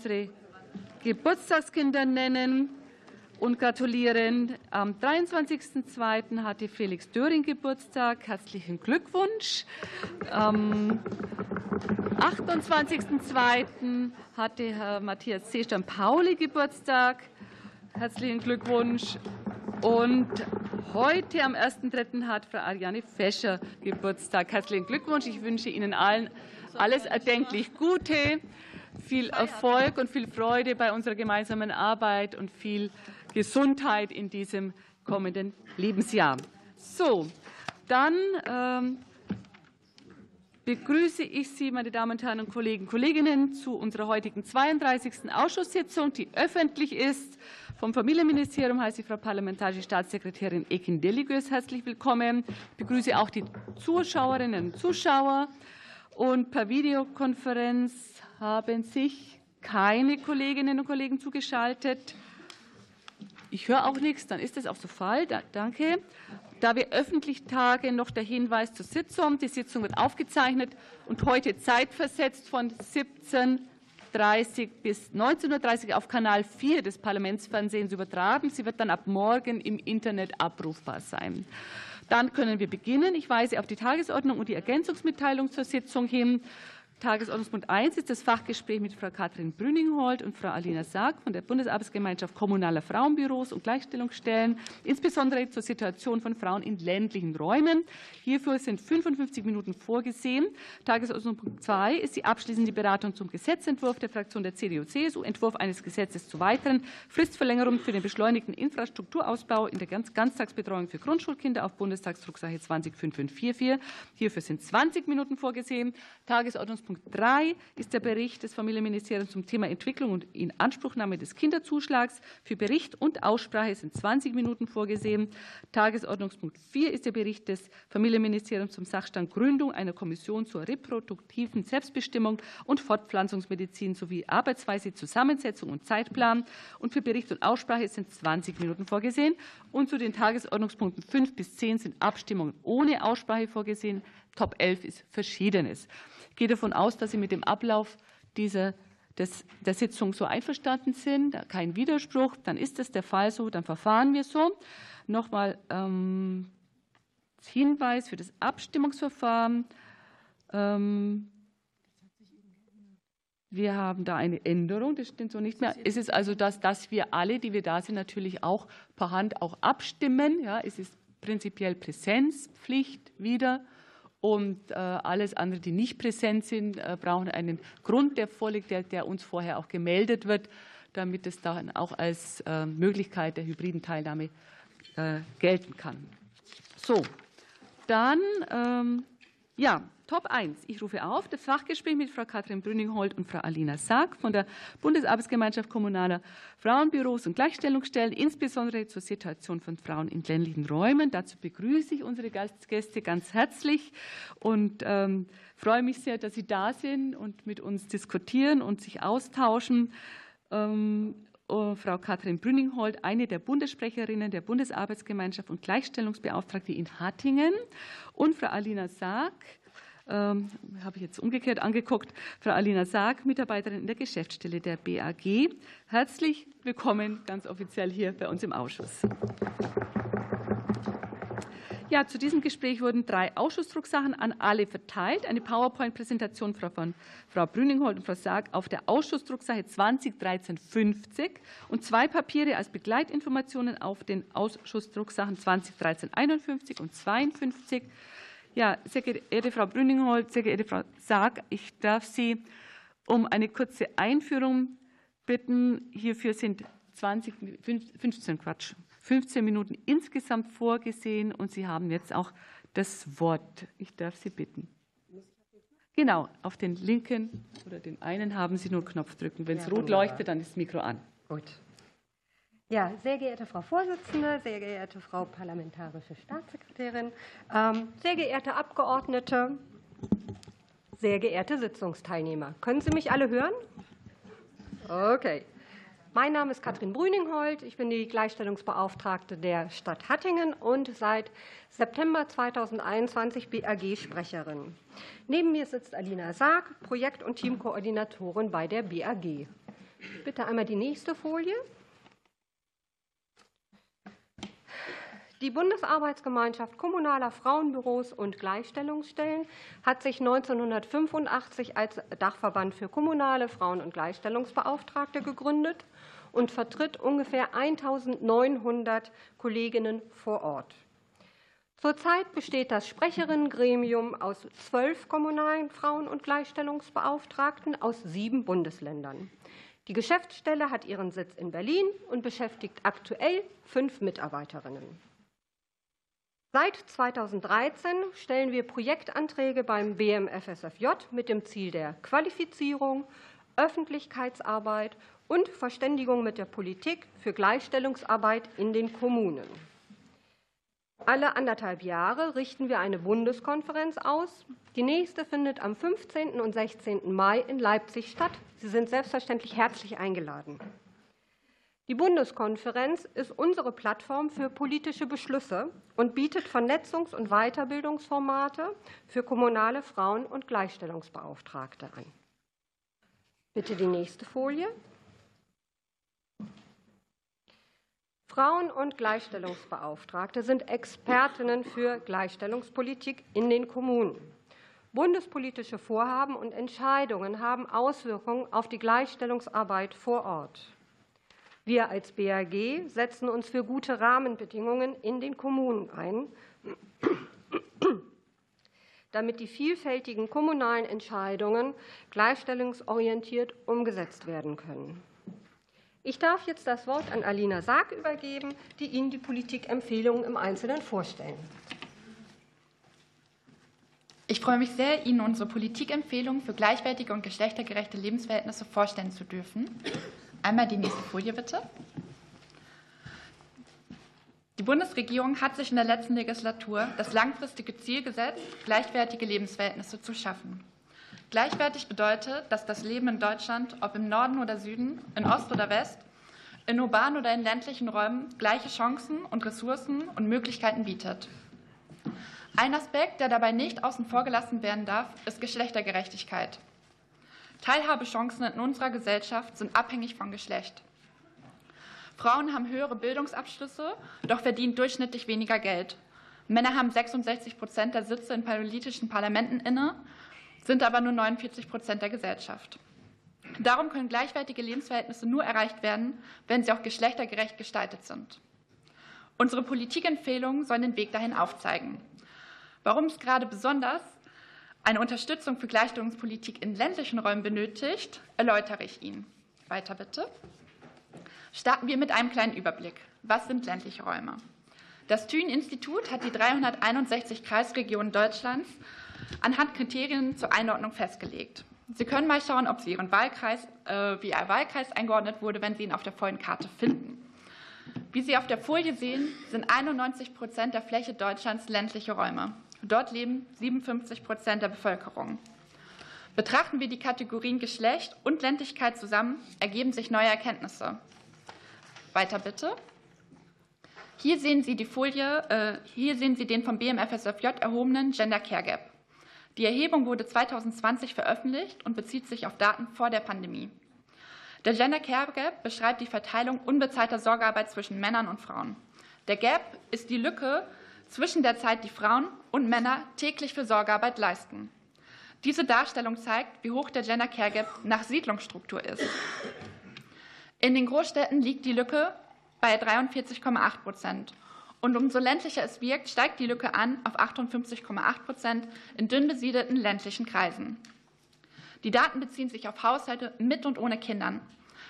unsere Geburtstagskinder nennen und gratulieren. Am 23.02. hatte Felix Döring Geburtstag. Herzlichen Glückwunsch. Am 28.02. hatte Herr Matthias Seestern Pauli Geburtstag. Herzlichen Glückwunsch. Und heute am 1.3. hat Frau Ariane Fescher Geburtstag. Herzlichen Glückwunsch. Ich wünsche Ihnen allen alles erdenklich Gute, viel Erfolg und viel Freude bei unserer gemeinsamen Arbeit und viel Gesundheit in diesem kommenden Lebensjahr. So, dann ähm, begrüße ich Sie, meine Damen und Herren und Kollegen und Kolleginnen, zu unserer heutigen 32. Ausschusssitzung, die öffentlich ist. Vom Familienministerium heiße ich Frau Parlamentarische Staatssekretärin Ekin Deligös herzlich willkommen. Ich begrüße auch die Zuschauerinnen und Zuschauer. Und per Videokonferenz haben sich keine Kolleginnen und Kollegen zugeschaltet. Ich höre auch nichts, dann ist das auch so Fall. danke. Da wir öffentlich tagen, noch der Hinweis zur Sitzung. Die Sitzung wird aufgezeichnet und heute zeitversetzt von 17.30 bis 19.30 Uhr auf Kanal 4 des Parlamentsfernsehens übertragen. Sie wird dann ab morgen im Internet abrufbar sein. Dann können wir beginnen. Ich weise auf die Tagesordnung und die Ergänzungsmitteilung zur Sitzung hin. Tagesordnungspunkt 1 ist das Fachgespräch mit Frau Katrin Brüningholt und Frau Alina Sarg von der Bundesarbeitsgemeinschaft kommunaler Frauenbüros und Gleichstellungsstellen, insbesondere zur Situation von Frauen in ländlichen Räumen. Hierfür sind 55 Minuten vorgesehen. Tagesordnungspunkt 2 ist die abschließende Beratung zum Gesetzentwurf der Fraktion der CDU-CSU, Entwurf eines Gesetzes zu weiteren Fristverlängerung für den beschleunigten Infrastrukturausbau in der Ganztagsbetreuung für Grundschulkinder auf Bundestagsdrucksache 205544. Hierfür sind 20 Minuten vorgesehen. Tagesordnungspunkt Punkt 3 ist der Bericht des Familienministeriums zum Thema Entwicklung und Inanspruchnahme des Kinderzuschlags. Für Bericht und Aussprache sind 20 Minuten vorgesehen. Tagesordnungspunkt 4 ist der Bericht des Familienministeriums zum Sachstand Gründung einer Kommission zur reproduktiven Selbstbestimmung und Fortpflanzungsmedizin sowie Arbeitsweise, Zusammensetzung und Zeitplan. Und für Bericht und Aussprache sind 20 Minuten vorgesehen. Und zu den Tagesordnungspunkten 5 bis 10 sind Abstimmungen ohne Aussprache vorgesehen. Top 11 ist Verschiedenes. Gehe davon aus, dass Sie mit dem Ablauf dieser des, der Sitzung so einverstanden sind, kein Widerspruch, dann ist das der Fall so, dann verfahren wir so. Nochmal ähm, Hinweis für das Abstimmungsverfahren. Ähm, wir haben da eine Änderung, das stimmt so nicht mehr. Es ist also das, dass wir alle, die wir da sind, natürlich auch per Hand auch abstimmen. Ja, es ist prinzipiell Präsenzpflicht wieder. Und äh, alles andere, die nicht präsent sind, äh, brauchen einen Grund, der vorliegt, der, uns vorher auch gemeldet wird, damit es dann auch als äh, Möglichkeit der hybriden Teilnahme gelten kann. So, dann ähm, ja, Top 1. Ich rufe auf das Fachgespräch mit Frau Katrin Brüningholt und Frau Alina Sack von der Bundesarbeitsgemeinschaft kommunaler Frauenbüros und Gleichstellungsstellen, insbesondere zur Situation von Frauen in ländlichen Räumen. Dazu begrüße ich unsere Gastgäste ganz herzlich und ähm, freue mich sehr, dass Sie da sind und mit uns diskutieren und sich austauschen. Ähm, oh, Frau Katrin Brünningholt, eine der Bundessprecherinnen der Bundesarbeitsgemeinschaft und Gleichstellungsbeauftragte in Hattingen, und Frau Alina Saag, ähm, habe ich jetzt umgekehrt angeguckt, Frau Alina Saag, Mitarbeiterin in der Geschäftsstelle der BAG. Herzlich willkommen ganz offiziell hier bei uns im Ausschuss. Ja, zu diesem Gespräch wurden drei Ausschussdrucksachen an alle verteilt. Eine PowerPoint-Präsentation von Frau Brüningholt und Frau Saag auf der Ausschussdrucksache 201350 und zwei Papiere als Begleitinformationen auf den Ausschussdrucksachen 201351 und 52. Ja, sehr geehrte Frau Brüningholt, sehr geehrte Frau Saag, ich darf Sie um eine kurze Einführung bitten. Hierfür sind 20, 15 Quatsch, 15 Minuten insgesamt vorgesehen und Sie haben jetzt auch das Wort. Ich darf Sie bitten. Genau, auf den linken oder den einen haben Sie nur Knopf drücken. Wenn es ja, rot leuchtet, dann ist das Mikro an. Gut. Ja, sehr geehrte Frau Vorsitzende, sehr geehrte Frau Parlamentarische Staatssekretärin, ähm, sehr geehrte Abgeordnete, sehr geehrte Sitzungsteilnehmer. Können Sie mich alle hören? Okay. Mein Name ist Katrin Brüningholt. Ich bin die Gleichstellungsbeauftragte der Stadt Hattingen und seit September 2021 BAG-Sprecherin. Neben mir sitzt Alina Sarg, Projekt- und Teamkoordinatorin bei der BAG. Bitte einmal die nächste Folie. Die Bundesarbeitsgemeinschaft kommunaler Frauenbüros und Gleichstellungsstellen hat sich 1985 als Dachverband für kommunale Frauen- und Gleichstellungsbeauftragte gegründet und vertritt ungefähr 1900 Kolleginnen vor Ort. Zurzeit besteht das Sprecherinnengremium aus zwölf kommunalen Frauen- und Gleichstellungsbeauftragten aus sieben Bundesländern. Die Geschäftsstelle hat ihren Sitz in Berlin und beschäftigt aktuell fünf Mitarbeiterinnen. Seit 2013 stellen wir Projektanträge beim BMFSFJ mit dem Ziel der Qualifizierung, Öffentlichkeitsarbeit und Verständigung mit der Politik für Gleichstellungsarbeit in den Kommunen. Alle anderthalb Jahre richten wir eine Bundeskonferenz aus. Die nächste findet am 15. und 16. Mai in Leipzig statt. Sie sind selbstverständlich herzlich eingeladen. Die Bundeskonferenz ist unsere Plattform für politische Beschlüsse und bietet Vernetzungs- und Weiterbildungsformate für kommunale Frauen- und Gleichstellungsbeauftragte an. Bitte die nächste Folie. Frauen- und Gleichstellungsbeauftragte sind Expertinnen für Gleichstellungspolitik in den Kommunen. Bundespolitische Vorhaben und Entscheidungen haben Auswirkungen auf die Gleichstellungsarbeit vor Ort. Wir als BAG setzen uns für gute Rahmenbedingungen in den Kommunen ein, damit die vielfältigen kommunalen Entscheidungen gleichstellungsorientiert umgesetzt werden können. Ich darf jetzt das Wort an Alina Sarg übergeben, die Ihnen die Politikempfehlungen im Einzelnen vorstellen Ich freue mich sehr, Ihnen unsere Politikempfehlungen für gleichwertige und geschlechtergerechte Lebensverhältnisse vorstellen zu dürfen. Einmal die nächste Folie bitte. Die Bundesregierung hat sich in der letzten Legislatur das langfristige Ziel gesetzt, gleichwertige Lebensverhältnisse zu schaffen. Gleichwertig bedeutet, dass das Leben in Deutschland, ob im Norden oder Süden, in Ost oder West, in urbanen oder in ländlichen Räumen gleiche Chancen und Ressourcen und Möglichkeiten bietet. Ein Aspekt, der dabei nicht außen vor gelassen werden darf, ist Geschlechtergerechtigkeit. Teilhabechancen in unserer Gesellschaft sind abhängig von Geschlecht. Frauen haben höhere Bildungsabschlüsse, doch verdienen durchschnittlich weniger Geld. Männer haben 66 Prozent der Sitze in politischen Parlamenten inne, sind aber nur 49 Prozent der Gesellschaft. Darum können gleichwertige Lebensverhältnisse nur erreicht werden, wenn sie auch geschlechtergerecht gestaltet sind. Unsere Politikempfehlungen sollen den Weg dahin aufzeigen. Warum es gerade besonders eine Unterstützung für Gleichstellungspolitik in ländlichen Räumen benötigt, erläutere ich Ihnen. Weiter bitte. Starten wir mit einem kleinen Überblick. Was sind ländliche Räume? Das Thün-Institut hat die 361 Kreisregionen Deutschlands anhand Kriterien zur Einordnung festgelegt. Sie können mal schauen, ob Sie Ihren Wahlkreis, äh, wie Ihr Wahlkreis eingeordnet wurde, wenn Sie ihn auf der vollen Karte finden. Wie Sie auf der Folie sehen, sind 91 Prozent der Fläche Deutschlands ländliche Räume. Dort leben 57 Prozent der Bevölkerung. Betrachten wir die Kategorien Geschlecht und Ländlichkeit zusammen, ergeben sich neue Erkenntnisse. Weiter bitte. Hier sehen Sie die Folie, äh, hier sehen Sie den vom BMFSFJ erhobenen Gender Care Gap. Die Erhebung wurde 2020 veröffentlicht und bezieht sich auf Daten vor der Pandemie. Der Gender Care Gap beschreibt die Verteilung unbezahlter Sorgearbeit zwischen Männern und Frauen. Der Gap ist die Lücke zwischen der Zeit, die Frauen und Männer täglich für Sorgearbeit leisten. Diese Darstellung zeigt, wie hoch der Gender Care Gap nach Siedlungsstruktur ist. In den Großstädten liegt die Lücke bei 43,8 Prozent. Und umso ländlicher es wirkt, steigt die Lücke an auf 58,8 Prozent in dünn besiedelten ländlichen Kreisen. Die Daten beziehen sich auf Haushalte mit und ohne Kindern.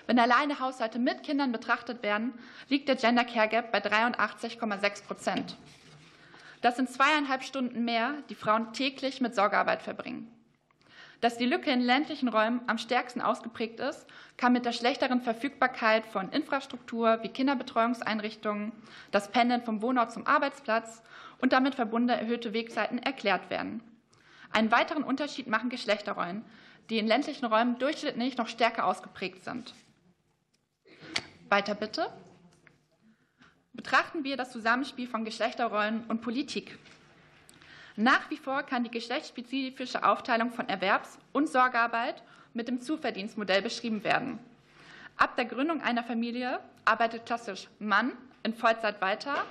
Wenn alleine Haushalte mit Kindern betrachtet werden, liegt der Gender Care Gap bei 83,6 Prozent. Das sind zweieinhalb Stunden mehr, die Frauen täglich mit Sorgearbeit verbringen. Dass die Lücke in ländlichen Räumen am stärksten ausgeprägt ist, kann mit der schlechteren Verfügbarkeit von Infrastruktur wie Kinderbetreuungseinrichtungen, das Pendeln vom Wohnort zum Arbeitsplatz und damit verbundene erhöhte Wegzeiten erklärt werden. Einen weiteren Unterschied machen Geschlechterrollen, die in ländlichen Räumen durchschnittlich noch stärker ausgeprägt sind. Weiter bitte. Betrachten wir das Zusammenspiel von Geschlechterrollen und Politik. Nach wie vor kann die geschlechtsspezifische Aufteilung von Erwerbs- und Sorgearbeit mit dem Zuverdienstmodell beschrieben werden. Ab der Gründung einer Familie arbeitet klassisch Mann in Vollzeit weiter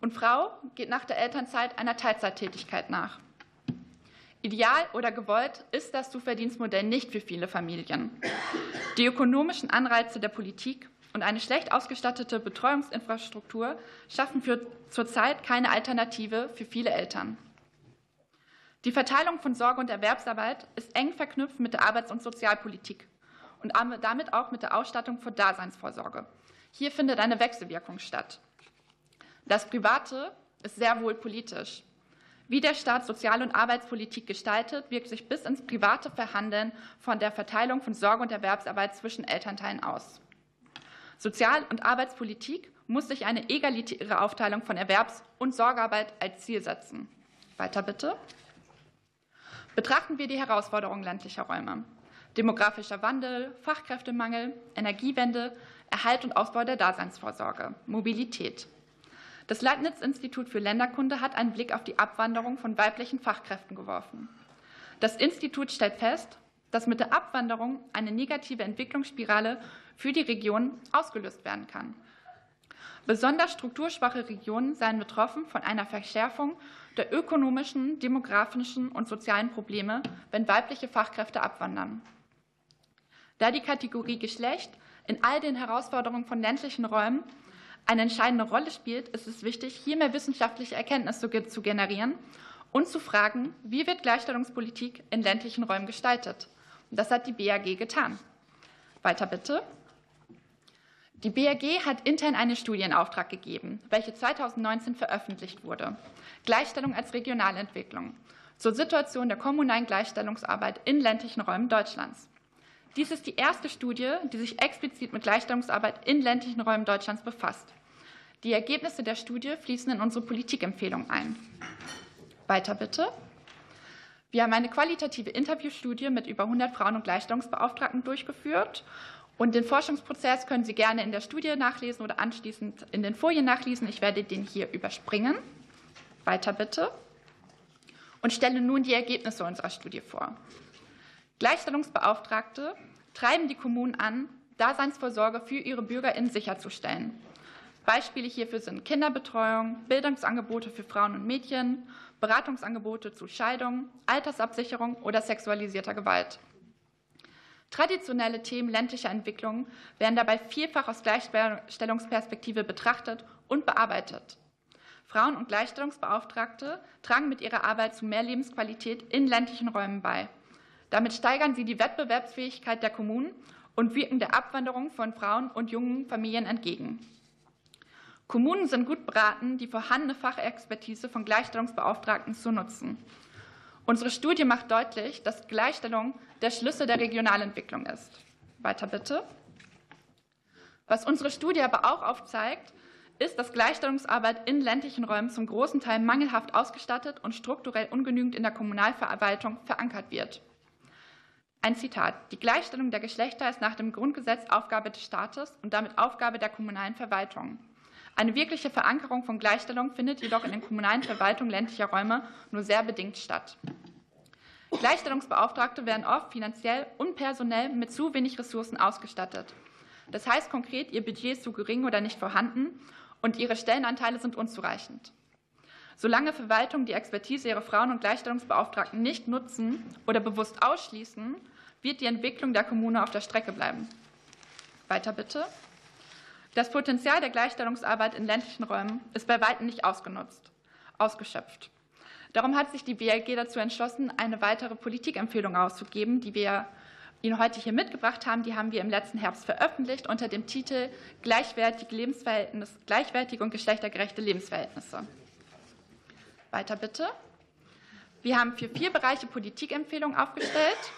und Frau geht nach der Elternzeit einer Teilzeittätigkeit nach. Ideal oder gewollt ist das Zuverdienstmodell nicht für viele Familien. Die ökonomischen Anreize der Politik und eine schlecht ausgestattete Betreuungsinfrastruktur schaffen zurzeit keine Alternative für viele Eltern. Die Verteilung von Sorge und Erwerbsarbeit ist eng verknüpft mit der Arbeits- und Sozialpolitik und damit auch mit der Ausstattung von Daseinsvorsorge. Hier findet eine Wechselwirkung statt. Das Private ist sehr wohl politisch. Wie der Staat Sozial- und Arbeitspolitik gestaltet, wirkt sich bis ins private Verhandeln von der Verteilung von Sorge und Erwerbsarbeit zwischen Elternteilen aus. Sozial- und Arbeitspolitik muss sich eine egalitäre Aufteilung von Erwerbs- und Sorgearbeit als Ziel setzen. Weiter bitte. Betrachten wir die Herausforderungen ländlicher Räume. Demografischer Wandel, Fachkräftemangel, Energiewende, Erhalt und Ausbau der Daseinsvorsorge, Mobilität. Das Leibniz-Institut für Länderkunde hat einen Blick auf die Abwanderung von weiblichen Fachkräften geworfen. Das Institut stellt fest, dass mit der Abwanderung eine negative Entwicklungsspirale für die Region ausgelöst werden kann. Besonders strukturschwache Regionen seien betroffen von einer Verschärfung der ökonomischen, demografischen und sozialen Probleme, wenn weibliche Fachkräfte abwandern. Da die Kategorie Geschlecht in all den Herausforderungen von ländlichen Räumen eine entscheidende Rolle spielt, ist es wichtig, hier mehr wissenschaftliche Erkenntnisse zu generieren und zu fragen, wie wird Gleichstellungspolitik in ländlichen Räumen gestaltet. Das hat die BAG getan. Weiter bitte. Die BAG hat intern eine Studie in Auftrag gegeben, welche 2019 veröffentlicht wurde. Gleichstellung als Regionalentwicklung zur Situation der kommunalen Gleichstellungsarbeit in ländlichen Räumen Deutschlands. Dies ist die erste Studie, die sich explizit mit Gleichstellungsarbeit in ländlichen Räumen Deutschlands befasst. Die Ergebnisse der Studie fließen in unsere Politikempfehlung ein. Weiter bitte. Wir haben eine qualitative Interviewstudie mit über 100 Frauen- und Gleichstellungsbeauftragten durchgeführt. Und den Forschungsprozess können Sie gerne in der Studie nachlesen oder anschließend in den Folien nachlesen. Ich werde den hier überspringen. Weiter bitte. Und stelle nun die Ergebnisse unserer Studie vor. Gleichstellungsbeauftragte treiben die Kommunen an, Daseinsvorsorge für ihre BürgerInnen sicherzustellen. Beispiele hierfür sind Kinderbetreuung, Bildungsangebote für Frauen und Mädchen, Beratungsangebote zu Scheidung, Altersabsicherung oder sexualisierter Gewalt. Traditionelle Themen ländlicher Entwicklung werden dabei vielfach aus Gleichstellungsperspektive betrachtet und bearbeitet. Frauen- und Gleichstellungsbeauftragte tragen mit ihrer Arbeit zu mehr Lebensqualität in ländlichen Räumen bei. Damit steigern sie die Wettbewerbsfähigkeit der Kommunen und wirken der Abwanderung von Frauen und jungen Familien entgegen. Kommunen sind gut beraten, die vorhandene Fachexpertise von Gleichstellungsbeauftragten zu nutzen. Unsere Studie macht deutlich, dass Gleichstellung der Schlüssel der Regionalentwicklung ist. Weiter bitte. Was unsere Studie aber auch aufzeigt, ist, dass Gleichstellungsarbeit in ländlichen Räumen zum großen Teil mangelhaft ausgestattet und strukturell ungenügend in der Kommunalverwaltung verankert wird. Ein Zitat. Die Gleichstellung der Geschlechter ist nach dem Grundgesetz Aufgabe des Staates und damit Aufgabe der kommunalen Verwaltung. Eine wirkliche Verankerung von Gleichstellung findet jedoch in den kommunalen Verwaltungen ländlicher Räume nur sehr bedingt statt. Gleichstellungsbeauftragte werden oft finanziell und personell mit zu wenig Ressourcen ausgestattet. Das heißt konkret, ihr Budget ist zu gering oder nicht vorhanden und ihre Stellenanteile sind unzureichend. Solange Verwaltungen die Expertise ihrer Frauen- und Gleichstellungsbeauftragten nicht nutzen oder bewusst ausschließen, wird die Entwicklung der Kommune auf der Strecke bleiben. Weiter bitte. Das Potenzial der Gleichstellungsarbeit in ländlichen Räumen ist bei weitem nicht ausgenutzt, ausgeschöpft. Darum hat sich die BLG dazu entschlossen, eine weitere Politikempfehlung auszugeben, die wir Ihnen heute hier mitgebracht haben. Die haben wir im letzten Herbst veröffentlicht unter dem Titel Gleichwertige, Lebensverhältnisse, gleichwertige und geschlechtergerechte Lebensverhältnisse. Weiter bitte. Wir haben für vier Bereiche Politikempfehlungen aufgestellt.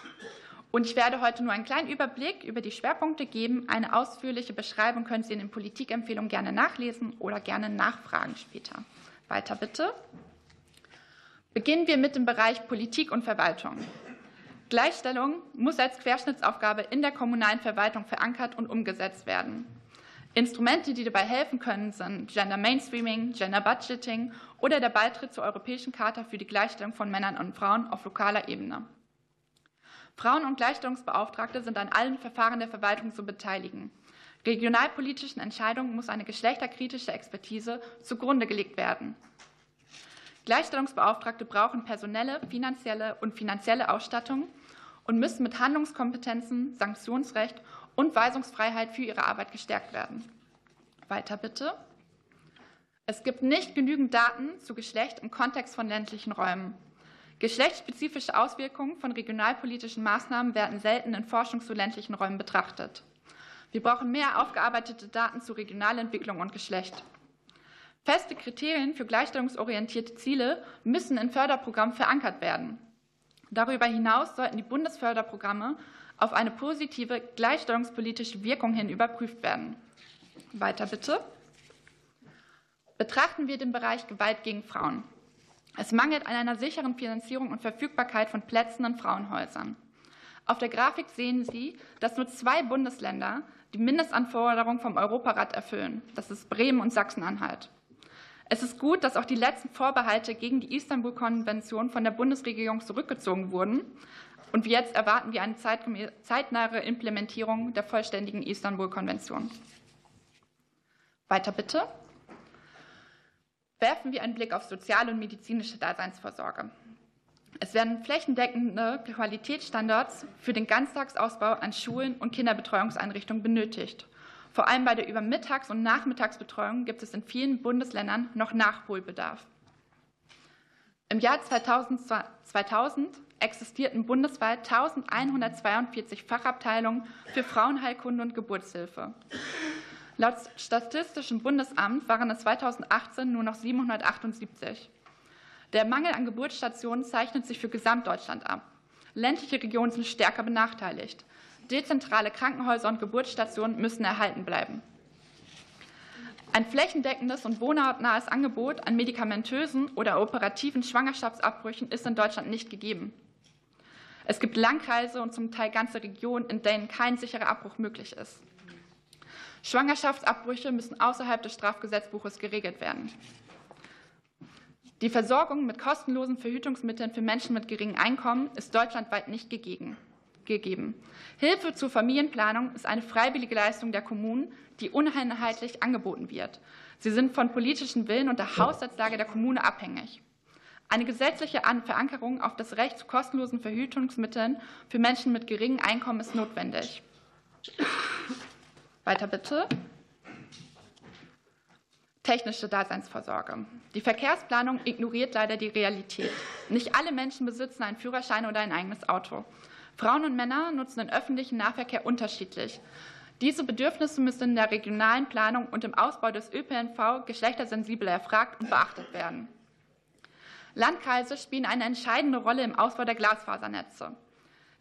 Und ich werde heute nur einen kleinen Überblick über die Schwerpunkte geben. Eine ausführliche Beschreibung können Sie in den Politikempfehlungen gerne nachlesen oder gerne nachfragen später. Weiter bitte. Beginnen wir mit dem Bereich Politik und Verwaltung. Gleichstellung muss als Querschnittsaufgabe in der kommunalen Verwaltung verankert und umgesetzt werden. Instrumente, die dabei helfen können, sind Gender Mainstreaming, Gender Budgeting oder der Beitritt zur Europäischen Charta für die Gleichstellung von Männern und Frauen auf lokaler Ebene. Frauen- und Gleichstellungsbeauftragte sind an allen Verfahren der Verwaltung zu beteiligen. Regionalpolitischen Entscheidungen muss eine geschlechterkritische Expertise zugrunde gelegt werden. Gleichstellungsbeauftragte brauchen personelle, finanzielle und finanzielle Ausstattung und müssen mit Handlungskompetenzen, Sanktionsrecht und Weisungsfreiheit für ihre Arbeit gestärkt werden. Weiter bitte. Es gibt nicht genügend Daten zu Geschlecht im Kontext von ländlichen Räumen. Geschlechtsspezifische Auswirkungen von regionalpolitischen Maßnahmen werden selten in Forschung zu ländlichen Räumen betrachtet. Wir brauchen mehr aufgearbeitete Daten zu Regionalentwicklung und Geschlecht. Feste Kriterien für gleichstellungsorientierte Ziele müssen in Förderprogrammen verankert werden. Darüber hinaus sollten die Bundesförderprogramme auf eine positive gleichstellungspolitische Wirkung hin überprüft werden. Weiter bitte. Betrachten wir den Bereich Gewalt gegen Frauen. Es mangelt an einer sicheren Finanzierung und Verfügbarkeit von Plätzen in Frauenhäusern. Auf der Grafik sehen Sie, dass nur zwei Bundesländer die Mindestanforderungen vom Europarat erfüllen. Das ist Bremen und Sachsen-Anhalt. Es ist gut, dass auch die letzten Vorbehalte gegen die Istanbul-Konvention von der Bundesregierung zurückgezogen wurden. Und jetzt erwarten wir eine zeitnahe Implementierung der vollständigen Istanbul-Konvention. Weiter bitte. Werfen wir einen Blick auf soziale und medizinische Daseinsvorsorge. Es werden flächendeckende Qualitätsstandards für den Ganztagsausbau an Schulen und Kinderbetreuungseinrichtungen benötigt. Vor allem bei der Übermittags- und Nachmittagsbetreuung gibt es in vielen Bundesländern noch Nachholbedarf. Im Jahr 2000, 2000 existierten bundesweit 1142 Fachabteilungen für Frauenheilkunde und Geburtshilfe. Laut Statistischem Bundesamt waren es 2018 nur noch 778. Der Mangel an Geburtsstationen zeichnet sich für Gesamtdeutschland ab. Ländliche Regionen sind stärker benachteiligt. Dezentrale Krankenhäuser und Geburtsstationen müssen erhalten bleiben. Ein flächendeckendes und wohnortnahes Angebot an medikamentösen oder operativen Schwangerschaftsabbrüchen ist in Deutschland nicht gegeben. Es gibt Landkreise und zum Teil ganze Regionen, in denen kein sicherer Abbruch möglich ist. Schwangerschaftsabbrüche müssen außerhalb des Strafgesetzbuches geregelt werden. Die Versorgung mit kostenlosen Verhütungsmitteln für Menschen mit geringem Einkommen ist deutschlandweit nicht gegeben. Hilfe zur Familienplanung ist eine freiwillige Leistung der Kommunen, die uneinheitlich angeboten wird. Sie sind von politischen Willen und der Haushaltslage der Kommune abhängig. Eine gesetzliche Verankerung auf das Recht zu kostenlosen Verhütungsmitteln für Menschen mit geringem Einkommen ist notwendig. Weiter bitte. Technische Daseinsvorsorge. Die Verkehrsplanung ignoriert leider die Realität. Nicht alle Menschen besitzen einen Führerschein oder ein eigenes Auto. Frauen und Männer nutzen den öffentlichen Nahverkehr unterschiedlich. Diese Bedürfnisse müssen in der regionalen Planung und im Ausbau des ÖPNV geschlechtersensibel erfragt und beachtet werden. Landkreise spielen eine entscheidende Rolle im Ausbau der Glasfasernetze.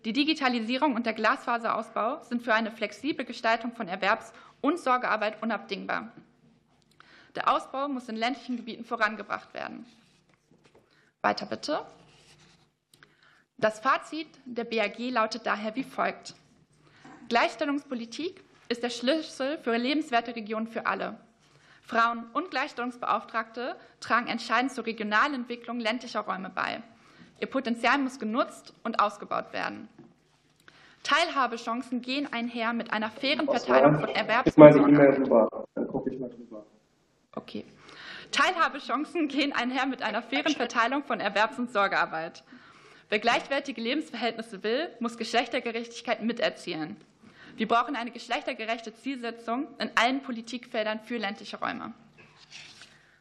Die Digitalisierung und der Glasfaserausbau sind für eine flexible Gestaltung von Erwerbs- und Sorgearbeit unabdingbar. Der Ausbau muss in ländlichen Gebieten vorangebracht werden. Weiter bitte. Das Fazit der BAG lautet daher wie folgt. Gleichstellungspolitik ist der Schlüssel für lebenswerte Regionen für alle. Frauen und Gleichstellungsbeauftragte tragen entscheidend zur Regionalentwicklung ländlicher Räume bei. Ihr Potenzial muss genutzt und ausgebaut werden. Teilhabechancen gehen einher mit einer fairen Verteilung von Erwerbs- Ich meine E-Mail drüber. Dann gucke ich mal drüber. Okay. Teilhabechancen gehen einher mit einer fairen Verteilung von Erwerbs- und Sorgearbeit. Wer gleichwertige Lebensverhältnisse will, muss Geschlechtergerechtigkeit miterzielen. Wir brauchen eine geschlechtergerechte Zielsetzung in allen Politikfeldern für ländliche Räume.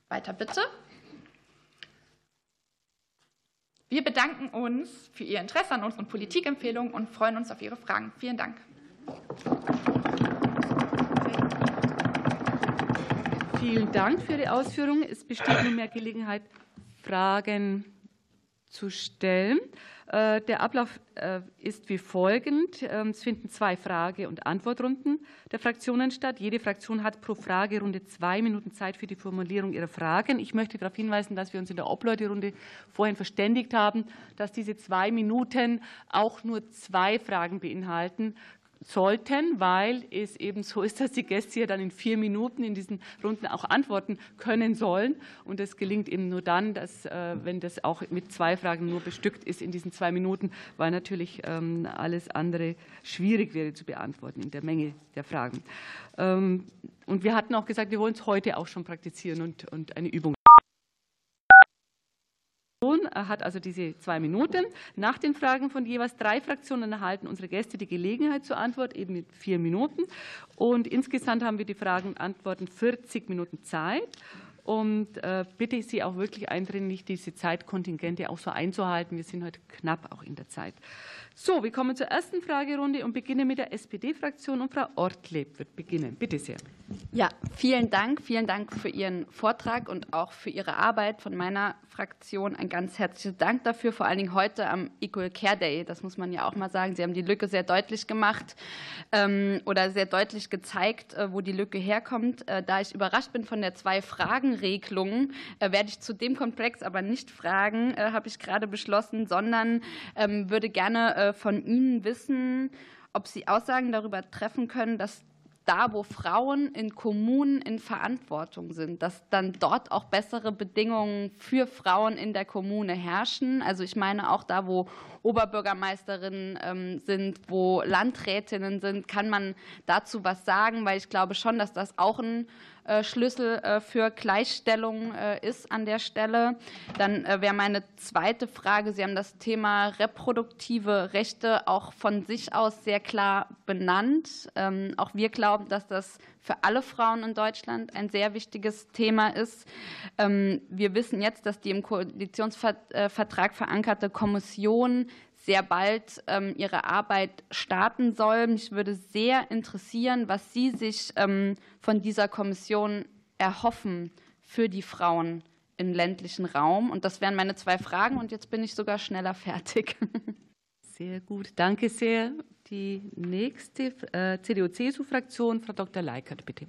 Weiter bitte. Wir bedanken uns für Ihr Interesse an unseren Politikempfehlungen und freuen uns auf Ihre Fragen. Vielen Dank. Vielen Dank für Ihre Ausführungen. Es besteht nunmehr Gelegenheit, Fragen zu stellen. Äh, der Ablauf äh, ist wie folgend. Ähm, es finden zwei Frage- und Antwortrunden der Fraktionen statt. Jede Fraktion hat pro Fragerunde zwei Minuten Zeit für die Formulierung ihrer Fragen. Ich möchte darauf hinweisen, dass wir uns in der Obleuterunde vorhin verständigt haben, dass diese zwei Minuten auch nur zwei Fragen beinhalten sollten, weil es eben so ist, dass die Gäste ja dann in vier Minuten in diesen Runden auch antworten können sollen. Und das gelingt eben nur dann, dass, äh, wenn das auch mit zwei Fragen nur bestückt ist in diesen zwei Minuten, weil natürlich ähm, alles andere schwierig wäre zu beantworten in der Menge der Fragen. Ähm, und wir hatten auch gesagt, wir wollen es heute auch schon praktizieren und, und eine Übung hat also diese zwei Minuten. Nach den Fragen von jeweils drei Fraktionen erhalten unsere Gäste die Gelegenheit zur Antwort, eben mit vier Minuten. Und insgesamt haben wir die Fragen und Antworten 40 Minuten Zeit. Und äh, bitte Sie auch wirklich eindringlich, diese Zeitkontingente auch so einzuhalten. Wir sind heute knapp auch in der Zeit. So, wir kommen zur ersten Fragerunde und beginnen mit der SPD-Fraktion. Und Frau Ortleb wird beginnen. Bitte sehr. Ja, vielen Dank. Vielen Dank für Ihren Vortrag und auch für Ihre Arbeit von meiner Fraktion. Ein ganz herzliches Dank dafür, vor allen Dingen heute am Equal Care Day. Das muss man ja auch mal sagen. Sie haben die Lücke sehr deutlich gemacht ähm, oder sehr deutlich gezeigt, äh, wo die Lücke herkommt. Äh, da ich überrascht bin von der Zwei-Fragen-Regelung, äh, werde ich zu dem Komplex aber nicht fragen, habe ich gerade beschlossen, sondern ähm, würde gerne äh, von Ihnen wissen, ob Sie Aussagen darüber treffen können, dass da, wo Frauen in Kommunen in Verantwortung sind, dass dann dort auch bessere Bedingungen für Frauen in der Kommune herrschen. Also ich meine auch da, wo Oberbürgermeisterinnen ähm, sind, wo Landrätinnen sind, kann man dazu was sagen, weil ich glaube schon, dass das auch ein Schlüssel äh, für Gleichstellung äh, ist an der Stelle. Dann wäre meine zweite Frage, Sie haben das Thema reproduktive Rechte auch von sich aus sehr klar benannt. Ähm, auch wir glauben, dass das für alle Frauen in Deutschland ein sehr wichtiges Thema ist. Ähm, wir wissen jetzt, dass die im Koalitionsvertrag verankerte Kommission sehr bald ähm, ihre Arbeit starten soll. Mich würde sehr interessieren, was Sie sich ähm, von dieser Kommission erhoffen für die Frauen im ländlichen Raum. Und das wären meine zwei Fragen. Und jetzt bin ich sogar schneller fertig. Sehr gut, danke sehr. Die nächste äh, CDU-CSU-Fraktion, Frau Dr. Leikert, bitte.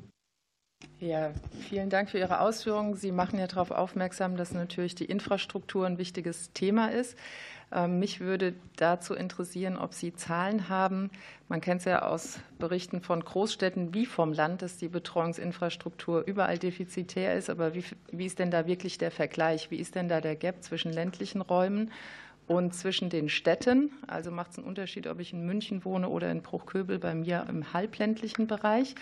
Ja, vielen Dank für Ihre Ausführungen. Sie machen ja darauf aufmerksam, dass natürlich die Infrastruktur ein wichtiges Thema ist. Ähm, mich würde dazu interessieren, ob Sie Zahlen haben. Man kennt es ja aus Berichten von Großstädten wie vom Land, dass die Betreuungsinfrastruktur überall defizitär ist. Aber wie, wie ist denn da wirklich der Vergleich? Wie ist denn da der Gap zwischen ländlichen Räumen und zwischen den Städten? Also macht es einen Unterschied, ob ich in München wohne oder in Bruchköbel bei mir im halbländlichen Bereich?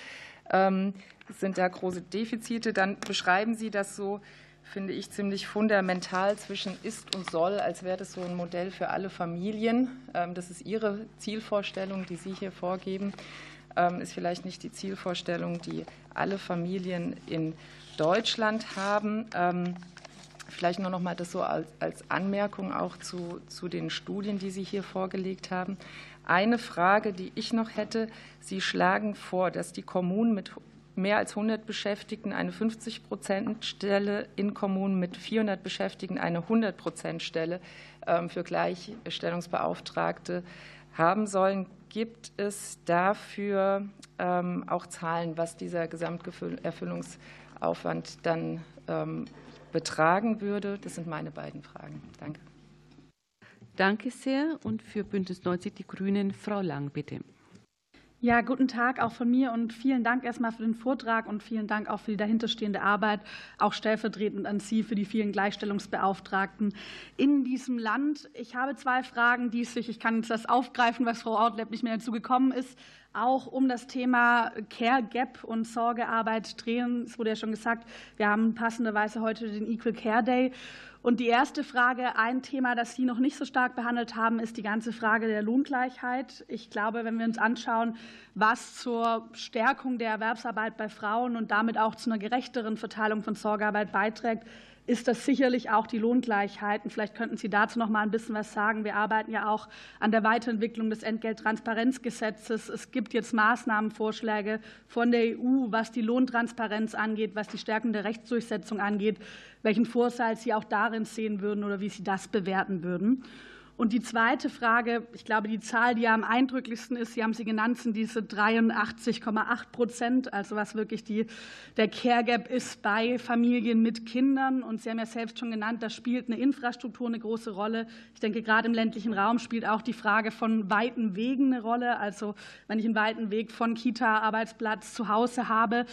Ähm, sind da große Defizite? Dann beschreiben Sie das so, finde ich, ziemlich fundamental zwischen ist und soll, als wäre das so ein Modell für alle Familien. Ähm, das ist Ihre Zielvorstellung, die Sie hier vorgeben. Ähm, ist vielleicht nicht die Zielvorstellung, die alle Familien in Deutschland haben. Ähm, vielleicht nur noch mal das so als, Anmerkung auch zu, zu den Studien, die Sie hier vorgelegt haben. Eine Frage, die ich noch hätte. Sie schlagen vor, dass die Kommunen mit mehr als 100 Beschäftigten eine 50-Prozent-Stelle, in Kommunen mit 400 Beschäftigten eine 100-Prozent-Stelle ähm, für Gleichstellungsbeauftragte haben sollen. Gibt es dafür ähm, auch Zahlen, was dieser Gesamterfüllungsaufwand dann ähm, betragen würde? Das sind meine beiden Fragen. Danke. Danke sehr. Und für Bündnis 90 Die Grünen, Frau Lang, bitte. Ja, guten Tag auch von mir und vielen Dank erstmal für den Vortrag und vielen Dank auch für die dahinterstehende Arbeit, auch stellvertretend an Sie für die vielen Gleichstellungsbeauftragten in diesem Land. Ich habe zwei Fragen, die sich, ich kann das aufgreifen, was Frau Ortleb nicht mehr dazu gekommen ist, auch um das Thema Care Gap und Sorgearbeit drehen. Es wurde ja schon gesagt, wir haben passenderweise heute den Equal Care Day. Und die erste Frage, ein Thema, das Sie noch nicht so stark behandelt haben, ist die ganze Frage der Lohngleichheit. Ich glaube, wenn wir uns anschauen, was zur Stärkung der Erwerbsarbeit bei Frauen und damit auch zu einer gerechteren Verteilung von Sorgearbeit beiträgt, ist das sicherlich auch die Lohngleichheit. Und vielleicht könnten Sie dazu noch mal ein bisschen was sagen. Wir arbeiten ja auch an der Weiterentwicklung des Entgelttransparenzgesetzes. Es gibt jetzt Maßnahmenvorschläge von der EU, was die Lohntransparenz angeht, was die Stärkung der Rechtsdurchsetzung angeht, welchen Vorteil Sie auch darin sehen würden oder wie Sie das bewerten würden. Und die zweite Frage, ich glaube, die Zahl, die am eindrücklichsten ist, Sie haben sie genannt, sind diese 83,8 Prozent, also was wirklich die, der Care Gap ist bei Familien mit Kindern. Und Sie haben ja selbst schon genannt, da spielt eine Infrastruktur eine große Rolle. Ich denke, gerade im ländlichen Raum spielt auch die Frage von weiten Wegen eine Rolle. Also wenn ich einen weiten Weg von Kita, Arbeitsplatz zu Hause habe.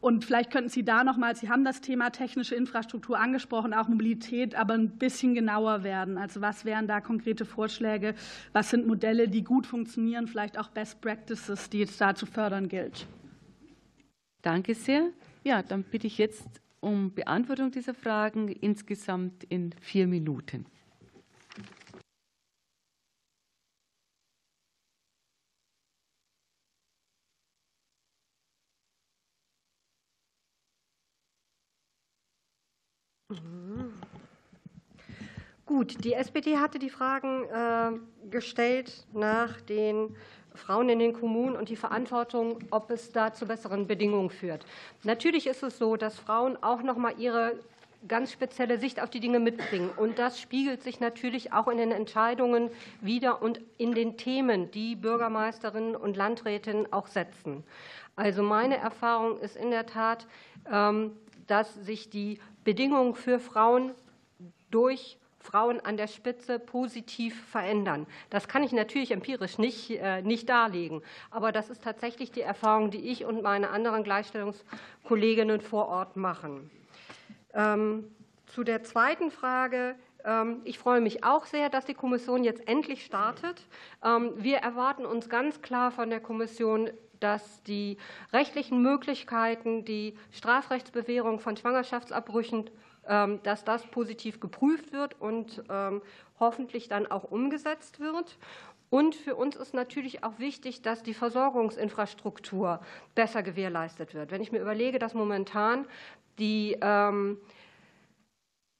Und vielleicht könnten Sie da noch mal, Sie haben das Thema technische Infrastruktur angesprochen, auch Mobilität, aber ein bisschen genauer werden. Also was wären da konkrete Vorschläge? Was sind Modelle, die gut funktionieren? Vielleicht auch Best Practices, die es da zu fördern gilt? Danke sehr. Ja, dann bitte ich jetzt um Beantwortung dieser Fragen insgesamt in vier Minuten. Gut, die SPD hatte die Fragen äh, gestellt nach den Frauen in den Kommunen und die Verantwortung, ob es da zu besseren Bedingungen führt. Natürlich ist es so, dass Frauen auch noch mal ihre ganz spezielle Sicht auf die Dinge mitbringen. Und das spiegelt sich natürlich auch in den Entscheidungen wieder und in den Themen, die Bürgermeisterinnen und Landrätinnen auch setzen. Also meine Erfahrung ist in der Tat, ähm, dass sich die Bedingungen für Frauen durch Frauen an der Spitze positiv verändern. Das kann ich natürlich empirisch nicht, äh, nicht darlegen, aber das ist tatsächlich die Erfahrung, die ich und meine anderen Gleichstellungskolleginnen vor Ort machen. Ähm, zu der zweiten Frage. Ähm, ich freue mich auch sehr, dass die Kommission jetzt endlich startet. Ähm, wir erwarten uns ganz klar von der Kommission, dass die rechtlichen Möglichkeiten, die Strafrechtsbewährung von Schwangerschaftsabbrüchen ähm, dass das positiv geprüft wird und ähm, hoffentlich dann auch umgesetzt wird. Und für uns ist natürlich auch wichtig, dass die Versorgungsinfrastruktur besser gewährleistet wird. Wenn ich mir überlege, dass momentan die ähm,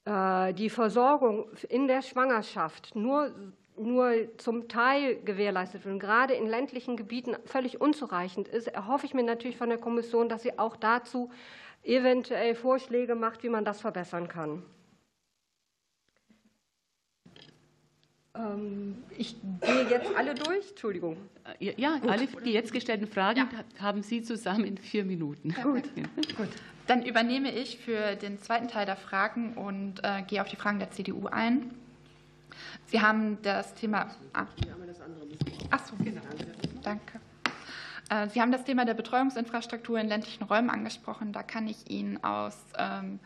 äh, die Versorgung in der Schwangerschaft nur, nur zum Teil gewährleistet wird und gerade in ländlichen Gebieten völlig unzureichend ist, erhoffe ich mir natürlich von der Kommission, dass sie auch dazu eventuell Vorschläge macht, wie man das verbessern kann. Ähm, ich gehe jetzt alle durch. Entschuldigung. Äh, ja, alle die jetzt gestellten Fragen ja. haben Sie zusammen in vier Minuten. Gut. Gut. Dann übernehme ich für den zweiten Teil der Fragen und äh, gehe auf die Fragen der CDU ein. Sie haben das Thema. Ah. Ach so, genau. Danke. Äh, Sie haben das Thema der Betreuungsinfrastruktur in ländlichen Räumen angesprochen. Da kann ich Ihnen aus ähm,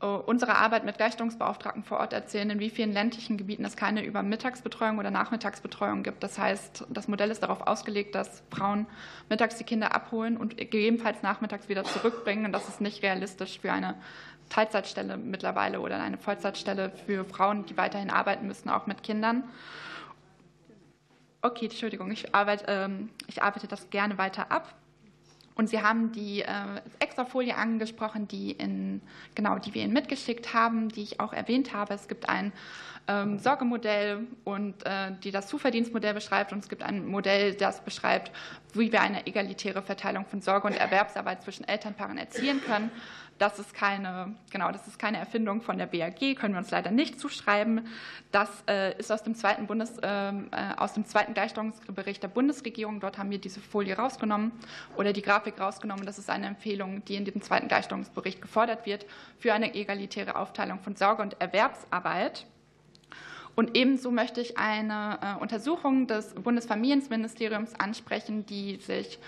unserer Arbeit mit Gleichstellungsbeauftragten vor Ort erzählen, in wie vielen ländlichen Gebieten es keine Übermittagsbetreuung oder Nachmittagsbetreuung gibt. Das heißt, das Modell ist darauf ausgelegt, dass Frauen mittags die Kinder abholen und gegebenenfalls nachmittags wieder zurückbringen. Und das ist nicht realistisch für eine Teilzeitstelle mittlerweile oder eine Vollzeitstelle für Frauen, die weiterhin arbeiten müssen, auch mit Kindern. Okay, Entschuldigung, ich arbeite, ähm, ich arbeite das gerne weiter ab. Und Sie haben die äh, Extrafolie angesprochen, die, in, genau, die wir Ihnen mitgeschickt haben, die ich auch erwähnt habe. Es gibt ein ähm, Sorgemodell, und, äh, die das Zuverdienstmodell beschreibt und es gibt ein Modell, das beschreibt, wie wir eine egalitäre Verteilung von Sorge und Erwerbsarbeit zwischen Elternpaaren erzielen können. Das ist keine, genau, das ist keine Erfindung von der BAG, können wir uns leider nicht zuschreiben. Das äh, ist aus dem zweiten, Bundes, ähm, äh, aus dem zweiten Gleichstellungsbericht der Bundesregierung. Dort haben wir diese Folie rausgenommen oder die Grafik rausgenommen. Das ist eine Empfehlung, die in diesem zweiten Gleichstellungsbericht gefordert wird für eine egalitäre Aufteilung von Sorge- und Erwerbsarbeit. Und ebenso möchte ich eine äh, Untersuchung des Bundesfamilienministeriums ansprechen, die sich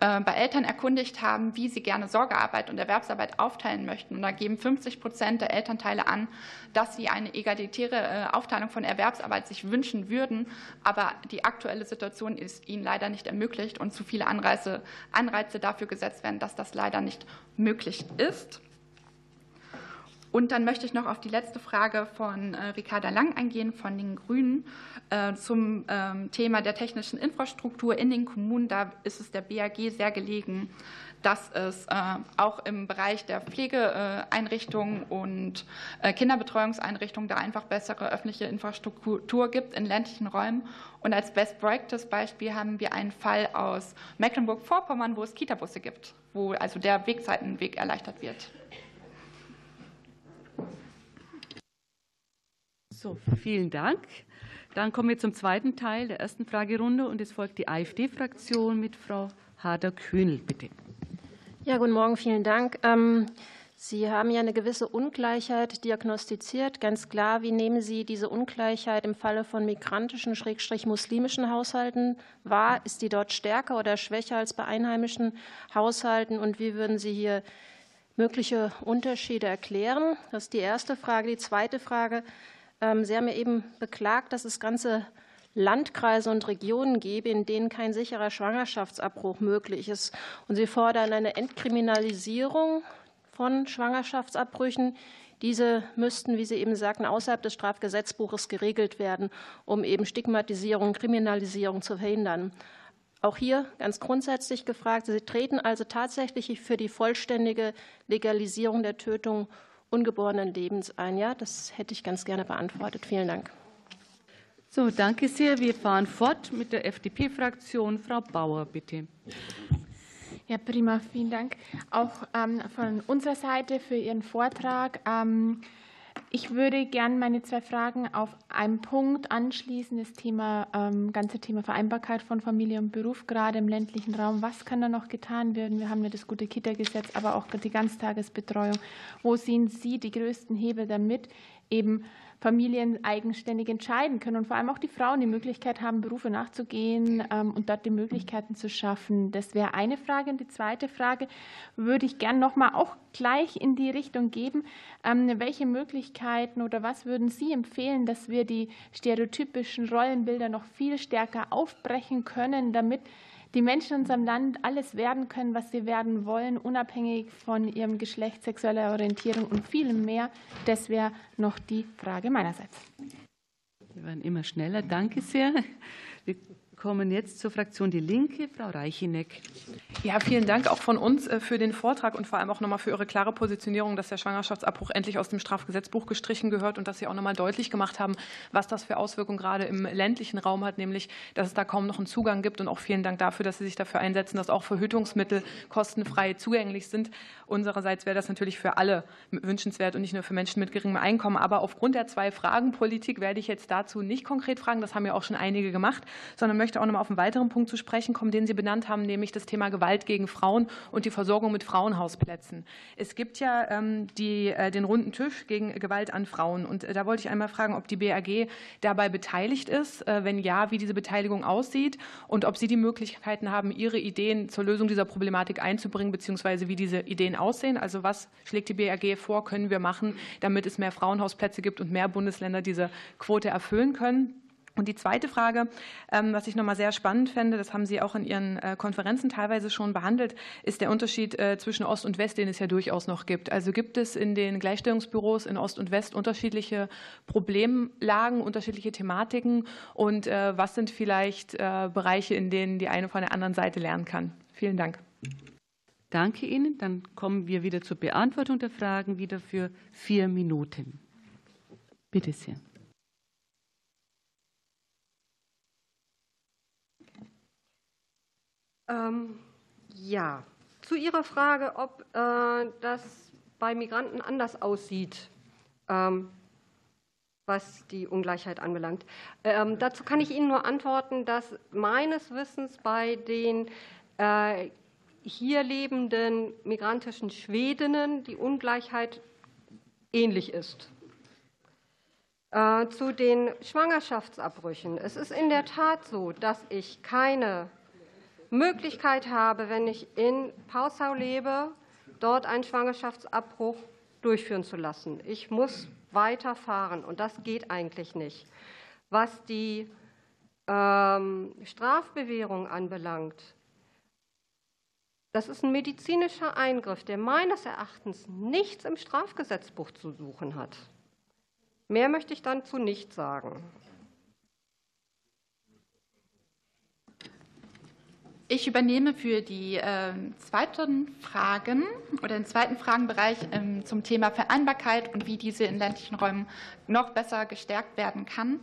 äh, bei Eltern erkundigt haben, wie sie gerne Sorgearbeit und Erwerbsarbeit aufteilen möchten. Und da geben 50 Prozent der Elternteile an, dass sie eine egalitäre äh, Aufteilung von Erwerbsarbeit sich wünschen würden. Aber die aktuelle Situation ist ihnen leider nicht ermöglicht und zu viele Anreize, Anreize dafür gesetzt werden, dass das leider nicht möglich ist. Und dann möchte ich noch auf die letzte Frage von äh, Ricarda Lang eingehen von den Grünen äh, zum ähm, Thema der technischen Infrastruktur in den Kommunen. Da ist es der BAG sehr gelegen, dass es äh, auch im Bereich der Pflegeeinrichtungen und Kinderbetreuungseinrichtungen da einfach bessere öffentliche Infrastruktur gibt in ländlichen Räumen. Und als Best Practice Beispiel haben wir einen Fall aus Mecklenburg-Vorpommern, wo es Kitabusse gibt, wo also der Wegzeitenweg erleichtert wird. So, vielen Dank. Dann kommen wir zum zweiten Teil der ersten Fragerunde und es folgt die AfD-Fraktion mit Frau Hader-Kühnel, bitte. Ja, guten Morgen, vielen Dank. Ähm, Sie haben ja eine gewisse Ungleichheit diagnostiziert. Ganz klar, wie nehmen Sie diese Ungleichheit im Falle von migrantischen, schrägstrich muslimischen Haushalten wahr? Ist die dort stärker oder schwächer als bei einheimischen Haushalten? Und wie würden Sie hier mögliche Unterschiede erklären? Das ist die erste Frage. Die zweite Frage. Ähm, Sie haben ja eben beklagt, dass es ganze Landkreise und Regionen gäbe, in denen kein sicherer Schwangerschaftsabbruch möglich ist. Und Sie fordern eine Entkriminalisierung von Schwangerschaftsabbrüchen. Diese müssten, wie Sie eben sagten, außerhalb des Strafgesetzbuches geregelt werden, um eben Stigmatisierung, Kriminalisierung zu verhindern. Auch hier ganz grundsätzlich gefragt, Sie treten also tatsächlich für die vollständige Legalisierung der Tötung ungeborenen Lebens ein. Ja, das hätte ich ganz gerne beantwortet. Vielen Dank. So, danke sehr. Wir fahren fort mit der FDP-Fraktion. Frau Bauer, bitte. Ja, prima, vielen Dank. Auch ähm, von unserer Seite für Ihren Vortrag. Ähm, ich würde gerne meine zwei Fragen auf einen Punkt anschließen, das Thema, ähm, ganze Thema Vereinbarkeit von Familie und Beruf, gerade im ländlichen Raum. Was kann da noch getan werden? Wir haben ja das gute Kita-Gesetz, aber auch die Ganztagesbetreuung. Wo sehen Sie die größten Hebel damit, eben Familien eigenständig entscheiden können und vor allem auch die Frauen die Möglichkeit haben, Berufe nachzugehen ähm, und dort die Möglichkeiten zu schaffen. Das wäre eine Frage. Und die zweite Frage würde ich gerne noch mal auch gleich in die Richtung geben. Ähm, welche Möglichkeiten oder was würden Sie empfehlen, dass wir die stereotypischen Rollenbilder noch viel stärker aufbrechen können, damit die Menschen in unserem Land alles werden können, was sie werden wollen, unabhängig von ihrem Geschlecht, sexueller Orientierung und vielem mehr. Das wäre noch die Frage meinerseits. Wir werden immer schneller. Danke sehr. Kommen jetzt zur Fraktion Die Linke. Frau Reicheneck. Ja, vielen Dank auch von uns äh, für den Vortrag und vor allem auch nochmal für Ihre klare Positionierung, dass der Schwangerschaftsabbruch endlich aus dem Strafgesetzbuch gestrichen gehört und dass Sie auch nochmal deutlich gemacht haben, was das für Auswirkungen gerade im ländlichen Raum hat, nämlich, dass es da kaum noch einen Zugang gibt. Und auch vielen Dank dafür, dass Sie sich dafür einsetzen, dass auch Verhütungsmittel kostenfrei zugänglich sind. Unsererseits wäre das natürlich für alle wünschenswert und nicht nur für Menschen mit geringem Einkommen. Aber aufgrund der zwei Fragen Politik werde ich jetzt dazu nicht konkret fragen. Das haben ja auch schon einige gemacht, sondern möchte auch noch mal auf einen weiteren Punkt zu sprechen kommen, den Sie benannt haben, nämlich das Thema Gewalt gegen Frauen und die Versorgung mit Frauenhausplätzen. Es gibt ja ähm, die, äh, den runden Tisch gegen Gewalt an Frauen. Und äh, da wollte ich einmal fragen, ob die BAG dabei beteiligt ist. Äh, wenn ja, wie diese Beteiligung aussieht und ob Sie die Möglichkeiten haben, Ihre Ideen zur Lösung dieser Problematik einzubringen, beziehungsweise wie diese Ideen aussehen. Also was schlägt die BAG vor, können wir machen, damit es mehr Frauenhausplätze gibt und mehr Bundesländer diese Quote erfüllen können? Und die zweite Frage, ähm, was ich nochmal sehr spannend fände, das haben Sie auch in Ihren äh, Konferenzen teilweise schon behandelt, ist der Unterschied äh, zwischen Ost und West, den es ja durchaus noch gibt. Also gibt es in den Gleichstellungsbüros in Ost und West unterschiedliche Problemlagen, unterschiedliche Thematiken und äh, was sind vielleicht Bereiche, in denen die eine von der anderen Seite lernen kann? Vielen Dank. Danke Ihnen. Dann kommen wir wieder zur Beantwortung der Fragen, wieder für vier Minuten. Bitte sehr. Ähm, ja, zu Ihrer Frage, ob äh, das bei Migranten anders aussieht, ähm, was die Ungleichheit anbelangt. Ähm, dazu kann ich Ihnen nur antworten, dass meines Wissens bei den äh, hier lebenden migrantischen Schwedinnen die Ungleichheit ähnlich ist. Äh, zu den Schwangerschaftsabbrüchen. Es ist in der Tat so, dass ich keine Möglichkeit habe, wenn ich in Pausau lebe, dort einen Schwangerschaftsabbruch durchführen zu lassen. Ich muss weiterfahren und das geht eigentlich nicht. Was die ähm, Strafbewährung anbelangt, das ist ein medizinischer Eingriff, der meines Erachtens nichts im Strafgesetzbuch zu suchen hat. Mehr möchte ich dazu nicht sagen. Ich übernehme für die äh, zweiten Fragen oder den zweiten Fragenbereich ähm, zum Thema Vereinbarkeit und wie diese in ländlichen Räumen noch besser gestärkt werden kann.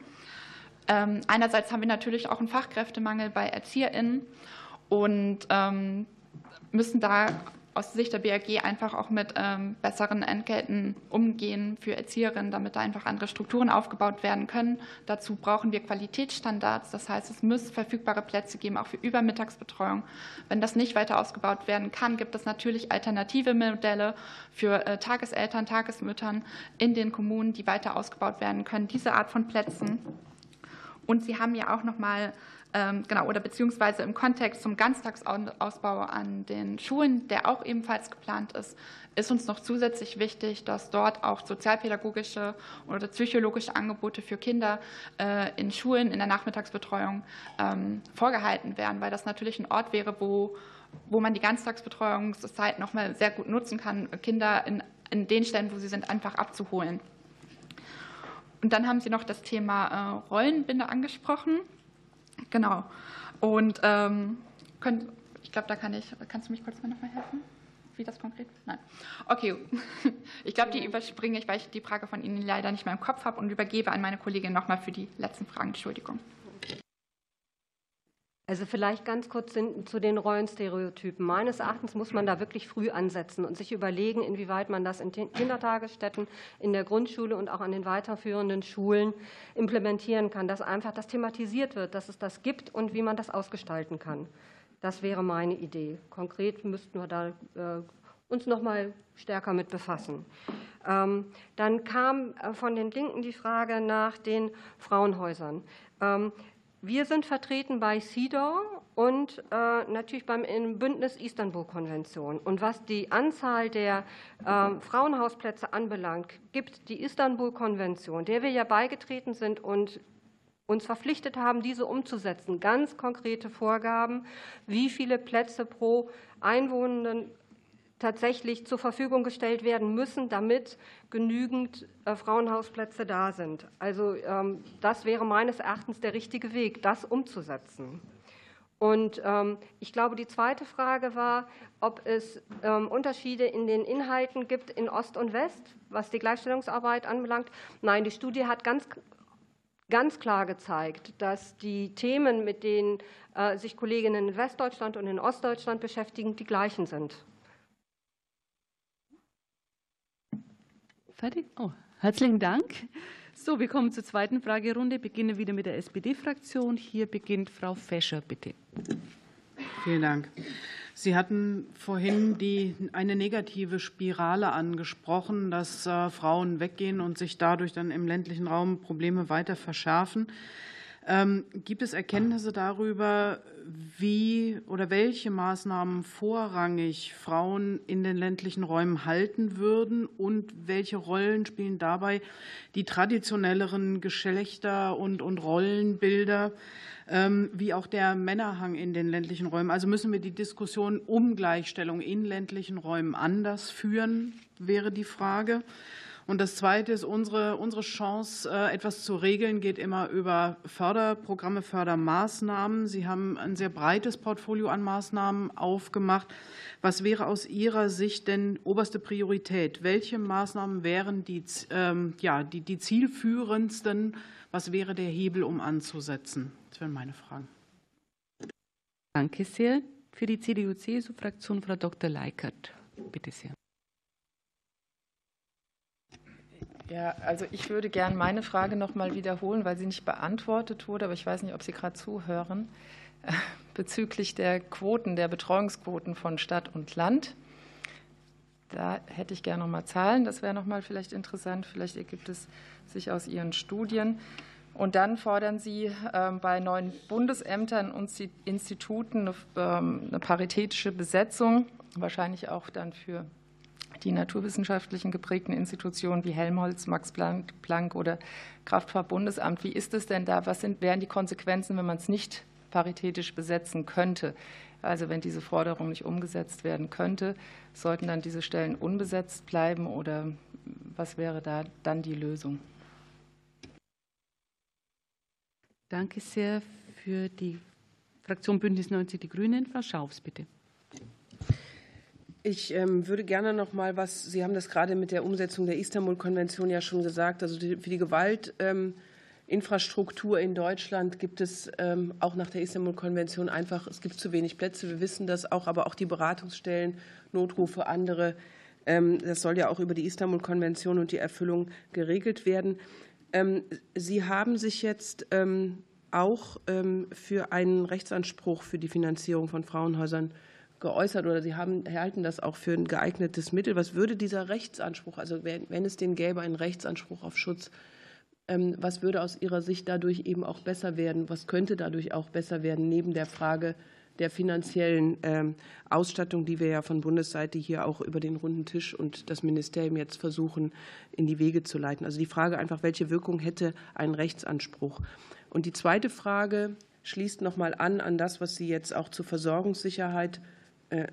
Ähm, einerseits haben wir natürlich auch einen Fachkräftemangel bei ErzieherInnen und ähm, müssen da aus Sicht der BAG einfach auch mit ähm, besseren Entgelten umgehen für Erzieherinnen, damit da einfach andere Strukturen aufgebaut werden können. Dazu brauchen wir Qualitätsstandards. Das heißt, es muss verfügbare Plätze geben, auch für Übermittagsbetreuung. Wenn das nicht weiter ausgebaut werden kann, gibt es natürlich alternative Modelle für äh, Tageseltern, Tagesmüttern in den Kommunen, die weiter ausgebaut werden können. Diese Art von Plätzen. Und Sie haben ja auch noch mal genau, oder beziehungsweise im Kontext zum Ganztagsausbau an den Schulen, der auch ebenfalls geplant ist, ist uns noch zusätzlich wichtig, dass dort auch sozialpädagogische oder psychologische Angebote für Kinder äh, in Schulen in der Nachmittagsbetreuung ähm, vorgehalten werden, weil das natürlich ein Ort wäre, wo, wo man die Ganztagsbetreuungszeit noch mal sehr gut nutzen kann, Kinder in, in den Stellen, wo sie sind, einfach abzuholen. Und dann haben Sie noch das Thema äh, Rollenbinde angesprochen. Genau. Und ähm, könnt, ich glaube, da kann ich, kannst du mich kurz mal nochmal helfen? Wie das konkret? Nein. Okay. Ich glaube, die überspringe ich, weil ich die Frage von Ihnen leider nicht mehr im Kopf habe und übergebe an meine Kollegin nochmal für die letzten Fragen. Entschuldigung. Also vielleicht ganz kurz zu den Rollenstereotypen. Meines Erachtens muss man da wirklich früh ansetzen und sich überlegen, inwieweit man das in Kindertagesstätten, in der Grundschule und auch an den weiterführenden Schulen implementieren kann, dass einfach das thematisiert wird, dass es das gibt und wie man das ausgestalten kann. Das wäre meine Idee. Konkret müssten wir da äh, uns noch mal stärker mit befassen. Ähm, dann kam äh, von den Linken die Frage nach den Frauenhäusern. Ähm, wir sind vertreten bei CEDAW und äh, natürlich beim Bündnis Istanbul-Konvention. Und was die Anzahl der äh, Frauenhausplätze anbelangt, gibt die Istanbul-Konvention, der wir ja beigetreten sind und uns verpflichtet haben, diese umzusetzen, ganz konkrete Vorgaben, wie viele Plätze pro Einwohner tatsächlich zur Verfügung gestellt werden müssen, damit genügend äh, Frauenhausplätze da sind. Also ähm, das wäre meines Erachtens der richtige Weg, das umzusetzen. Und ähm, ich glaube, die zweite Frage war, ob es ähm, Unterschiede in den Inhalten gibt in Ost und West, was die Gleichstellungsarbeit anbelangt. Nein, die Studie hat ganz, ganz klar gezeigt, dass die Themen, mit denen äh, sich Kolleginnen in Westdeutschland und in Ostdeutschland beschäftigen, die gleichen sind. Fertig? Oh, herzlichen Dank. So, wir kommen zur zweiten Fragerunde. Beginnen wieder mit der SPD-Fraktion. Hier beginnt Frau Fescher, bitte. Vielen Dank. Sie hatten vorhin die, eine negative Spirale angesprochen, dass äh, Frauen weggehen und sich dadurch dann im ländlichen Raum Probleme weiter verschärfen. Ähm, gibt es Erkenntnisse darüber, wie oder welche Maßnahmen vorrangig Frauen in den ländlichen Räumen halten würden und welche Rollen spielen dabei die traditionelleren Geschlechter und, und Rollenbilder, ähm, wie auch der Männerhang in den ländlichen Räumen? Also müssen wir die Diskussion um Gleichstellung in ländlichen Räumen anders führen, wäre die Frage. Und das Zweite ist, unsere, unsere Chance, äh, etwas zu regeln, geht immer über Förderprogramme, Fördermaßnahmen. Sie haben ein sehr breites Portfolio an Maßnahmen aufgemacht. Was wäre aus Ihrer Sicht denn oberste Priorität? Welche Maßnahmen wären die, ähm, ja, die, die zielführendsten? Was wäre der Hebel, um anzusetzen? Das wären meine Fragen. Danke sehr. Für die CDU-CSU-Fraktion Frau Dr. Leikert. Bitte sehr. Ja, also ich würde gerne meine Frage noch mal wiederholen, weil sie nicht beantwortet wurde, aber ich weiß nicht, ob Sie gerade zuhören, bezüglich der Quoten, der Betreuungsquoten von Stadt und Land. Da hätte ich gerne noch mal Zahlen, das wäre noch mal vielleicht interessant, vielleicht ergibt es sich aus Ihren Studien. Und dann fordern Sie ähm, bei neuen Bundesämtern und Instituten ähm, eine paritätische Besetzung, wahrscheinlich auch dann für die naturwissenschaftlichen geprägten Institutionen wie Helmholtz, Max Planck oder Kraftfahrtbundesamt. Wie ist es denn da? Was sind, wären die Konsequenzen, wenn man es nicht paritätisch besetzen könnte? Also wenn diese Forderung nicht umgesetzt werden könnte, sollten dann diese Stellen unbesetzt bleiben oder was wäre da dann die Lösung? Danke sehr für die Fraktion Bündnis 90 Die Grünen. Frau Schaufs, bitte. Ich ähm, würde gerne noch mal was, Sie haben das gerade mit der Umsetzung der Istanbul-Konvention ja schon gesagt, also für die Gewalt ähm, in Deutschland gibt es ähm, auch nach der Istanbul-Konvention einfach, es gibt zu wenig Plätze. Wir wissen das auch, aber auch die Beratungsstellen, Notrufe, andere. Das soll ja auch über die Istanbul-Konvention und die Erfüllung geregelt werden. Sie haben sich jetzt auch für einen Rechtsanspruch für die Finanzierung von Frauenhäusern geäußert oder Sie haben, halten das auch für ein geeignetes Mittel. Was würde dieser Rechtsanspruch, also wenn, wenn es den gäbe, einen Rechtsanspruch auf Schutz, ähm, was würde aus Ihrer Sicht dadurch eben auch besser werden? Was könnte dadurch auch besser werden, neben der Frage der finanziellen ähm, Ausstattung, die wir ja von Bundesseite hier auch über den runden Tisch und das Ministerium jetzt versuchen, in die Wege zu leiten? Also die Frage einfach, welche Wirkung hätte ein Rechtsanspruch? Und die zweite Frage schließt noch mal an an das, was Sie jetzt auch zur Versorgungssicherheit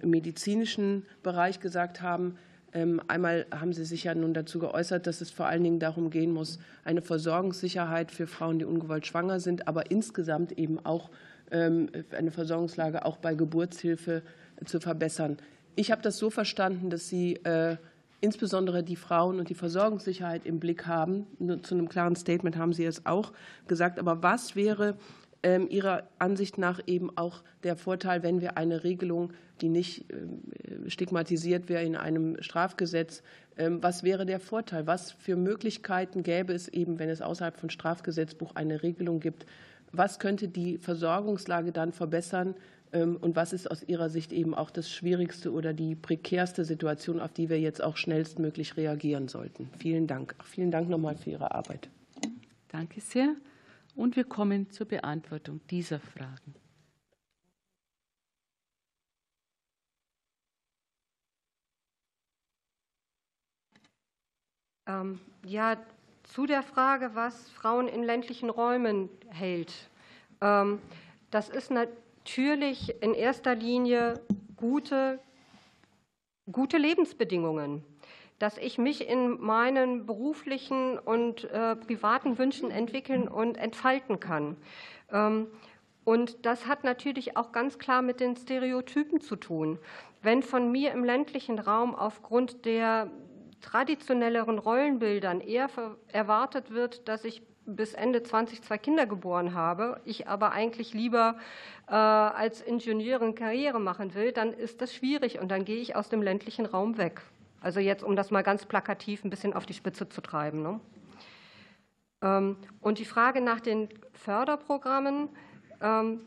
medizinischen Bereich gesagt haben. Ähm, einmal haben Sie sich ja nun dazu geäußert, dass es vor allen Dingen darum gehen muss, eine Versorgungssicherheit für Frauen, die ungewollt schwanger sind, aber insgesamt eben auch ähm, eine Versorgungslage auch bei Geburtshilfe zu verbessern. Ich habe das so verstanden, dass Sie äh, insbesondere die Frauen und die Versorgungssicherheit im Blick haben. Zu einem klaren Statement haben Sie es auch gesagt. Aber was wäre Ihrer Ansicht nach eben auch der Vorteil, wenn wir eine Regelung, die nicht ähm, stigmatisiert wäre in einem Strafgesetz, ähm, was wäre der Vorteil? Was für Möglichkeiten gäbe es eben, wenn es außerhalb von Strafgesetzbuch eine Regelung gibt? Was könnte die Versorgungslage dann verbessern? Und was ist aus Ihrer Sicht eben auch das schwierigste oder die prekärste Situation, auf die wir jetzt auch schnellstmöglich reagieren sollten? Vielen Dank. Vielen Dank nochmal für Ihre Arbeit. Danke sehr. Und wir kommen zur Beantwortung dieser Fragen. Ähm, ja, zu der Frage, was Frauen in ländlichen Räumen hält. Ähm, das ist natürlich in erster Linie gute, gute Lebensbedingungen dass ich mich in meinen beruflichen und äh, privaten Wünschen entwickeln und entfalten kann. Ähm, und das hat natürlich auch ganz klar mit den Stereotypen zu tun. Wenn von mir im ländlichen Raum aufgrund der traditionelleren Rollenbildern eher erwartet wird, dass ich bis Ende 20 zwei Kinder geboren habe, ich aber eigentlich lieber äh, als Ingenieurin Karriere machen will, dann ist das schwierig und dann gehe ich aus dem ländlichen Raum weg. Also jetzt, um das mal ganz plakativ ein bisschen auf die Spitze zu treiben. Ne? Ähm, und die Frage nach den Förderprogrammen, ähm,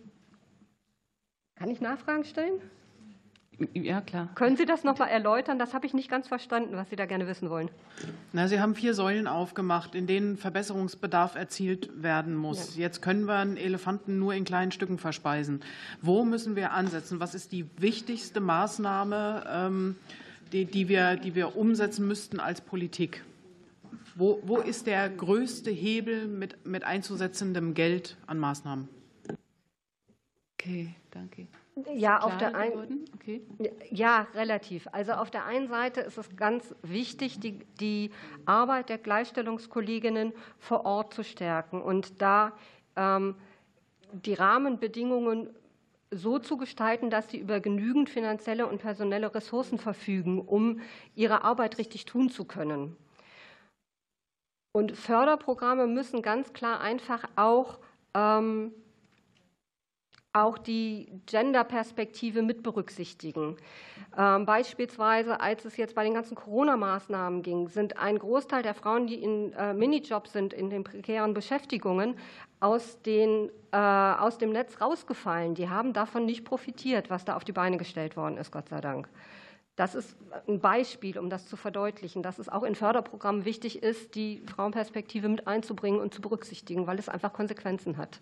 kann ich Nachfragen stellen? Ja, klar. Können Sie das noch mal erläutern? Das habe ich nicht ganz verstanden, was Sie da gerne wissen wollen. Na, Sie haben vier Säulen aufgemacht, in denen Verbesserungsbedarf erzielt werden muss. Ja. Jetzt können wir einen Elefanten nur in kleinen Stücken verspeisen. Wo müssen wir ansetzen? Was ist die wichtigste Maßnahme? Ähm, die, die, wir, die wir umsetzen müssten als Politik? Wo, wo ist der größte Hebel mit, mit einzusetzendem Geld an Maßnahmen? Okay, danke. Ja, auf der einen, okay. ja, relativ. Also auf der einen Seite ist es ganz wichtig, die, die Arbeit der Gleichstellungskolleginnen vor Ort zu stärken und da ähm, die Rahmenbedingungen so zu gestalten, dass sie über genügend finanzielle und personelle Ressourcen verfügen, um ihre Arbeit richtig tun zu können. Und Förderprogramme müssen ganz klar einfach auch, ähm, auch die Gender-Perspektive mit berücksichtigen. Ähm, beispielsweise, als es jetzt bei den ganzen Corona-Maßnahmen ging, sind ein Großteil der Frauen, die in äh, Minijobs sind, in den prekären Beschäftigungen, aus, den, äh, aus dem Netz rausgefallen. Die haben davon nicht profitiert, was da auf die Beine gestellt worden ist, Gott sei Dank. Das ist ein Beispiel, um das zu verdeutlichen, dass es auch in Förderprogrammen wichtig ist, die Frauenperspektive mit einzubringen und zu berücksichtigen, weil es einfach Konsequenzen hat.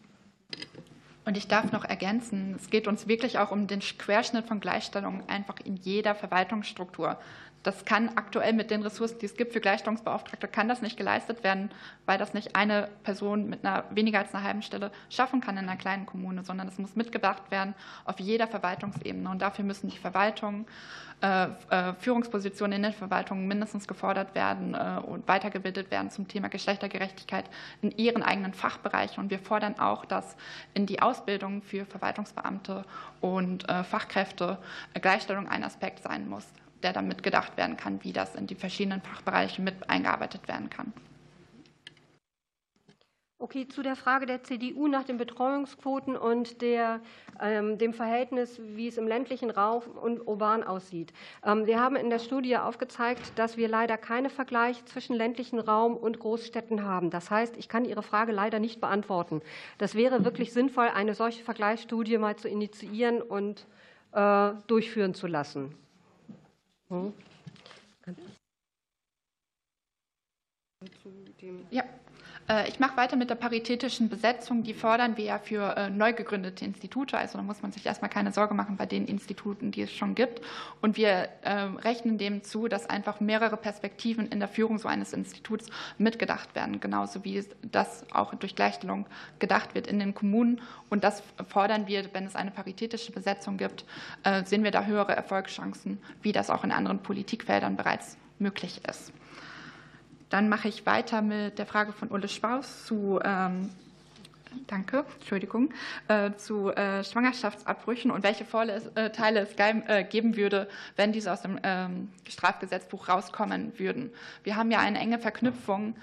Und ich darf noch ergänzen, es geht uns wirklich auch um den Querschnitt von Gleichstellung einfach in jeder Verwaltungsstruktur. Das kann aktuell mit den Ressourcen, die es gibt für Gleichstellungsbeauftragte, kann das nicht geleistet werden, weil das nicht eine Person mit einer weniger als einer halben Stelle schaffen kann in einer kleinen Kommune, sondern es muss mitgedacht werden auf jeder Verwaltungsebene. Und dafür müssen die Verwaltungen, äh, äh, Führungspositionen in den Verwaltungen mindestens gefordert werden äh, und weitergebildet werden zum Thema Geschlechtergerechtigkeit in ihren eigenen Fachbereichen. Und wir fordern auch, dass in die Ausbildung für Verwaltungsbeamte und Fachkräfte Gleichstellung ein Aspekt sein muss der damit gedacht werden kann, wie das in die verschiedenen Fachbereiche mit eingearbeitet werden kann. Okay, zu der Frage der CDU nach den Betreuungsquoten und der, ähm, dem Verhältnis, wie es im ländlichen Raum und urban aussieht. Ähm, wir haben in der Studie aufgezeigt, dass wir leider keine Vergleiche zwischen ländlichen Raum und Großstädten haben. Das heißt, ich kann Ihre Frage leider nicht beantworten. Das wäre wirklich sinnvoll, eine solche Vergleichsstudie mal zu initiieren und äh, durchführen zu lassen. Hm? Ja, äh, ich mache weiter mit der paritätischen Besetzung. Die fordern wir ja für äh, neu gegründete Institute. Also da muss man sich erstmal keine Sorge machen bei den Instituten, die es schon gibt. Und wir ähm, rechnen dem zu, dass einfach mehrere Perspektiven in der Führung so eines Instituts mitgedacht werden, genauso wie das auch durch Gleichstellung gedacht wird in den Kommunen. Und das fordern wir, wenn es eine paritätische Besetzung gibt, äh, sehen wir da höhere Erfolgschancen, wie das auch in anderen Politikfeldern bereits möglich ist. Dann mache ich weiter mit der Frage von Ulle Spaus zu ähm, Danke, Entschuldigung, äh, zu äh, Schwangerschaftsabbrüchen und welche Vorteile es äh, geben würde, wenn diese aus dem ähm, Strafgesetzbuch rauskommen würden. Wir haben ja eine enge Verknüpfung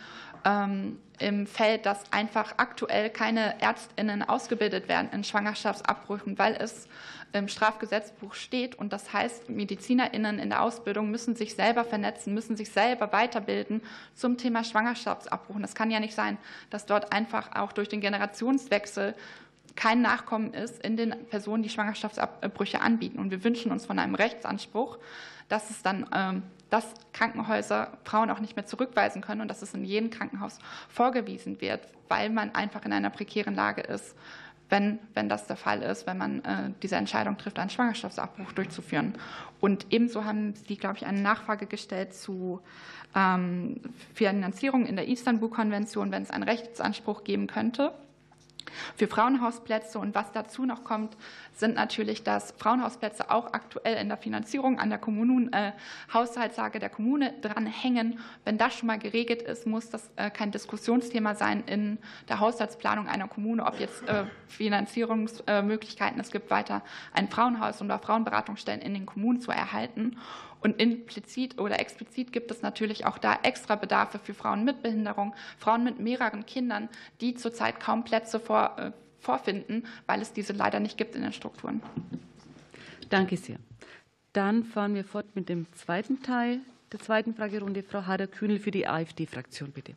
ähm, im Feld, dass einfach aktuell keine Ärztinnen ausgebildet werden in Schwangerschaftsabbrüchen, weil es im Strafgesetzbuch steht. Und das heißt, MedizinerInnen in der Ausbildung müssen sich selber vernetzen, müssen sich selber weiterbilden zum Thema Schwangerschaftsabbruch. Und es kann ja nicht sein, dass dort einfach auch durch den Generationswechsel kein Nachkommen ist in den Personen, die Schwangerschaftsabbrüche anbieten. Und wir wünschen uns von einem Rechtsanspruch, dass es dann ähm, dass Krankenhäuser Frauen auch nicht mehr zurückweisen können und dass es in jedem Krankenhaus vorgewiesen wird, weil man einfach in einer prekären Lage ist, wenn, wenn das der Fall ist, wenn man äh, diese Entscheidung trifft, einen Schwangerschaftsabbruch durchzuführen. Und ebenso haben Sie, glaube ich, eine Nachfrage gestellt zu ähm, Finanzierung in der Istanbul-Konvention, wenn es einen Rechtsanspruch geben könnte für Frauenhausplätze. Und was dazu noch kommt, sind natürlich, dass Frauenhausplätze auch aktuell in der Finanzierung an der Kommunen, äh, Haushaltslage der Kommune dranhängen. Wenn das schon mal geregelt ist, muss das äh, kein Diskussionsthema sein in der Haushaltsplanung einer Kommune, ob jetzt äh, Finanzierungsmöglichkeiten es gibt, weiter ein Frauenhaus oder Frauenberatungsstellen in den Kommunen zu erhalten. Und implizit oder explizit gibt es natürlich auch da extra Bedarfe für Frauen mit Behinderung, Frauen mit mehreren Kindern, die zurzeit kaum Plätze vor, äh, vorfinden, weil es diese leider nicht gibt in den Strukturen. Danke sehr. Dann fahren wir fort mit dem zweiten Teil der zweiten Fragerunde. Frau Hader-Kühnel für die AfD-Fraktion, bitte.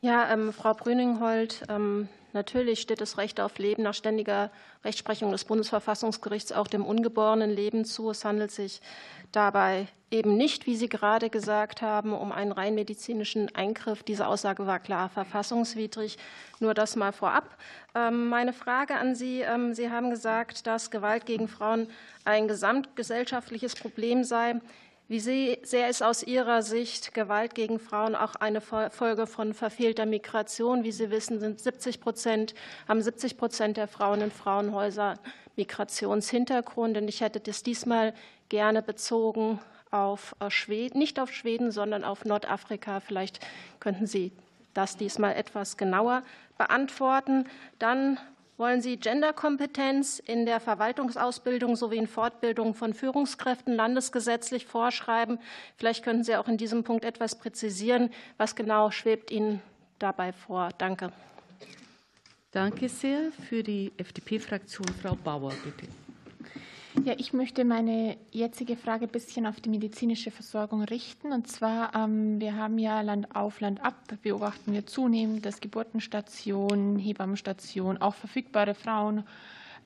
Ja, ähm, Frau Brüninghold, ähm, natürlich steht das Recht auf Leben nach ständiger Rechtsprechung des Bundesverfassungsgerichts auch dem ungeborenen Leben zu. Es handelt sich dabei eben nicht, wie Sie gerade gesagt haben, um einen rein medizinischen Eingriff. Diese Aussage war klar verfassungswidrig. Nur das mal vorab. Ähm, meine Frage an Sie. Ähm, Sie haben gesagt, dass Gewalt gegen Frauen ein gesamtgesellschaftliches Problem sei. Wie sehr ist aus Ihrer Sicht Gewalt gegen Frauen auch eine Folge von verfehlter Migration? Wie Sie wissen, sind 70 Prozent, haben 70 Prozent der Frauen in Frauenhäusern Migrationshintergrund. Und ich hätte das diesmal gerne bezogen auf äh, Schweden, nicht auf Schweden, sondern auf Nordafrika. Vielleicht könnten Sie das diesmal etwas genauer beantworten. Dann wollen Sie Genderkompetenz in der Verwaltungsausbildung sowie in Fortbildung von Führungskräften landesgesetzlich vorschreiben? Vielleicht könnten Sie auch in diesem Punkt etwas präzisieren. Was genau schwebt Ihnen dabei vor? Danke. Danke sehr. Für die FDP-Fraktion Frau Bauer, bitte. Ja, ich möchte meine jetzige Frage ein bisschen auf die medizinische Versorgung richten. Und zwar, ähm, wir haben ja Land auf, Land ab, beobachten wir zunehmend, dass Geburtenstationen, Hebammenstationen, auch verfügbare Frauen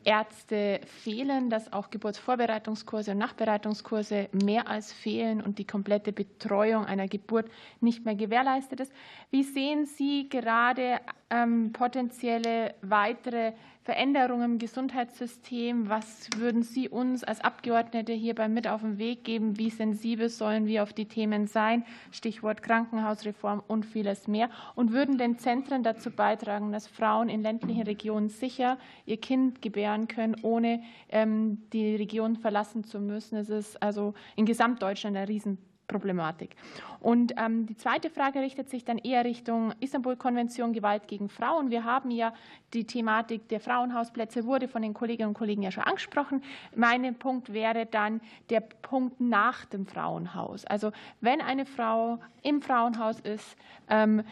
Ärzte fehlen, dass auch Geburtsvorbereitungskurse und Nachbereitungskurse mehr als fehlen und die komplette Betreuung einer Geburt nicht mehr gewährleistet ist. Wie sehen Sie gerade ähm, potenzielle weitere Veränderungen im Gesundheitssystem? Was würden Sie uns als Abgeordnete hierbei mit auf den Weg geben? Wie sensibel sollen wir auf die Themen sein? Stichwort Krankenhausreform und vieles mehr. Und würden denn Zentren dazu beitragen, dass Frauen in ländlichen Regionen sicher ihr Kind gebären können, ohne ähm, die Region verlassen zu müssen? Es ist also in Gesamtdeutschland ein Riesenproblem. Problematik. Und ähm, die zweite Frage richtet sich dann eher Richtung Istanbul-Konvention Gewalt gegen Frauen. Wir haben ja die Thematik der Frauenhausplätze, wurde von den Kolleginnen und Kollegen ja schon angesprochen. Mein Punkt wäre dann der Punkt nach dem Frauenhaus. Also wenn eine Frau im Frauenhaus ist, ähm,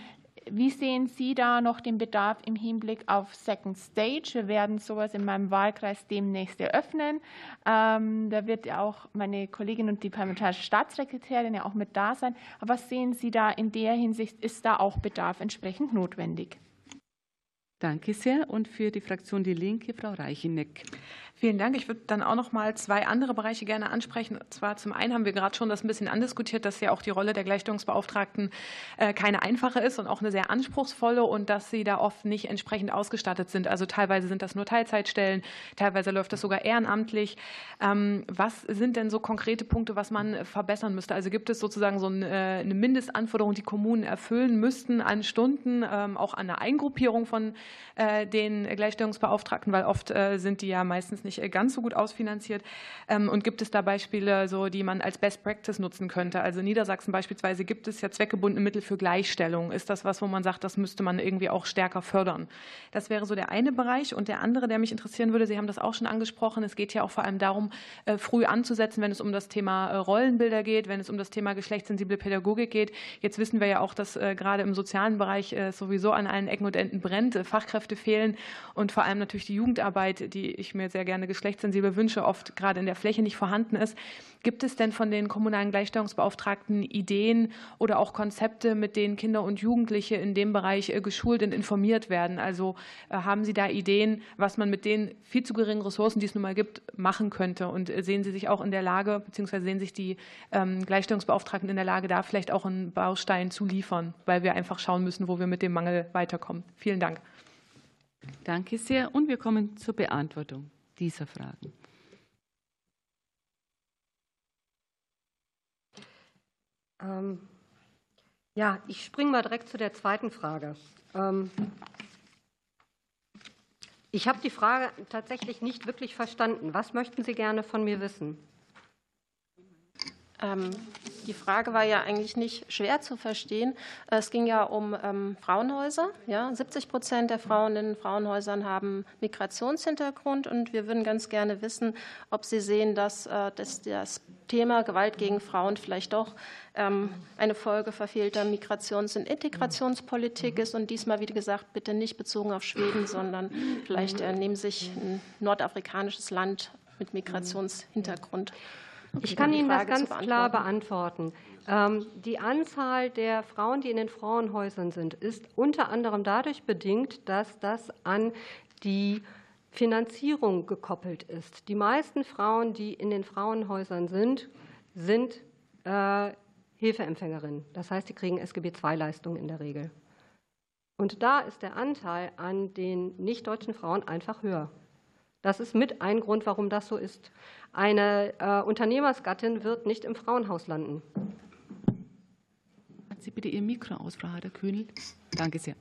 wie sehen Sie da noch den Bedarf im Hinblick auf Second Stage? Wir werden sowas in meinem Wahlkreis demnächst eröffnen. Ähm, da wird ja auch meine Kollegin und die parlamentarische Staatssekretärin ja auch mit da sein. Aber was sehen Sie da in der Hinsicht? Ist da auch Bedarf entsprechend notwendig? Danke sehr. Und für die Fraktion Die Linke, Frau Reicheneck. Vielen Dank. Ich würde dann auch noch mal zwei andere Bereiche gerne ansprechen. Und zwar zum einen haben wir gerade schon das ein bisschen andiskutiert, dass ja auch die Rolle der Gleichstellungsbeauftragten äh, keine einfache ist und auch eine sehr anspruchsvolle und dass sie da oft nicht entsprechend ausgestattet sind. Also teilweise sind das nur Teilzeitstellen, teilweise läuft das sogar ehrenamtlich. Ähm, was sind denn so konkrete Punkte, was man verbessern müsste? Also gibt es sozusagen so äh, eine Mindestanforderung, die Kommunen erfüllen müssten an Stunden, ähm, auch an der Eingruppierung von äh, den Gleichstellungsbeauftragten, weil oft sind die ja meistens nicht äh, ganz so gut ausfinanziert. Ähm, und gibt es da Beispiele, so, die man als Best Practice nutzen könnte? Also in Niedersachsen beispielsweise gibt es ja zweckgebundene Mittel für Gleichstellung. Ist das was, wo man sagt, das müsste man irgendwie auch stärker fördern? Das wäre so der eine Bereich. Und der andere, der mich interessieren würde, Sie haben das auch schon angesprochen, es geht ja auch vor allem darum, äh, früh anzusetzen, wenn es um das Thema äh, Rollenbilder geht, wenn es um das Thema geschlechtssensible Pädagogik geht. Jetzt wissen wir ja auch, dass gerade im sozialen Bereich sowieso an allen Ecken und Enden brennt, Fachkräfte fehlen und vor allem natürlich die Jugendarbeit, die ich mir sehr gerne gerne geschlechtssensible Wünsche oft gerade in der Fläche nicht vorhanden ist. Gibt es denn von den kommunalen Gleichstellungsbeauftragten Ideen oder auch Konzepte, mit denen Kinder und Jugendliche in dem Bereich äh, geschult und informiert werden? Also äh, haben Sie da Ideen, was man mit den viel zu geringen Ressourcen, die es nun mal gibt, machen könnte? Und äh, sehen Sie sich auch in der Lage, beziehungsweise sehen sich die ähm, Gleichstellungsbeauftragten in der Lage, da vielleicht auch einen Baustein zu liefern, weil wir einfach schauen müssen, wo wir mit dem Mangel weiterkommen? Vielen Dank. Danke sehr. Und wir kommen zur Beantwortung dieser Fragen. Ähm, ja, ich springe mal direkt zu der zweiten Frage. Ähm, ich habe die Frage tatsächlich nicht wirklich verstanden. Was möchten Sie gerne von mir wissen? Ähm, die Frage war ja eigentlich nicht schwer zu verstehen. Es ging ja um ähm, Frauenhäuser. Ja, 70 Prozent der Frauen in Frauenhäusern haben Migrationshintergrund. Und wir würden ganz gerne wissen, ob Sie sehen, dass, äh, das Thema Gewalt gegen Frauen vielleicht doch ähm, eine Folge verfehlter Migrations- und Integrationspolitik ist. Und diesmal, wie gesagt, bitte nicht bezogen auf Schweden, sondern vielleicht äh, nehmen sich ein nordafrikanisches Land mit Migrationshintergrund. Ich kann Ihnen das ganz klar beantworten. Ähm, die Anzahl der Frauen, die in den Frauenhäusern sind, ist unter anderem dadurch bedingt, dass das an die Finanzierung gekoppelt ist. Die meisten Frauen, die in den Frauenhäusern sind, sind äh, Hilfeempfängerinnen. Das heißt, sie kriegen SGB-II-Leistungen in der Regel. Und da ist der Anteil an den nicht-deutschen Frauen einfach höher. Das ist mit ein Grund, warum das so ist. Eine äh, Unternehmersgattin wird nicht im Frauenhaus landen. Machen Sie bitte Ihr Mikro aus, Frau Hader-Kühnel. Danke sehr.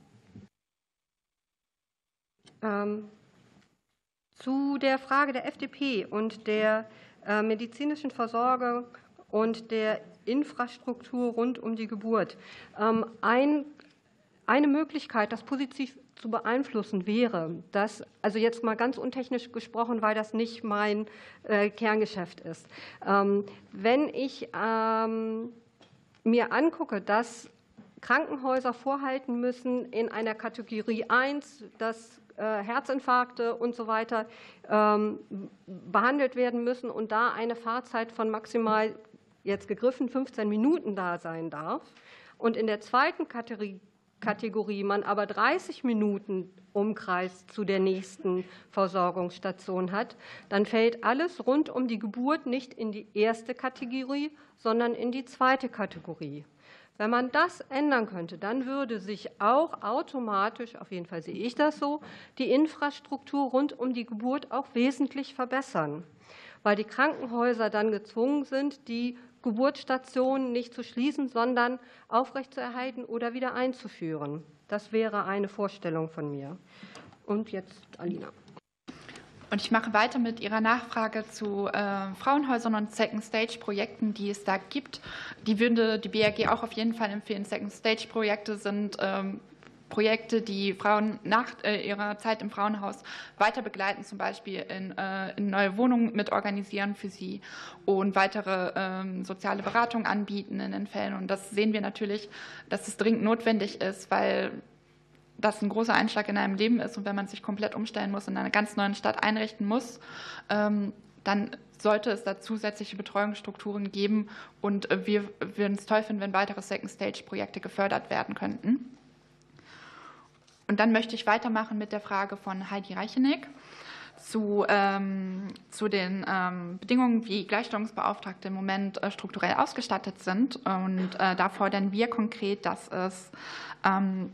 Ähm, zu der Frage der FDP und der äh, medizinischen Versorgung und der Infrastruktur rund um die Geburt. Ähm, ein, eine Möglichkeit, das positiv zu beeinflussen wäre, dass, also jetzt mal ganz untechnisch gesprochen, weil das nicht mein äh, Kerngeschäft ist. Ähm, wenn ich ähm, mir angucke, dass Krankenhäuser vorhalten müssen in einer Kategorie 1, dass äh, Herzinfarkte und so weiter ähm, behandelt werden müssen und da eine Fahrzeit von maximal jetzt gegriffen 15 Minuten da sein darf. Und in der zweiten Kategorie Kategorie man aber 30 Minuten Umkreis zu der nächsten Versorgungsstation hat, dann fällt alles rund um die Geburt nicht in die erste Kategorie, sondern in die zweite Kategorie. Wenn man das ändern könnte, dann würde sich auch automatisch, auf jeden Fall sehe ich das so, die Infrastruktur rund um die Geburt auch wesentlich verbessern, weil die Krankenhäuser dann gezwungen sind, die Geburtsstationen nicht zu schließen, sondern aufrechtzuerhalten oder wieder einzuführen. Das wäre eine Vorstellung von mir. Und jetzt Alina. Und ich mache weiter mit Ihrer Nachfrage zu äh, Frauenhäusern und Second-Stage-Projekten, die es da gibt. Die würde die BRG auch auf jeden Fall empfehlen. Second-Stage-Projekte sind ähm, Projekte, die Frauen nach äh, ihrer Zeit im Frauenhaus weiter begleiten, zum Beispiel in, äh, in neue Wohnungen mit organisieren für sie und weitere ähm, soziale Beratung anbieten in den Fällen. Und das sehen wir natürlich, dass es dringend notwendig ist, weil das ein großer Einschlag in einem Leben ist und wenn man sich komplett umstellen muss und in einer ganz neuen Stadt einrichten muss, ähm, dann sollte es da zusätzliche Betreuungsstrukturen geben und wir würden es toll finden, wenn weitere Second-Stage-Projekte gefördert werden könnten. Und dann möchte ich weitermachen mit der Frage von Heidi Reicheneck zu, ähm, zu den ähm, Bedingungen, wie Gleichstellungsbeauftragte im Moment äh, strukturell ausgestattet sind. Und äh, da fordern wir konkret, dass es ähm,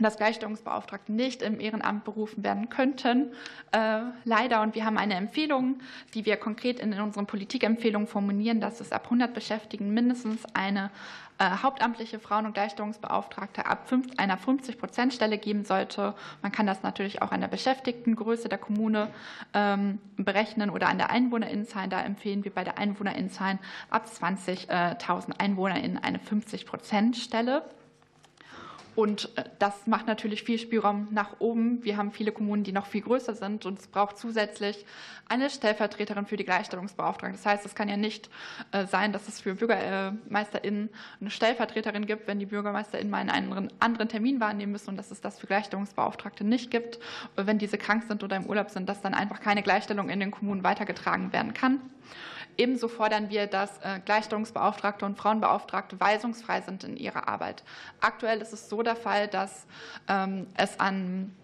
dass Gleichstellungsbeauftragte nicht im Ehrenamt berufen werden könnten, äh, leider. Und wir haben eine Empfehlung, die wir konkret in unseren Politikempfehlungen formulieren, dass es ab 100 Beschäftigten mindestens eine äh, hauptamtliche Frauen- und Gleichstellungsbeauftragte ab einer 50-Prozent-Stelle geben sollte. Man kann das natürlich auch an der Beschäftigtengröße der Kommune ähm, berechnen oder an der Einwohnerinnenzahl. Da empfehlen wir bei der Einwohnerinnenzahl ab 20.000 EinwohnerInnen eine 50-Prozent-Stelle. Und äh, das macht natürlich viel Spielraum nach oben. Wir haben viele Kommunen, die noch viel größer sind und es braucht zusätzlich eine Stellvertreterin für die Gleichstellungsbeauftragte. Das heißt, es kann ja nicht äh, sein, dass es für BürgermeisterInnen eine Stellvertreterin gibt, wenn die BürgermeisterInnen mal einen anderen Termin wahrnehmen müssen und dass es das für Gleichstellungsbeauftragte nicht gibt, wenn diese krank sind oder im Urlaub sind, dass dann einfach keine Gleichstellung in den Kommunen weitergetragen werden kann. Ebenso fordern wir, dass äh, Gleichstellungsbeauftragte und Frauenbeauftragte weisungsfrei sind in ihrer Arbeit. Aktuell ist es so der Fall, dass ähm, es an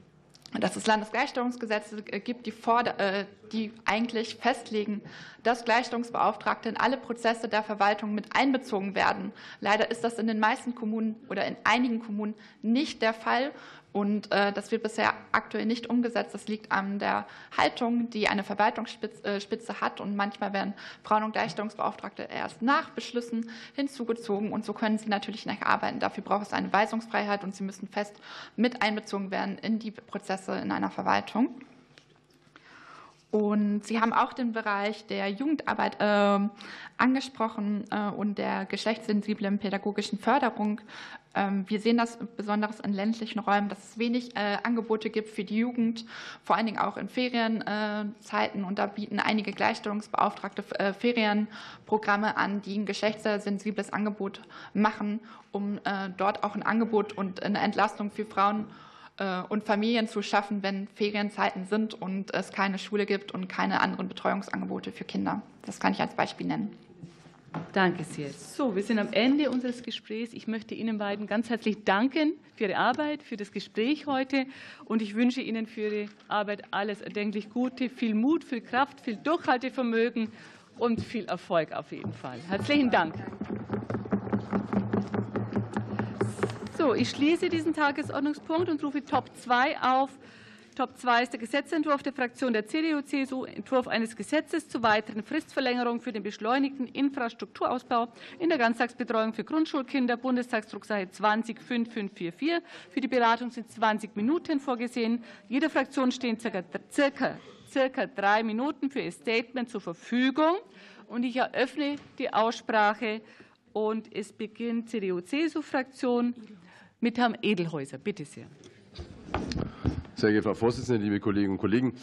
dass es Landesgleichstellungsgesetze gibt, die, äh, die eigentlich festlegen, dass Gleichstellungsbeauftragte in alle Prozesse der Verwaltung mit einbezogen werden. Leider ist das in den meisten Kommunen oder in einigen Kommunen nicht der Fall. Und äh, das wird bisher aktuell nicht umgesetzt. Das liegt an der Haltung, die eine Verwaltungsspitze äh, hat. Und manchmal werden Frauen- und Gleichstellungsbeauftragte erst nach Beschlüssen hinzugezogen. Und so können sie natürlich nicht arbeiten. Dafür braucht es eine Weisungsfreiheit und sie müssen fest mit einbezogen werden in die Prozesse in einer Verwaltung. Und Sie haben auch den Bereich der Jugendarbeit äh, angesprochen äh, und der geschlechtssensiblen pädagogischen Förderung. Ähm, wir sehen das besonders in ländlichen Räumen, dass es wenig äh, Angebote gibt für die Jugend, vor allen Dingen auch in Ferienzeiten. Und da bieten einige Gleichstellungsbeauftragte äh, Ferienprogramme an, die ein geschlechtssensibles Angebot machen, um dort auch ein Angebot und eine Entlastung für Frauen äh, und Familien zu schaffen, wenn Ferienzeiten sind und es keine Schule gibt und keine anderen Betreuungsangebote für Kinder. Das kann ich als Beispiel nennen. Danke sehr. So, wir sind am Ende unseres Gesprächs. Ich möchte Ihnen beiden ganz herzlich danken für Ihre Arbeit, für das Gespräch heute. Und ich wünsche Ihnen für Ihre Arbeit alles erdenklich Gute, viel Mut, viel Kraft, viel Durchhaltevermögen und viel Erfolg auf jeden Fall. Herzlichen Dank. So, ich schließe diesen Tagesordnungspunkt und rufe Top 2 auf. Top 2 ist der Gesetzentwurf der Fraktion der CDU-CSU, Entwurf eines Gesetzes zur weiteren Fristverlängerung für den beschleunigten Infrastrukturausbau in der Ganztagsbetreuung für Grundschulkinder, Bundestagsdrucksache 205544. Für die Beratung sind 20 Minuten vorgesehen. Jeder Fraktion stehen circa, circa, circa drei Minuten für ihr Statement zur Verfügung. Und ich eröffne die Aussprache und es beginnt CDU-CSU-Fraktion mit Herrn Edelhäuser. Bitte sehr. Sehr geehrte Frau Vorsitzende, liebe Kolleginnen und Kollegen!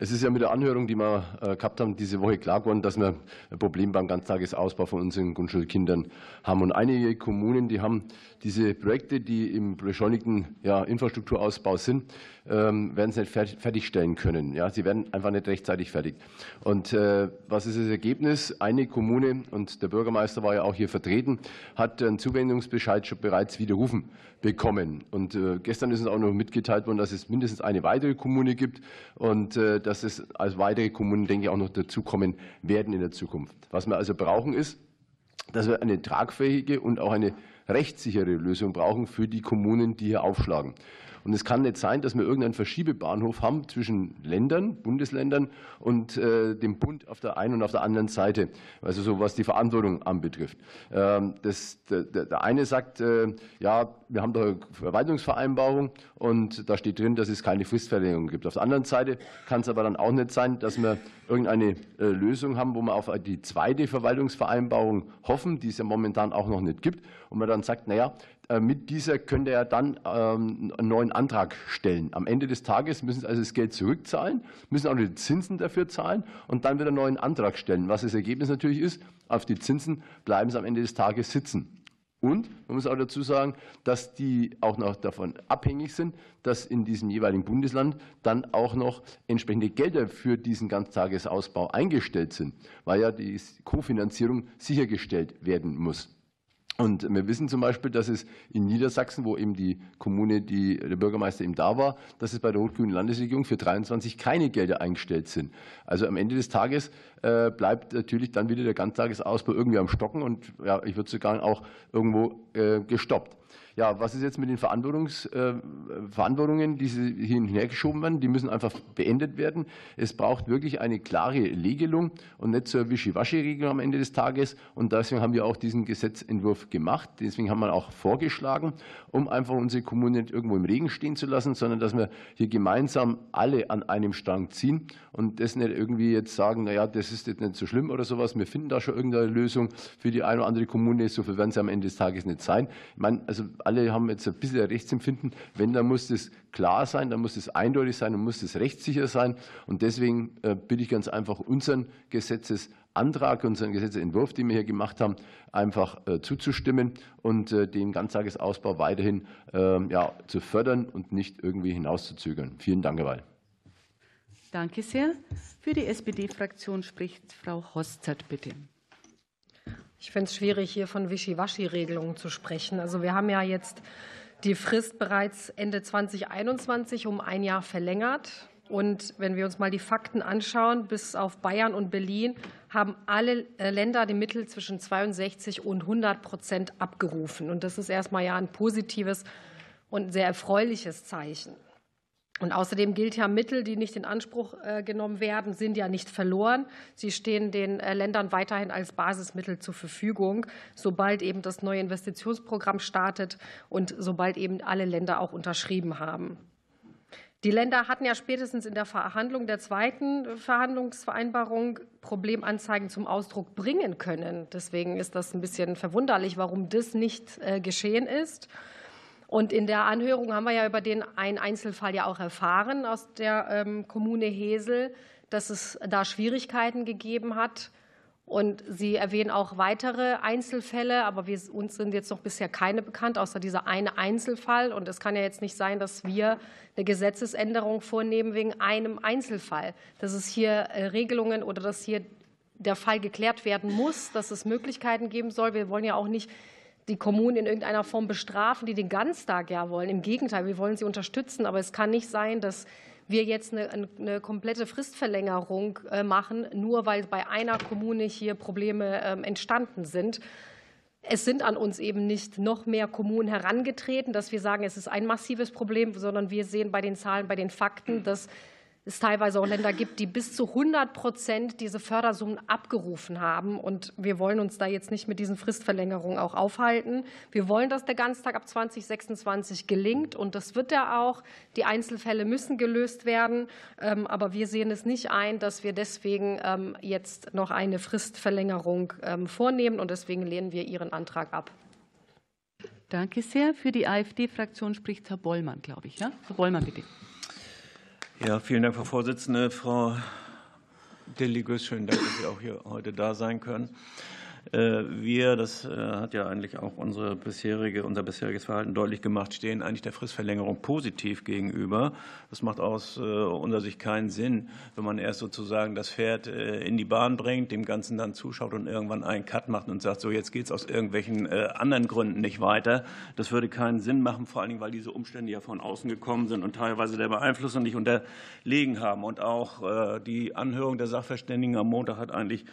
Es ist ja mit der Anhörung, die wir äh, gehabt haben, diese Woche klar geworden, dass wir ein Problem beim Ganztagesausbau von unseren Grundschulkindern haben. Und einige Kommunen, die haben diese Projekte, die im beschleunigten ja, Infrastrukturausbau sind, ähm, werden es nicht fertigstellen können. Ja, sie werden einfach nicht rechtzeitig fertig. Und äh, was ist das Ergebnis? Eine Kommune, und der Bürgermeister war ja auch hier vertreten, hat einen Zuwendungsbescheid schon bereits widerrufen bekommen. Und äh, gestern ist uns auch noch mitgeteilt worden, dass es mindestens eine weitere Kommune gibt und äh, dass es als weitere Kommunen, denke ich, auch noch dazukommen werden in der Zukunft. Was wir also brauchen, ist, dass wir eine tragfähige und auch eine rechtssichere Lösung brauchen für die Kommunen, die hier aufschlagen. Und es kann nicht sein, dass wir irgendeinen Verschiebebahnhof haben zwischen Ländern, Bundesländern und äh, dem Bund auf der einen und auf der anderen Seite, also so was die Verantwortung anbetrifft. Ähm, das, der, der eine sagt, äh, ja, wir haben da eine Verwaltungsvereinbarung und da steht drin, dass es keine Fristverlängerung gibt. Auf der anderen Seite kann es aber dann auch nicht sein, dass wir irgendeine äh, Lösung haben, wo wir auf die zweite Verwaltungsvereinbarung hoffen, die es ja momentan auch noch nicht gibt, und wir dann dann sagt, naja, äh, mit dieser könnte er dann ähm, einen neuen Antrag stellen. Am Ende des Tages müssen Sie also das Geld zurückzahlen, müssen auch die Zinsen dafür zahlen und dann wieder einen neuen Antrag stellen. Was das Ergebnis natürlich ist, auf die Zinsen bleiben Sie am Ende des Tages sitzen. Und man muss auch dazu sagen, dass die auch noch davon abhängig sind, dass in diesem jeweiligen Bundesland dann auch noch entsprechende Gelder für diesen Ganztagesausbau eingestellt sind, weil ja die Kofinanzierung sichergestellt werden muss. Und wir wissen zum Beispiel, dass es in Niedersachsen, wo eben die Kommune, die, der Bürgermeister eben da war, dass es bei der rot-grünen Landesregierung für 23 keine Gelder eingestellt sind. Also am Ende des Tages äh, bleibt natürlich dann wieder der Ganztagesausbau irgendwie am Stocken und ja, ich würde sogar auch irgendwo äh, gestoppt. Ja, was ist jetzt mit den Verantwortungs, äh, Verantwortungen, die hin und her geschoben werden? Die müssen einfach beendet werden. Es braucht wirklich eine klare Regelung und nicht eine Wischiwaschi-Regelung am Ende des Tages. Und deswegen haben wir auch diesen Gesetzentwurf gemacht. Deswegen haben wir auch vorgeschlagen, um einfach unsere Kommunen nicht irgendwo im Regen stehen zu lassen, sondern dass wir hier gemeinsam alle an einem Strang ziehen und das nicht irgendwie jetzt sagen, naja, das ist jetzt nicht so schlimm oder sowas. Wir finden da schon irgendeine Lösung für die eine oder andere Kommune. So viel werden sie am Ende des Tages nicht sein. Ich meine, also alle haben jetzt ein bisschen Rechtsempfinden. Wenn, dann muss das klar sein, dann muss es eindeutig sein und muss es rechtssicher sein. Und deswegen äh, bitte ich ganz einfach unseren Gesetzesantrag, unseren Gesetzentwurf, den wir hier gemacht haben, einfach äh, zuzustimmen und äh, den Ganztagesausbau weiterhin ähm, ja, zu fördern und nicht irgendwie hinauszuzögern. Vielen Dank, Herr Weil. Danke sehr. Für die SPD-Fraktion spricht Frau Hostert, bitte. Ich finde es schwierig, hier von Wischiwaschi-Regelungen zu sprechen. Also wir haben ja jetzt die Frist bereits Ende 2021 um ein Jahr verlängert. Und wenn wir uns mal die Fakten anschauen, bis auf Bayern und Berlin haben alle äh, Länder die Mittel zwischen 62 und 100 Prozent abgerufen. Und das ist erstmal ja ein positives und sehr erfreuliches Zeichen. Und außerdem gilt ja, Mittel, die nicht in Anspruch äh, genommen werden, sind ja nicht verloren. Sie stehen den äh, Ländern weiterhin als Basismittel zur Verfügung, sobald eben das neue Investitionsprogramm startet und sobald eben alle Länder auch unterschrieben haben. Die Länder hatten ja spätestens in der Verhandlung der zweiten Verhandlungsvereinbarung Problemanzeigen zum Ausdruck bringen können. Deswegen ist das ein bisschen verwunderlich, warum das nicht äh, geschehen ist. Und in der Anhörung haben wir ja über den einen Einzelfall ja auch erfahren aus der ähm, Kommune Hesel, dass es da Schwierigkeiten gegeben hat. Und Sie erwähnen auch weitere Einzelfälle, aber wir, uns sind jetzt noch bisher keine bekannt, außer dieser eine Einzelfall. Und es kann ja jetzt nicht sein, dass wir eine Gesetzesänderung vornehmen wegen einem Einzelfall. Dass es hier äh, Regelungen oder dass hier der Fall geklärt werden muss, dass es Möglichkeiten geben soll. Wir wollen ja auch nicht die Kommunen in irgendeiner Form bestrafen, die den Ganztag ja wollen. Im Gegenteil, wir wollen sie unterstützen. Aber es kann nicht sein, dass wir jetzt eine, eine komplette Fristverlängerung äh, machen, nur weil bei einer Kommune hier Probleme ähm, entstanden sind. Es sind an uns eben nicht noch mehr Kommunen herangetreten, dass wir sagen, es ist ein massives Problem, sondern wir sehen bei den Zahlen, bei den Fakten, dass es teilweise auch Länder gibt, die bis zu 100 Prozent diese Fördersummen abgerufen haben. Und wir wollen uns da jetzt nicht mit diesen Fristverlängerungen auch aufhalten. Wir wollen, dass der Ganztag ab 2026 gelingt. Und das wird er auch. Die Einzelfälle müssen gelöst werden. Ähm, aber wir sehen es nicht ein, dass wir deswegen ähm, jetzt noch eine Fristverlängerung ähm, vornehmen. Und deswegen lehnen wir Ihren Antrag ab. Danke sehr. Für die AfD-Fraktion spricht Herr Bollmann, glaube ich. Ja? Herr Bollmann, bitte. Ja, vielen Dank, Frau Vorsitzende. Frau Deligus, schönen Dank, dass Sie auch hier heute da sein können. Äh, wir, das äh, hat ja eigentlich auch unsere bisherige, unser bisheriges Verhalten deutlich gemacht, stehen eigentlich der Fristverlängerung positiv gegenüber. Das macht aus äh, unserer Sicht keinen Sinn, wenn man erst sozusagen das Pferd in die Bahn bringt, dem Ganzen dann zuschaut und irgendwann einen Cut macht und sagt, so jetzt geht es aus irgendwelchen anderen Gründen nicht weiter. Das würde keinen Sinn machen, vor allen Dingen, weil diese Umstände ja von außen gekommen sind und teilweise der Beeinflussung nicht unterlegen haben. Und auch die Anhörung der Sachverständigen am Montag hat eigentlich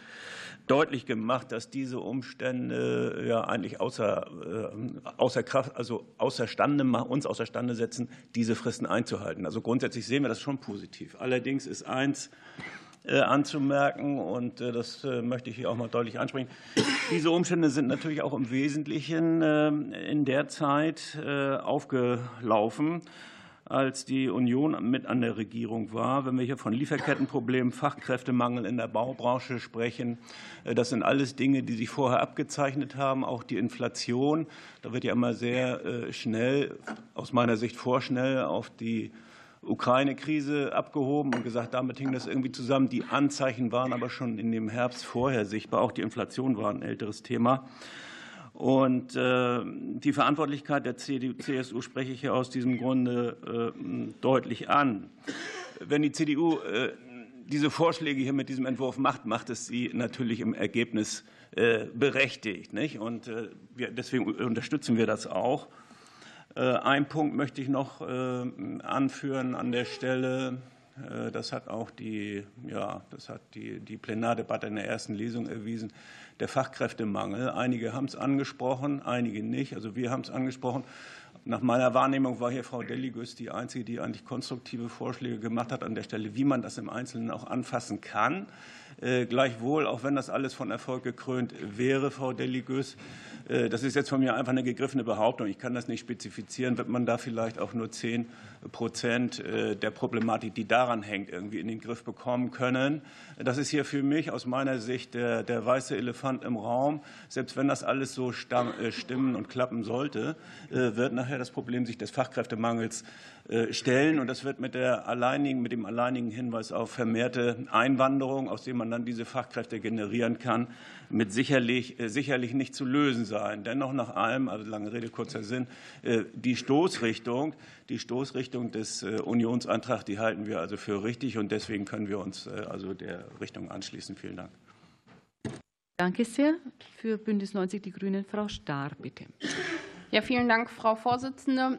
deutlich gemacht, dass diese Umstände ja eigentlich außer, äh, außer Kraft, also außerstande, uns außerstande setzen, diese Fristen einzuhalten. Also grundsätzlich sehen wir das schon positiv. Allerdings ist eins äh, anzumerken, und äh, das möchte ich hier auch mal deutlich ansprechen. Diese Umstände sind natürlich auch im Wesentlichen in der Zeit aufgelaufen, als die Union mit an der Regierung war. Wenn wir hier von Lieferkettenproblemen, Fachkräftemangel in der Baubranche sprechen, äh, das sind alles Dinge, die sich vorher abgezeichnet haben. Auch die Inflation, da wird ja immer sehr äh, schnell, aus meiner Sicht vorschnell, auf die Ukraine-Krise abgehoben und gesagt, damit hing das irgendwie zusammen. Die Anzeichen waren aber schon in dem Herbst vorher sichtbar. Auch die Inflation war ein älteres Thema. Und äh, die Verantwortlichkeit der CDU, CSU spreche ich hier aus diesem Grunde äh, deutlich an. Wenn die CDU äh, diese Vorschläge hier mit diesem Entwurf macht, macht es sie natürlich im Ergebnis berechtigt. Nicht? Und deswegen unterstützen wir das auch. Ein Punkt möchte ich noch anführen an der Stelle. Das hat auch die, ja, das hat die, die Plenardebatte in der ersten Lesung erwiesen der Fachkräftemangel. Einige haben es angesprochen, einige nicht. Also wir haben es angesprochen. Nach meiner Wahrnehmung war hier Frau Deligus die Einzige, die eigentlich konstruktive Vorschläge gemacht hat an der Stelle, wie man das im Einzelnen auch anfassen kann. Äh, gleichwohl, auch wenn das alles von Erfolg gekrönt wäre, Frau Deligus, äh, das ist jetzt von mir einfach eine gegriffene Behauptung. Ich kann das nicht spezifizieren. Wird man da vielleicht auch nur 10 Prozent äh, der Problematik, die daran hängt, irgendwie in den Griff bekommen können? Das ist hier für mich aus meiner Sicht der, der weiße Elefant im Raum. Selbst wenn das alles so stimmen und klappen sollte, wird nachher das Problem sich des Fachkräftemangels äh, stellen. Und das wird mit, der alleinigen, mit dem alleinigen Hinweis auf vermehrte Einwanderung, aus dem man dann diese Fachkräfte generieren kann, mit sicherlich, äh, sicherlich nicht zu lösen sein. Dennoch nach allem, also lange Rede, kurzer Sinn, äh, die Stoßrichtung, die Stoßrichtung des Unionsantrags, die halten wir also für richtig und deswegen können wir uns also der Richtung anschließen. Vielen Dank. Danke sehr. Für Bündnis 90 Die Grünen, Frau Stahr, bitte. Ja, vielen Dank, Frau Vorsitzende.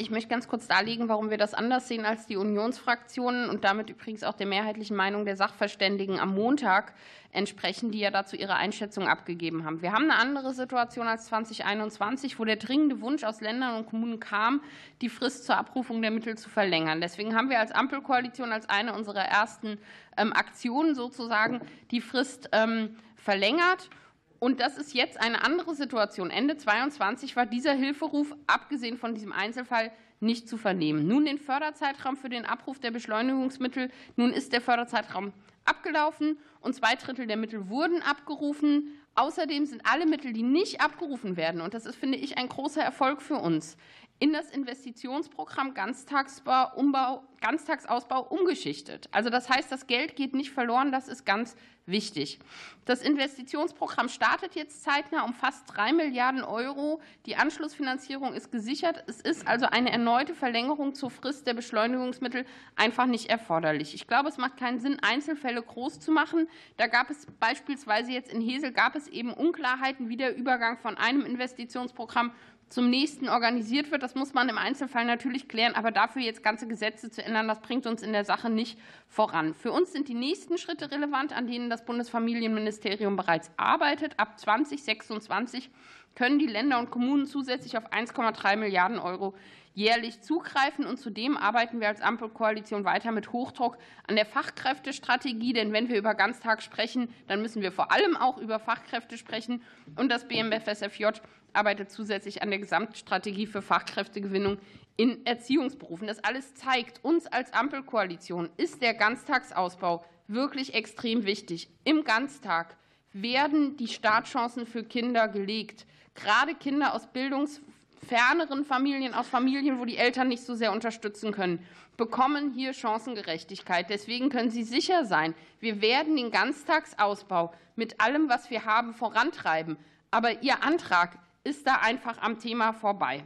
Ich möchte ganz kurz darlegen, warum wir das anders sehen als die Unionsfraktionen und damit übrigens auch der mehrheitlichen Meinung der Sachverständigen am Montag entsprechen, die ja dazu ihre Einschätzung abgegeben haben. Wir haben eine andere Situation als 2021, wo der dringende Wunsch aus Ländern und Kommunen kam, die Frist zur Abrufung der Mittel zu verlängern. Deswegen haben wir als Ampelkoalition als eine unserer ersten ähm, Aktionen sozusagen die Frist ähm, verlängert. Und das ist jetzt eine andere Situation. Ende 22 war dieser Hilferuf, abgesehen von diesem Einzelfall, nicht zu vernehmen. Nun den Förderzeitraum für den Abruf der Beschleunigungsmittel. Nun ist der Förderzeitraum abgelaufen und zwei Drittel der Mittel wurden abgerufen. Außerdem sind alle Mittel, die nicht abgerufen werden, und das ist, finde ich, ein großer Erfolg für uns, in das Investitionsprogramm Ganztagsbau, Umbau, Ganztagsausbau umgeschichtet. Also das heißt, das Geld geht nicht verloren, das ist ganz wichtig. Das Investitionsprogramm startet jetzt zeitnah um fast drei Milliarden Euro. Die Anschlussfinanzierung ist gesichert. Es ist also eine erneute Verlängerung zur Frist der Beschleunigungsmittel einfach nicht erforderlich. Ich glaube, es macht keinen Sinn, Einzelfälle groß zu machen. Da gab es beispielsweise jetzt in Hesel gab es eben Unklarheiten, wie der Übergang von einem Investitionsprogramm zum nächsten organisiert wird. Das muss man im Einzelfall natürlich klären, aber dafür jetzt ganze Gesetze zu ändern, das bringt uns in der Sache nicht voran. Für uns sind die nächsten Schritte relevant, an denen das Bundesfamilienministerium bereits arbeitet. Ab 2026 können die Länder und Kommunen zusätzlich auf 1,3 Milliarden Euro jährlich zugreifen. Und zudem arbeiten wir als Ampelkoalition weiter mit Hochdruck an der Fachkräftestrategie. Denn wenn wir über Ganztag sprechen, dann müssen wir vor allem auch über Fachkräfte sprechen. Und das BMFSFJ arbeitet zusätzlich an der Gesamtstrategie für Fachkräftegewinnung in Erziehungsberufen. Das alles zeigt, uns als Ampelkoalition ist der Ganztagsausbau wirklich extrem wichtig. Im Ganztag werden die Startchancen für Kinder gelegt. Gerade Kinder aus Bildungs ferneren Familien, aus Familien, wo die Eltern nicht so sehr unterstützen können, bekommen hier Chancengerechtigkeit. Deswegen können Sie sicher sein, wir werden den Ganztagsausbau mit allem, was wir haben, vorantreiben. Aber Ihr Antrag ist da einfach am Thema vorbei.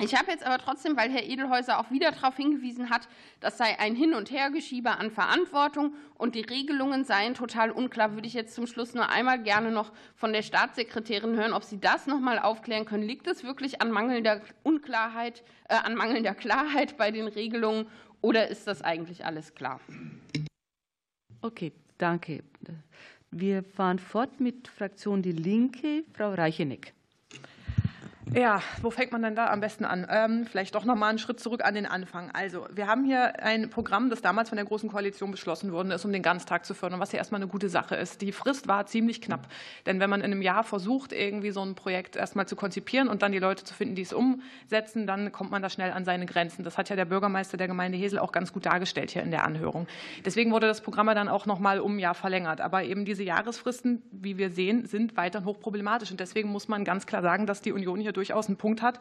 Ich habe jetzt aber trotzdem, weil Herr Edelhäuser auch wieder darauf hingewiesen hat, das sei ein Hin- und Hergeschiebe an Verantwortung und die Regelungen seien total unklar, würde ich jetzt zum Schluss nur einmal gerne noch von der Staatssekretärin hören, ob Sie das noch mal aufklären können. Liegt es wirklich an mangelnder Unklarheit, äh, an mangelnder Klarheit bei den Regelungen oder ist das eigentlich alles klar? Okay, danke. Wir fahren fort mit Fraktion Die Linke. Frau Reicheneck. Ja, wo fängt man denn da am besten an? Ähm, vielleicht doch noch mal einen Schritt zurück an den Anfang. Also, wir haben hier ein Programm, das damals von der Großen Koalition beschlossen worden ist, um den Ganztag zu fördern, was ja erstmal eine gute Sache ist. Die Frist war ziemlich knapp. Denn wenn man in einem Jahr versucht, irgendwie so ein Projekt erstmal zu konzipieren und dann die Leute zu finden, die es umsetzen, dann kommt man da schnell an seine Grenzen. Das hat ja der Bürgermeister der Gemeinde Hesel auch ganz gut dargestellt hier in der Anhörung. Deswegen wurde das Programm dann auch noch mal um ein Jahr verlängert. Aber eben diese Jahresfristen, wie wir sehen, sind weiterhin hochproblematisch. Und deswegen muss man ganz klar sagen, dass die Union hier durchaus einen Punkt hat,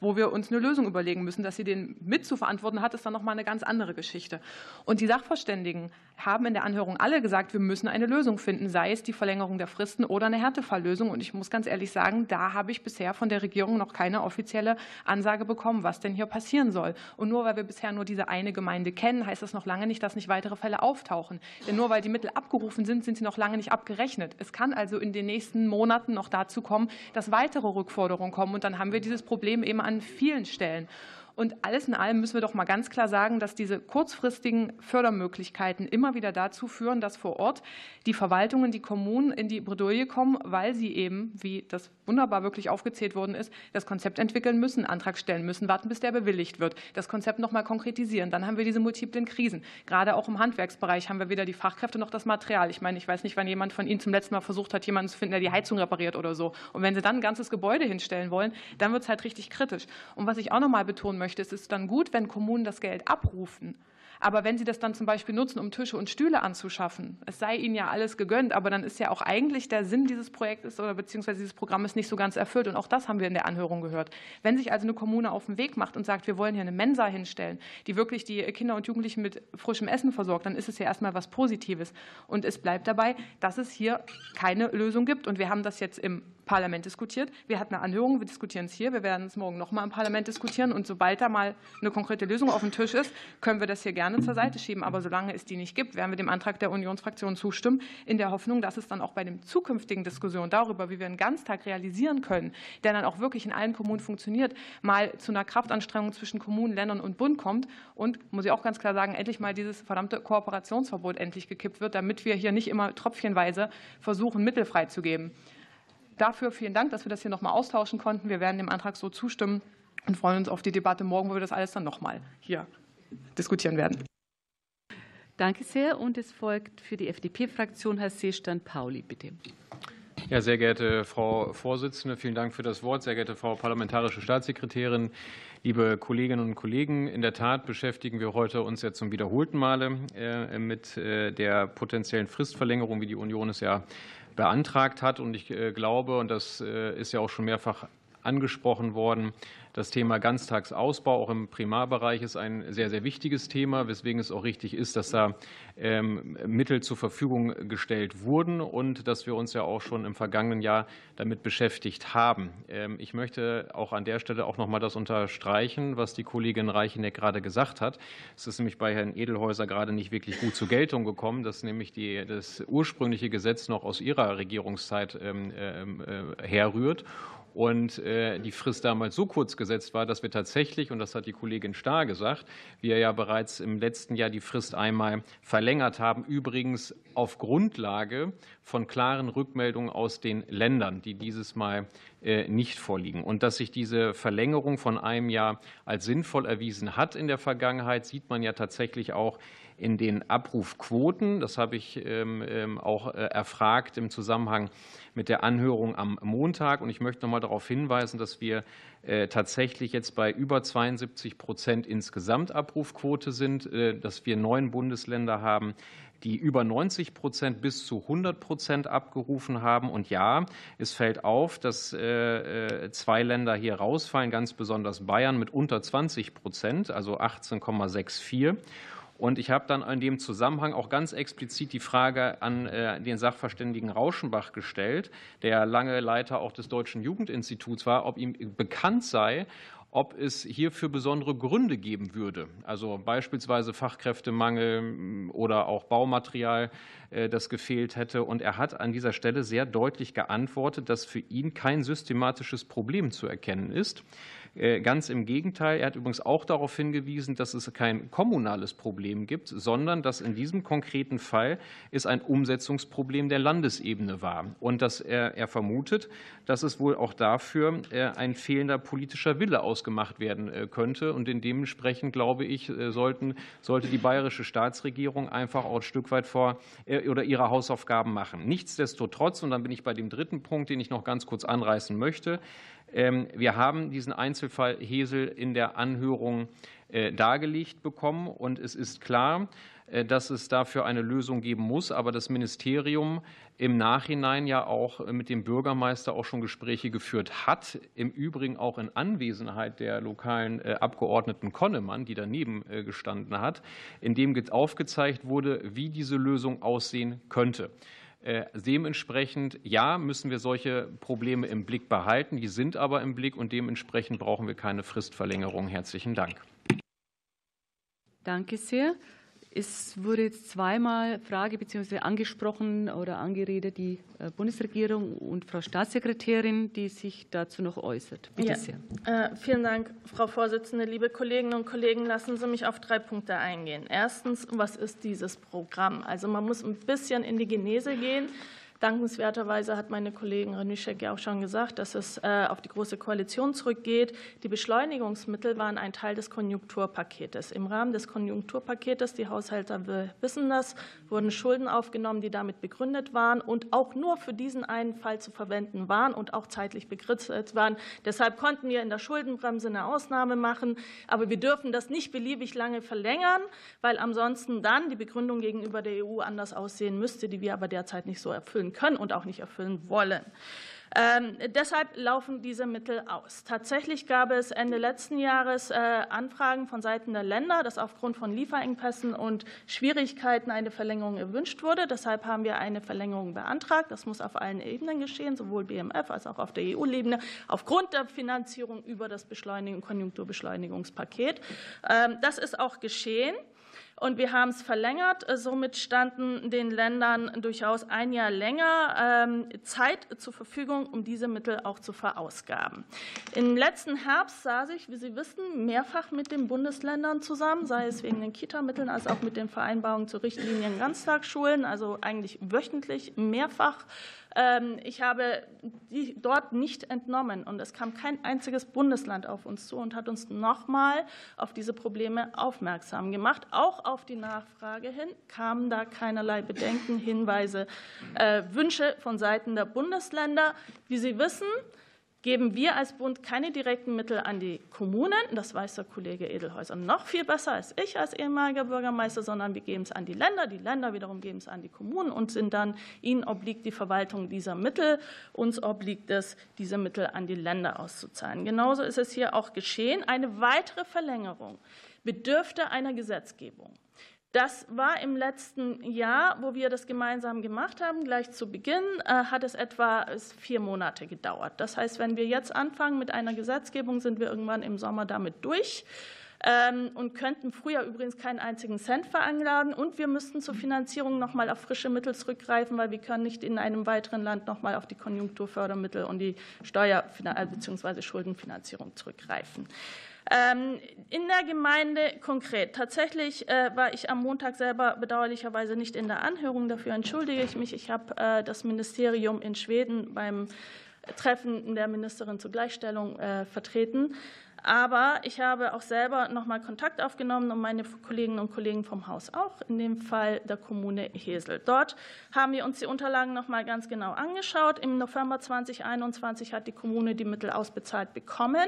wo wir uns eine Lösung überlegen müssen. Dass sie den mit zu verantworten hat, ist dann noch mal eine ganz andere Geschichte. Und die Sachverständigen haben in der Anhörung alle gesagt, wir müssen eine Lösung finden, sei es die Verlängerung der Fristen oder eine Härtefalllösung. Und ich muss ganz ehrlich sagen, da habe ich bisher von der Regierung noch keine offizielle Ansage bekommen, was denn hier passieren soll. Und nur weil wir bisher nur diese eine Gemeinde kennen, heißt das noch lange nicht, dass nicht weitere Fälle auftauchen. Denn nur weil die Mittel abgerufen sind, sind sie noch lange nicht abgerechnet. Es kann also in den nächsten Monaten noch dazu kommen, dass weitere Rückforderungen kommen. Und dann haben wir dieses Problem eben an vielen Stellen. Und alles in allem müssen wir doch mal ganz klar sagen, dass diese kurzfristigen Fördermöglichkeiten immer wieder dazu führen, dass vor Ort die Verwaltungen, die Kommunen in die Bredouille kommen, weil sie eben, wie das wunderbar wirklich aufgezählt worden ist, das Konzept entwickeln müssen, Antrag stellen müssen, warten, bis der bewilligt wird, das Konzept noch mal konkretisieren. Dann haben wir diese multiplen Krisen. Gerade auch im Handwerksbereich haben wir weder die Fachkräfte noch das Material. Ich meine, ich weiß nicht, wann jemand von Ihnen zum letzten Mal versucht hat, jemanden zu finden, der die Heizung repariert oder so. Und wenn Sie dann ein ganzes Gebäude hinstellen wollen, dann wird es halt richtig kritisch. Und was ich auch noch mal betonen möchte, es ist dann gut, wenn Kommunen das Geld abrufen. Aber wenn Sie das dann zum Beispiel nutzen, um Tische und Stühle anzuschaffen, es sei Ihnen ja alles gegönnt, aber dann ist ja auch eigentlich der Sinn dieses Projektes oder beziehungsweise dieses Programmes nicht so ganz erfüllt. Und auch das haben wir in der Anhörung gehört. Wenn sich also eine Kommune auf den Weg macht und sagt, wir wollen hier eine Mensa hinstellen, die wirklich die Kinder und Jugendlichen mit frischem Essen versorgt, dann ist es ja erstmal was Positives. Und es bleibt dabei, dass es hier keine Lösung gibt. Und wir haben das jetzt im Parlament diskutiert. Wir hatten eine Anhörung, wir diskutieren es hier. Wir werden es morgen noch mal im Parlament diskutieren. Und sobald da mal eine konkrete Lösung auf dem Tisch ist, können wir das hier gerne zur Seite schieben. Aber solange es die nicht gibt, werden wir dem Antrag der Unionsfraktion zustimmen, in der Hoffnung, dass es dann auch bei den zukünftigen Diskussionen darüber, wie wir einen Ganztag realisieren können, der dann auch wirklich in allen Kommunen funktioniert, mal zu einer Kraftanstrengung zwischen Kommunen, Ländern und Bund kommt. Und, muss ich auch ganz klar sagen, endlich mal dieses verdammte Kooperationsverbot endlich gekippt wird, damit wir hier nicht immer tröpfchenweise versuchen, Mittel freizugeben. Dafür vielen Dank, dass wir das hier noch mal austauschen konnten. Wir werden dem Antrag so zustimmen und freuen uns auf die Debatte morgen, wo wir das alles dann noch mal hier diskutieren werden. Danke sehr. Und es folgt für die FDP-Fraktion Herr Seestand Pauli, bitte. Ja, sehr geehrte Frau Vorsitzende, vielen Dank für das Wort. Sehr geehrte Frau Parlamentarische Staatssekretärin, liebe Kolleginnen und Kollegen, in der Tat beschäftigen wir heute uns jetzt zum wiederholten Male äh, mit äh, der potenziellen Fristverlängerung, wie die Union es ja beantragt hat. Und ich äh, glaube, und das ist ja auch schon mehrfach angesprochen worden, das Thema Ganztagsausbau auch im Primarbereich ist ein sehr, sehr wichtiges Thema, weswegen es auch richtig ist, dass da ähm, Mittel zur Verfügung gestellt wurden und dass wir uns ja auch schon im vergangenen Jahr damit beschäftigt haben. Ähm, ich möchte auch an der Stelle auch noch mal das unterstreichen, was die Kollegin Reicheneck gerade gesagt hat. Es ist nämlich bei Herrn Edelhäuser gerade nicht wirklich gut zur Geltung gekommen, dass nämlich die, das ursprüngliche Gesetz noch aus ihrer Regierungszeit ähm, äh, herrührt und äh, die Frist damals so kurz gesetzt war, dass wir tatsächlich, und das hat die Kollegin Starr gesagt, wir ja bereits im letzten Jahr die Frist einmal verlängert haben, übrigens auf Grundlage von klaren Rückmeldungen aus den Ländern, die dieses Mal äh, nicht vorliegen. Und dass sich diese Verlängerung von einem Jahr als sinnvoll erwiesen hat in der Vergangenheit, sieht man ja tatsächlich auch in den Abrufquoten. Das habe ich ähm, ähm, auch äh, erfragt im Zusammenhang mit der Anhörung am Montag. Und ich möchte noch mal darauf hinweisen, dass wir äh, tatsächlich jetzt bei über 72 Prozent insgesamt Abrufquote sind, äh, dass wir neun Bundesländer haben, die über 90 Prozent bis zu 100 Prozent abgerufen haben. Und ja, es fällt auf, dass zwei Länder hier rausfallen, ganz besonders Bayern mit unter 20 Prozent, also 18,64. Und ich habe dann in dem Zusammenhang auch ganz explizit die Frage an äh, den Sachverständigen Rauschenbach gestellt, der lange Leiter auch des Deutschen Jugendinstituts war, ob ihm bekannt sei, ob es hierfür besondere Gründe geben würde, also beispielsweise Fachkräftemangel oder auch Baumaterial, das gefehlt hätte. Und er hat an dieser Stelle sehr deutlich geantwortet, dass für ihn kein systematisches Problem zu erkennen ist. Äh, ganz im Gegenteil. Er hat übrigens auch darauf hingewiesen, dass es kein kommunales Problem gibt, sondern dass in diesem konkreten Fall es ein Umsetzungsproblem der Landesebene war und dass er, er vermutet, dass es wohl auch dafür äh, ein fehlender politischer Wille ausgemacht werden äh, könnte. Und dementsprechend, glaube ich, sollten, sollte die bayerische Staatsregierung einfach auch ein Stück weit vor oder ihre Hausaufgaben machen. Nichtsdestotrotz, und dann bin ich bei dem dritten Punkt, den ich noch ganz kurz anreißen möchte, wir haben diesen Einzelfall Hesel in der Anhörung äh, dargelegt bekommen. Und es ist klar, äh, dass es dafür eine Lösung geben muss. Aber das Ministerium im Nachhinein ja auch mit dem Bürgermeister auch schon Gespräche geführt hat. Im Übrigen auch in Anwesenheit der lokalen äh, Abgeordneten Konnemann, die daneben gestanden hat, in dem aufgezeigt wurde, wie diese Lösung aussehen könnte. Äh, dementsprechend, ja, müssen wir solche Probleme im Blick behalten. Die sind aber im Blick und dementsprechend brauchen wir keine Fristverlängerung. Herzlichen Dank. Danke sehr. Es wurde jetzt zweimal Frage bzw. angesprochen oder angeredet die äh, Bundesregierung und Frau Staatssekretärin, die sich dazu noch äußert. Bitte ja. sehr. Äh, vielen Dank, Frau Vorsitzende. Liebe Kolleginnen und Kollegen, lassen Sie mich auf drei Punkte eingehen. Erstens, was ist dieses Programm? Also man muss ein bisschen in die Genese gehen. Dankenswerterweise hat meine Kollegin Renischek ja auch schon gesagt, dass es äh, auf die Große Koalition zurückgeht. Die Beschleunigungsmittel waren ein Teil des Konjunkturpaketes. Im Rahmen des Konjunkturpaketes, die Haushalter wissen das, wurden Schulden aufgenommen, die damit begründet waren und auch nur für diesen einen Fall zu verwenden waren und auch zeitlich begrenzt waren. Deshalb konnten wir in der Schuldenbremse eine Ausnahme machen. Aber wir dürfen das nicht beliebig lange verlängern, weil ansonsten dann die Begründung gegenüber der EU anders aussehen müsste, die wir aber derzeit nicht so erfüllen können und auch nicht erfüllen wollen. Ähm, deshalb laufen diese Mittel aus. Tatsächlich gab es Ende letzten Jahres äh, Anfragen von Seiten der Länder, dass aufgrund von Lieferengpässen und Schwierigkeiten eine Verlängerung erwünscht wurde. Deshalb haben wir eine Verlängerung beantragt. Das muss auf allen Ebenen geschehen, sowohl BMF als auch auf der EU-Ebene, aufgrund der Finanzierung über das Beschleunigung, Konjunkturbeschleunigungspaket. Ähm, das ist auch geschehen und wir haben es verlängert. Somit standen den Ländern durchaus ein Jahr länger ähm, Zeit zur Verfügung, um diese Mittel auch zu verausgaben. Im letzten Herbst saß ich, wie Sie wissen, mehrfach mit den Bundesländern zusammen, sei es wegen den Kita-Mitteln als auch mit den Vereinbarungen zu Richtlinien Ganztagsschulen, also eigentlich wöchentlich mehrfach ich habe die dort nicht entnommen und es kam kein einziges Bundesland auf uns zu und hat uns nochmal auf diese Probleme aufmerksam gemacht. Auch auf die Nachfrage hin kamen da keinerlei Bedenken, Hinweise, äh, Wünsche von Seiten der Bundesländer. Wie Sie wissen, geben wir als Bund keine direkten Mittel an die Kommunen, das weiß der Kollege Edelhäuser noch viel besser als ich als ehemaliger Bürgermeister, sondern wir geben es an die Länder, die Länder wiederum geben es an die Kommunen und sind dann, ihnen obliegt die Verwaltung dieser Mittel, uns obliegt es, diese Mittel an die Länder auszuzahlen. Genauso ist es hier auch geschehen. Eine weitere Verlängerung bedürfte einer Gesetzgebung. Das war im letzten Jahr, wo wir das gemeinsam gemacht haben, gleich zu Beginn, äh, hat es etwa vier Monate gedauert. Das heißt, wenn wir jetzt anfangen mit einer Gesetzgebung, sind wir irgendwann im Sommer damit durch ähm, und könnten früher übrigens keinen einzigen Cent veranlagen. Und wir müssten zur Finanzierung noch mal auf frische Mittel zurückgreifen, weil wir können nicht in einem weiteren Land noch mal auf die Konjunkturfördermittel und die Steuer- bzw. Schuldenfinanzierung zurückgreifen. Ähm, in der Gemeinde konkret. Tatsächlich äh, war ich am Montag selber bedauerlicherweise nicht in der Anhörung. Dafür entschuldige ich mich. Ich habe äh, das Ministerium in Schweden beim Treffen der Ministerin zur Gleichstellung äh, vertreten. Aber ich habe auch selber noch mal Kontakt aufgenommen und meine Kolleginnen und Kollegen vom Haus auch, in dem Fall der Kommune Hesel. Dort haben wir uns die Unterlagen noch mal ganz genau angeschaut. Im November 2021 hat die Kommune die Mittel ausbezahlt bekommen.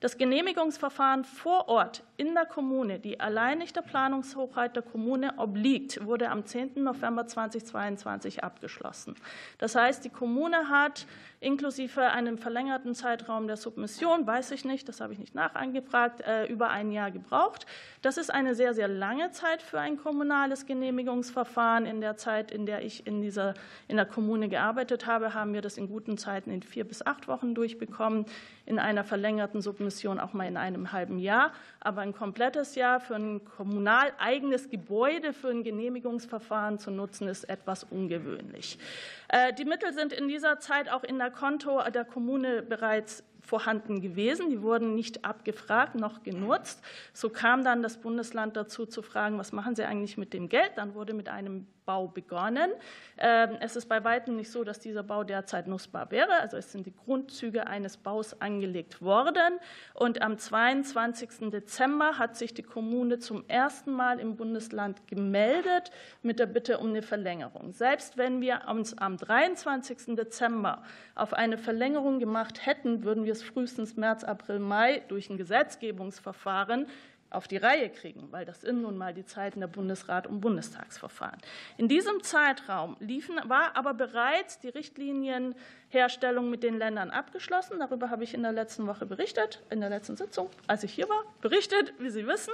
Das Genehmigungsverfahren vor Ort in der Kommune, die allein nicht der Planungshochheit der Kommune obliegt, wurde am 10. November 2022 abgeschlossen. Das heißt, die Kommune hat inklusive einem verlängerten Zeitraum der Submission, weiß ich nicht, das habe ich nicht nachangefragt, äh, über ein Jahr gebraucht. Das ist eine sehr, sehr lange Zeit für ein kommunales Genehmigungsverfahren. In der Zeit, in der ich in, dieser, in der Kommune gearbeitet habe, haben wir das in guten Zeiten in vier bis acht Wochen durchbekommen, in einer verlängerten Submission auch mal in einem halben Jahr. Aber ein komplettes Jahr für ein kommunal eigenes Gebäude für ein Genehmigungsverfahren zu nutzen, ist etwas ungewöhnlich. Äh, die Mittel sind in dieser Zeit auch in der Konto der Kommune bereits vorhanden gewesen. Die wurden nicht abgefragt noch genutzt. So kam dann das Bundesland dazu zu fragen, was machen Sie eigentlich mit dem Geld? Dann wurde mit einem Bau begonnen. Ähm, es ist bei weitem nicht so, dass dieser Bau derzeit nutzbar wäre. Also es sind die Grundzüge eines Baus angelegt worden. Und am 22. Dezember hat sich die Kommune zum ersten Mal im Bundesland gemeldet mit der Bitte um eine Verlängerung. Selbst wenn wir uns am 23. Dezember auf eine Verlängerung gemacht hätten, würden wir es frühestens März, April, Mai durch ein Gesetzgebungsverfahren auf die Reihe kriegen, weil das sind nun mal die Zeiten der Bundesrat- und Bundestagsverfahren. In diesem Zeitraum liefen, war aber bereits die Richtlinien Herstellung mit den Ländern abgeschlossen. Darüber habe ich in der letzten Woche berichtet, in der letzten Sitzung, als ich hier war, berichtet, wie Sie wissen.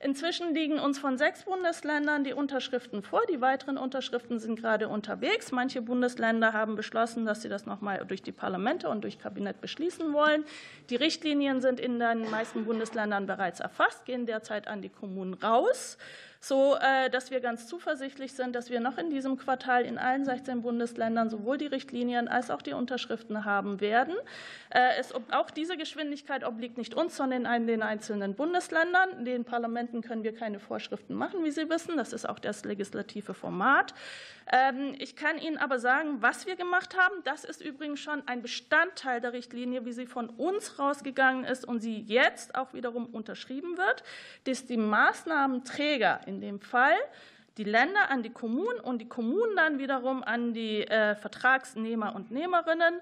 Inzwischen liegen uns von sechs Bundesländern die Unterschriften vor. Die weiteren Unterschriften sind gerade unterwegs. Manche Bundesländer haben beschlossen, dass sie das noch mal durch die Parlamente und durch Kabinett beschließen wollen. Die Richtlinien sind in den meisten Bundesländern bereits erfasst, gehen derzeit an die Kommunen raus so äh, dass wir ganz zuversichtlich sind, dass wir noch in diesem Quartal in allen 16 Bundesländern sowohl die Richtlinien als auch die Unterschriften haben werden. Äh, es, auch diese Geschwindigkeit obliegt nicht uns, sondern den einzelnen Bundesländern. Den Parlamenten können wir keine Vorschriften machen, wie Sie wissen. Das ist auch das legislative Format. Ähm, ich kann Ihnen aber sagen, was wir gemacht haben. Das ist übrigens schon ein Bestandteil der Richtlinie, wie sie von uns rausgegangen ist und sie jetzt auch wiederum unterschrieben wird, dass die Maßnahmenträger in dem Fall die Länder an die Kommunen und die Kommunen dann wiederum an die äh, Vertragsnehmer und Nehmerinnen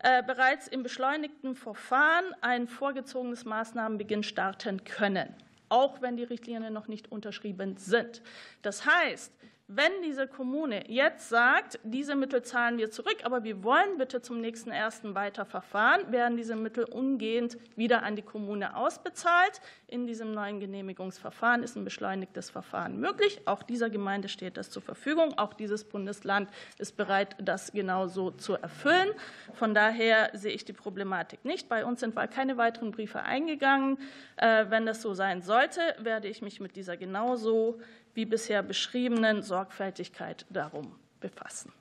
äh, bereits im beschleunigten Verfahren ein vorgezogenes Maßnahmenbeginn starten können, auch wenn die Richtlinien noch nicht unterschrieben sind. Das heißt, wenn diese Kommune jetzt sagt, diese Mittel zahlen wir zurück, aber wir wollen bitte zum nächsten ersten weiter verfahren, werden diese Mittel umgehend wieder an die Kommune ausbezahlt. In diesem neuen Genehmigungsverfahren ist ein beschleunigtes Verfahren möglich. Auch dieser Gemeinde steht das zur Verfügung. Auch dieses Bundesland ist bereit, das genauso zu erfüllen. Von daher sehe ich die Problematik nicht. Bei uns sind keine weiteren Briefe eingegangen. Äh, wenn das so sein sollte, werde ich mich mit dieser genauso wie bisher beschriebenen Sorgfältigkeit darum befassen.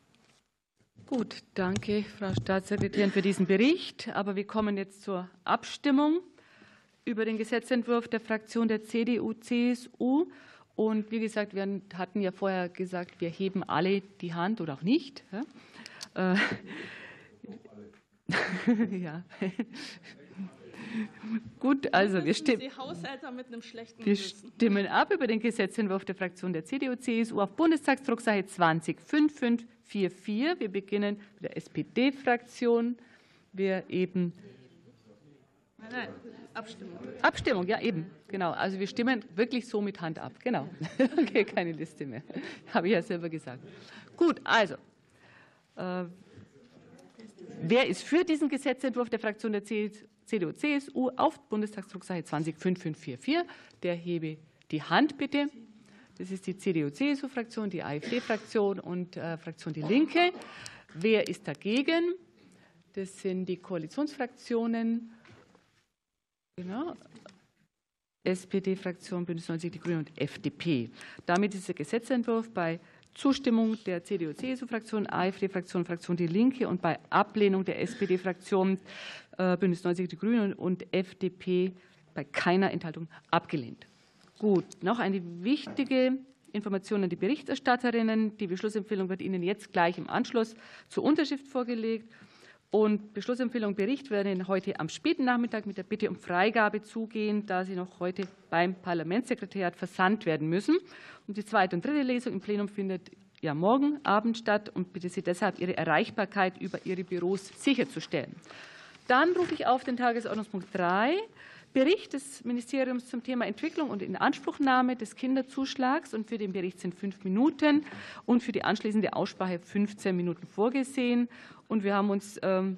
Gut, danke, Frau Staatssekretärin, für diesen Bericht. Aber wir kommen jetzt zur Abstimmung über den Gesetzentwurf der Fraktion der CDU-CSU. Und wie gesagt, wir hatten ja vorher gesagt, wir heben alle die Hand oder auch nicht. Ja. Gut, also wir, stimm wir stimmen ab über den Gesetzentwurf der Fraktion der CDU-CSU auf Bundestagsdrucksache 205544. Wir beginnen mit der SPD-Fraktion. Wir eben Nein, nein, Abstimmung. Abstimmung, ja, eben. Genau. Also wir stimmen wirklich so mit Hand ab. Genau. Okay, keine Liste mehr. Habe ich ja selber gesagt. Gut, also. Äh, wer ist für diesen Gesetzentwurf der Fraktion der CDU? CDU, CSU auf Bundestagsdrucksache 205544. Der hebe die Hand bitte. Das ist die CDU-CSU-Fraktion, die AfD-Fraktion und äh, Fraktion Die Linke. Wer ist dagegen? Das sind die Koalitionsfraktionen. Genau. SPD-Fraktion, Bündnis 90 Die Grünen und FDP. Damit ist der Gesetzentwurf bei Zustimmung der CDU-CSU-Fraktion, AfD-Fraktion, Fraktion Die Linke und bei Ablehnung der SPD-Fraktion äh, Bündnis 90 Die Grünen und FDP bei keiner Enthaltung abgelehnt. Gut, noch eine wichtige Information an die Berichterstatterinnen. Die Beschlussempfehlung wird Ihnen jetzt gleich im Anschluss zur Unterschrift vorgelegt. Und Beschlussempfehlung Bericht werden heute am späten Nachmittag mit der Bitte um Freigabe zugehen, da sie noch heute beim Parlamentssekretariat versandt werden müssen. Und die zweite und dritte Lesung im Plenum findet ja morgen Abend statt und bitte Sie deshalb, Ihre Erreichbarkeit über Ihre Büros sicherzustellen. Dann rufe ich auf den Tagesordnungspunkt 3, Bericht des Ministeriums zum Thema Entwicklung und Inanspruchnahme des Kinderzuschlags. Und für den Bericht sind fünf Minuten und für die anschließende Aussprache 15 Minuten vorgesehen. Und wir haben uns ähm,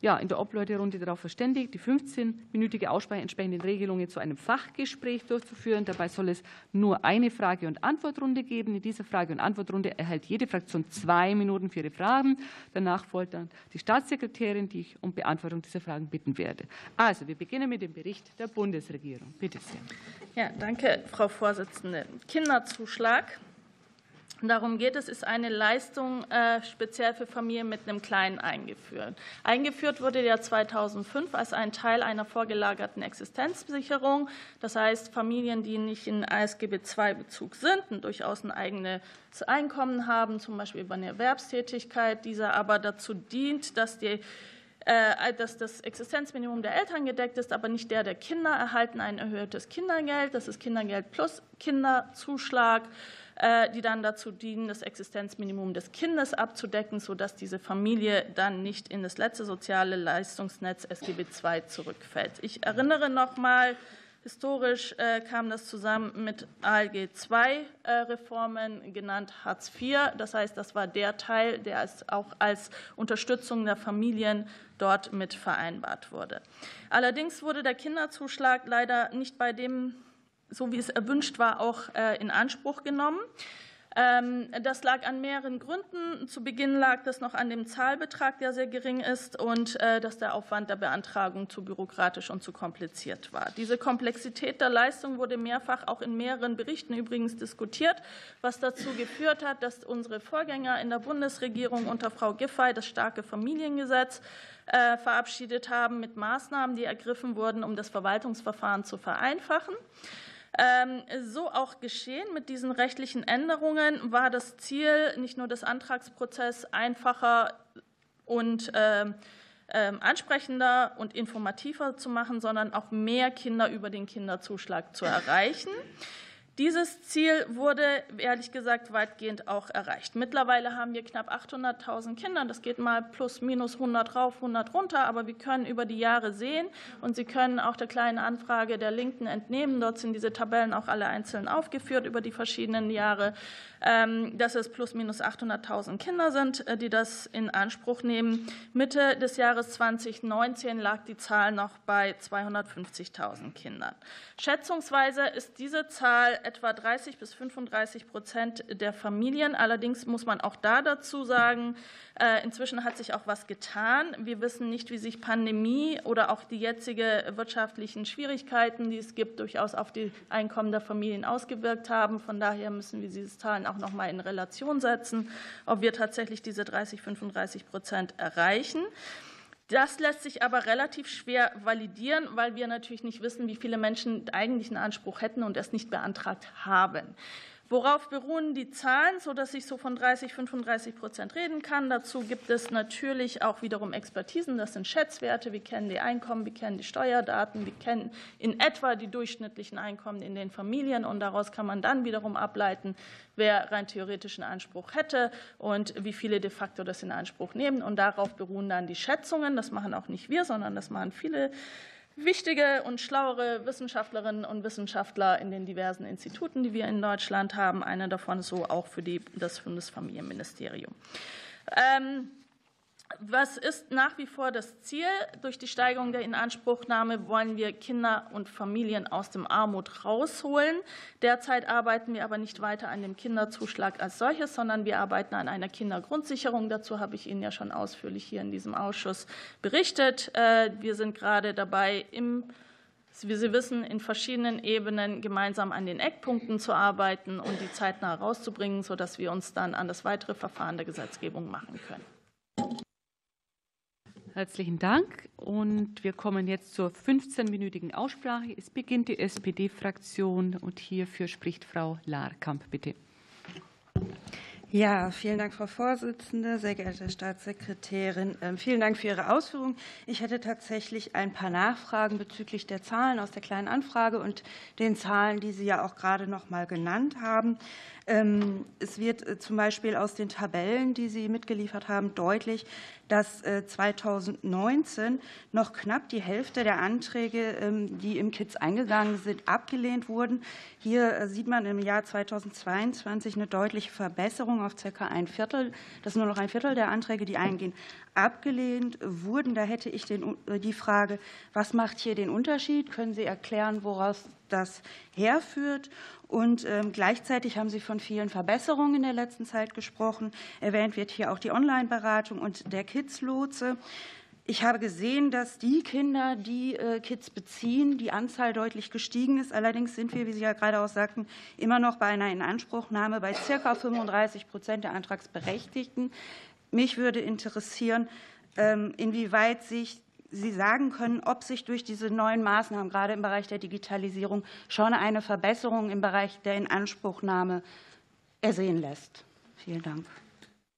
ja, in der Obleuterunde darauf verständigt, die 15-minütige Aussprache entsprechenden Regelungen zu einem Fachgespräch durchzuführen. Dabei soll es nur eine Frage- und Antwortrunde geben. In dieser Frage- und Antwortrunde erhält jede Fraktion zwei Minuten für ihre Fragen. Danach folgt dann die Staatssekretärin, die ich um Beantwortung dieser Fragen bitten werde. Also, wir beginnen mit dem Bericht der Bundesregierung. Bitte sehr. Ja, danke, Frau Vorsitzende. Kinderzuschlag Darum geht es, ist eine Leistung äh, speziell für Familien mit einem Kleinen eingeführt. Eingeführt wurde der 2005 als ein Teil einer vorgelagerten Existenzsicherung. Das heißt, Familien, die nicht in ASGB II-Bezug sind und durchaus ein eigenes Einkommen haben, zum Beispiel über eine Erwerbstätigkeit, dieser aber dazu dient, dass die äh, dass das Existenzminimum der Eltern gedeckt ist, aber nicht der der Kinder, erhalten ein erhöhtes Kindergeld. Das ist Kindergeld plus Kinderzuschlag. Äh, die dann dazu dienen, das Existenzminimum des Kindes abzudecken, sodass diese Familie dann nicht in das letzte soziale Leistungsnetz SGB II zurückfällt. Ich erinnere noch mal, Historisch äh, kam das zusammen mit ALG II-Reformen, äh, genannt Hartz IV. Das heißt, das war der Teil, der auch als Unterstützung der Familien dort mit vereinbart wurde. Allerdings wurde der Kinderzuschlag leider nicht bei dem so wie es erwünscht war, auch äh, in Anspruch genommen. Ähm, das lag an mehreren Gründen. Zu Beginn lag das noch an dem Zahlbetrag, der sehr gering ist, und äh, dass der Aufwand der Beantragung zu bürokratisch und zu kompliziert war. Diese Komplexität der Leistung wurde mehrfach auch in mehreren Berichten übrigens diskutiert, was dazu geführt hat, dass unsere Vorgänger in der Bundesregierung unter Frau Giffey das starke Familiengesetz äh, verabschiedet haben mit Maßnahmen, die ergriffen wurden, um das Verwaltungsverfahren zu vereinfachen. Ähm, so auch geschehen. Mit diesen rechtlichen Änderungen war das Ziel, nicht nur das Antragsprozess einfacher und ähm, ähm, ansprechender und informativer zu machen, sondern auch mehr Kinder über den Kinderzuschlag zu erreichen. Dieses Ziel wurde ehrlich gesagt weitgehend auch erreicht. Mittlerweile haben wir knapp 800.000 Kinder. Das geht mal plus minus 100 rauf, 100 runter. Aber wir können über die Jahre sehen und Sie können auch der kleinen Anfrage der Linken entnehmen. Dort sind diese Tabellen auch alle einzeln aufgeführt über die verschiedenen Jahre. Ähm, dass es plus minus 800.000 Kinder sind, äh, die das in Anspruch nehmen. Mitte des Jahres 2019 lag die Zahl noch bei 250.000 Kindern. Schätzungsweise ist diese Zahl etwa 30 bis 35 Prozent der Familien. Allerdings muss man auch da dazu sagen, äh, inzwischen hat sich auch was getan. Wir wissen nicht, wie sich Pandemie oder auch die jetzige wirtschaftlichen Schwierigkeiten, die es gibt, durchaus auf die Einkommen der Familien ausgewirkt haben. Von daher müssen wir diese Zahlen auch noch mal in Relation setzen, ob wir tatsächlich diese 30, 35 Prozent erreichen. Das lässt sich aber relativ schwer validieren, weil wir natürlich nicht wissen, wie viele Menschen eigentlich einen Anspruch hätten und es nicht beantragt haben. Worauf beruhen die Zahlen, sodass ich so von 30, 35 Prozent reden kann? Dazu gibt es natürlich auch wiederum Expertisen. Das sind Schätzwerte. Wir kennen die Einkommen, wir kennen die Steuerdaten, wir kennen in etwa die durchschnittlichen Einkommen in den Familien. Und daraus kann man dann wiederum ableiten, wer rein theoretischen Anspruch hätte und wie viele de facto das in Anspruch nehmen. Und darauf beruhen dann die Schätzungen. Das machen auch nicht wir, sondern das machen viele wichtige und schlauere Wissenschaftlerinnen und Wissenschaftler in den diversen Instituten, die wir in Deutschland haben. Einer davon so auch für die, das Bundesfamilienministerium. Ähm, was ist nach wie vor das Ziel? Durch die Steigerung der Inanspruchnahme wollen wir Kinder und Familien aus dem Armut rausholen. Derzeit arbeiten wir aber nicht weiter an dem Kinderzuschlag als solches, sondern wir arbeiten an einer Kindergrundsicherung. Dazu habe ich Ihnen ja schon ausführlich hier in diesem Ausschuss berichtet. Äh, wir sind gerade dabei, im wie Sie wissen, in verschiedenen Ebenen gemeinsam an den Eckpunkten zu arbeiten und die zeitnah herauszubringen, sodass wir uns dann an das weitere Verfahren der Gesetzgebung machen können. Herzlichen Dank. Und wir kommen jetzt zur 15-minütigen Aussprache. Es beginnt die SPD-Fraktion und hierfür spricht Frau Lahrkamp. Bitte. Ja, vielen Dank, Frau Vorsitzende, sehr geehrte Staatssekretärin. Ähm, vielen Dank für Ihre Ausführungen. Ich hätte tatsächlich ein paar Nachfragen bezüglich der Zahlen aus der kleinen Anfrage und den Zahlen, die Sie ja auch gerade noch mal genannt haben. Ähm, es wird äh, zum Beispiel aus den Tabellen, die Sie mitgeliefert haben, deutlich, dass 2019 äh, noch knapp die Hälfte der Anträge, ähm, die im KITS eingegangen sind, abgelehnt wurden. Hier äh, sieht man im Jahr 2022 eine deutliche Verbesserung auf circa ein Viertel, dass nur noch ein Viertel der Anträge, die eingehen, abgelehnt wurden. Da hätte ich den, die Frage, was macht hier den Unterschied? Können Sie erklären, woraus das herführt? Und ähm, gleichzeitig haben Sie von vielen Verbesserungen in der letzten Zeit gesprochen. Erwähnt wird hier auch die Online-Beratung und der Kids-Lotse. Ich habe gesehen, dass die Kinder, die äh, Kids beziehen, die Anzahl deutlich gestiegen ist. Allerdings sind wir, wie Sie ja gerade auch sagten, immer noch bei einer Inanspruchnahme bei ca. 35 Prozent der Antragsberechtigten. Mich würde interessieren, ähm, inwieweit sich Sie sagen können, ob sich durch diese neuen Maßnahmen, gerade im Bereich der Digitalisierung, schon eine Verbesserung im Bereich der Inanspruchnahme ersehen lässt. Vielen Dank.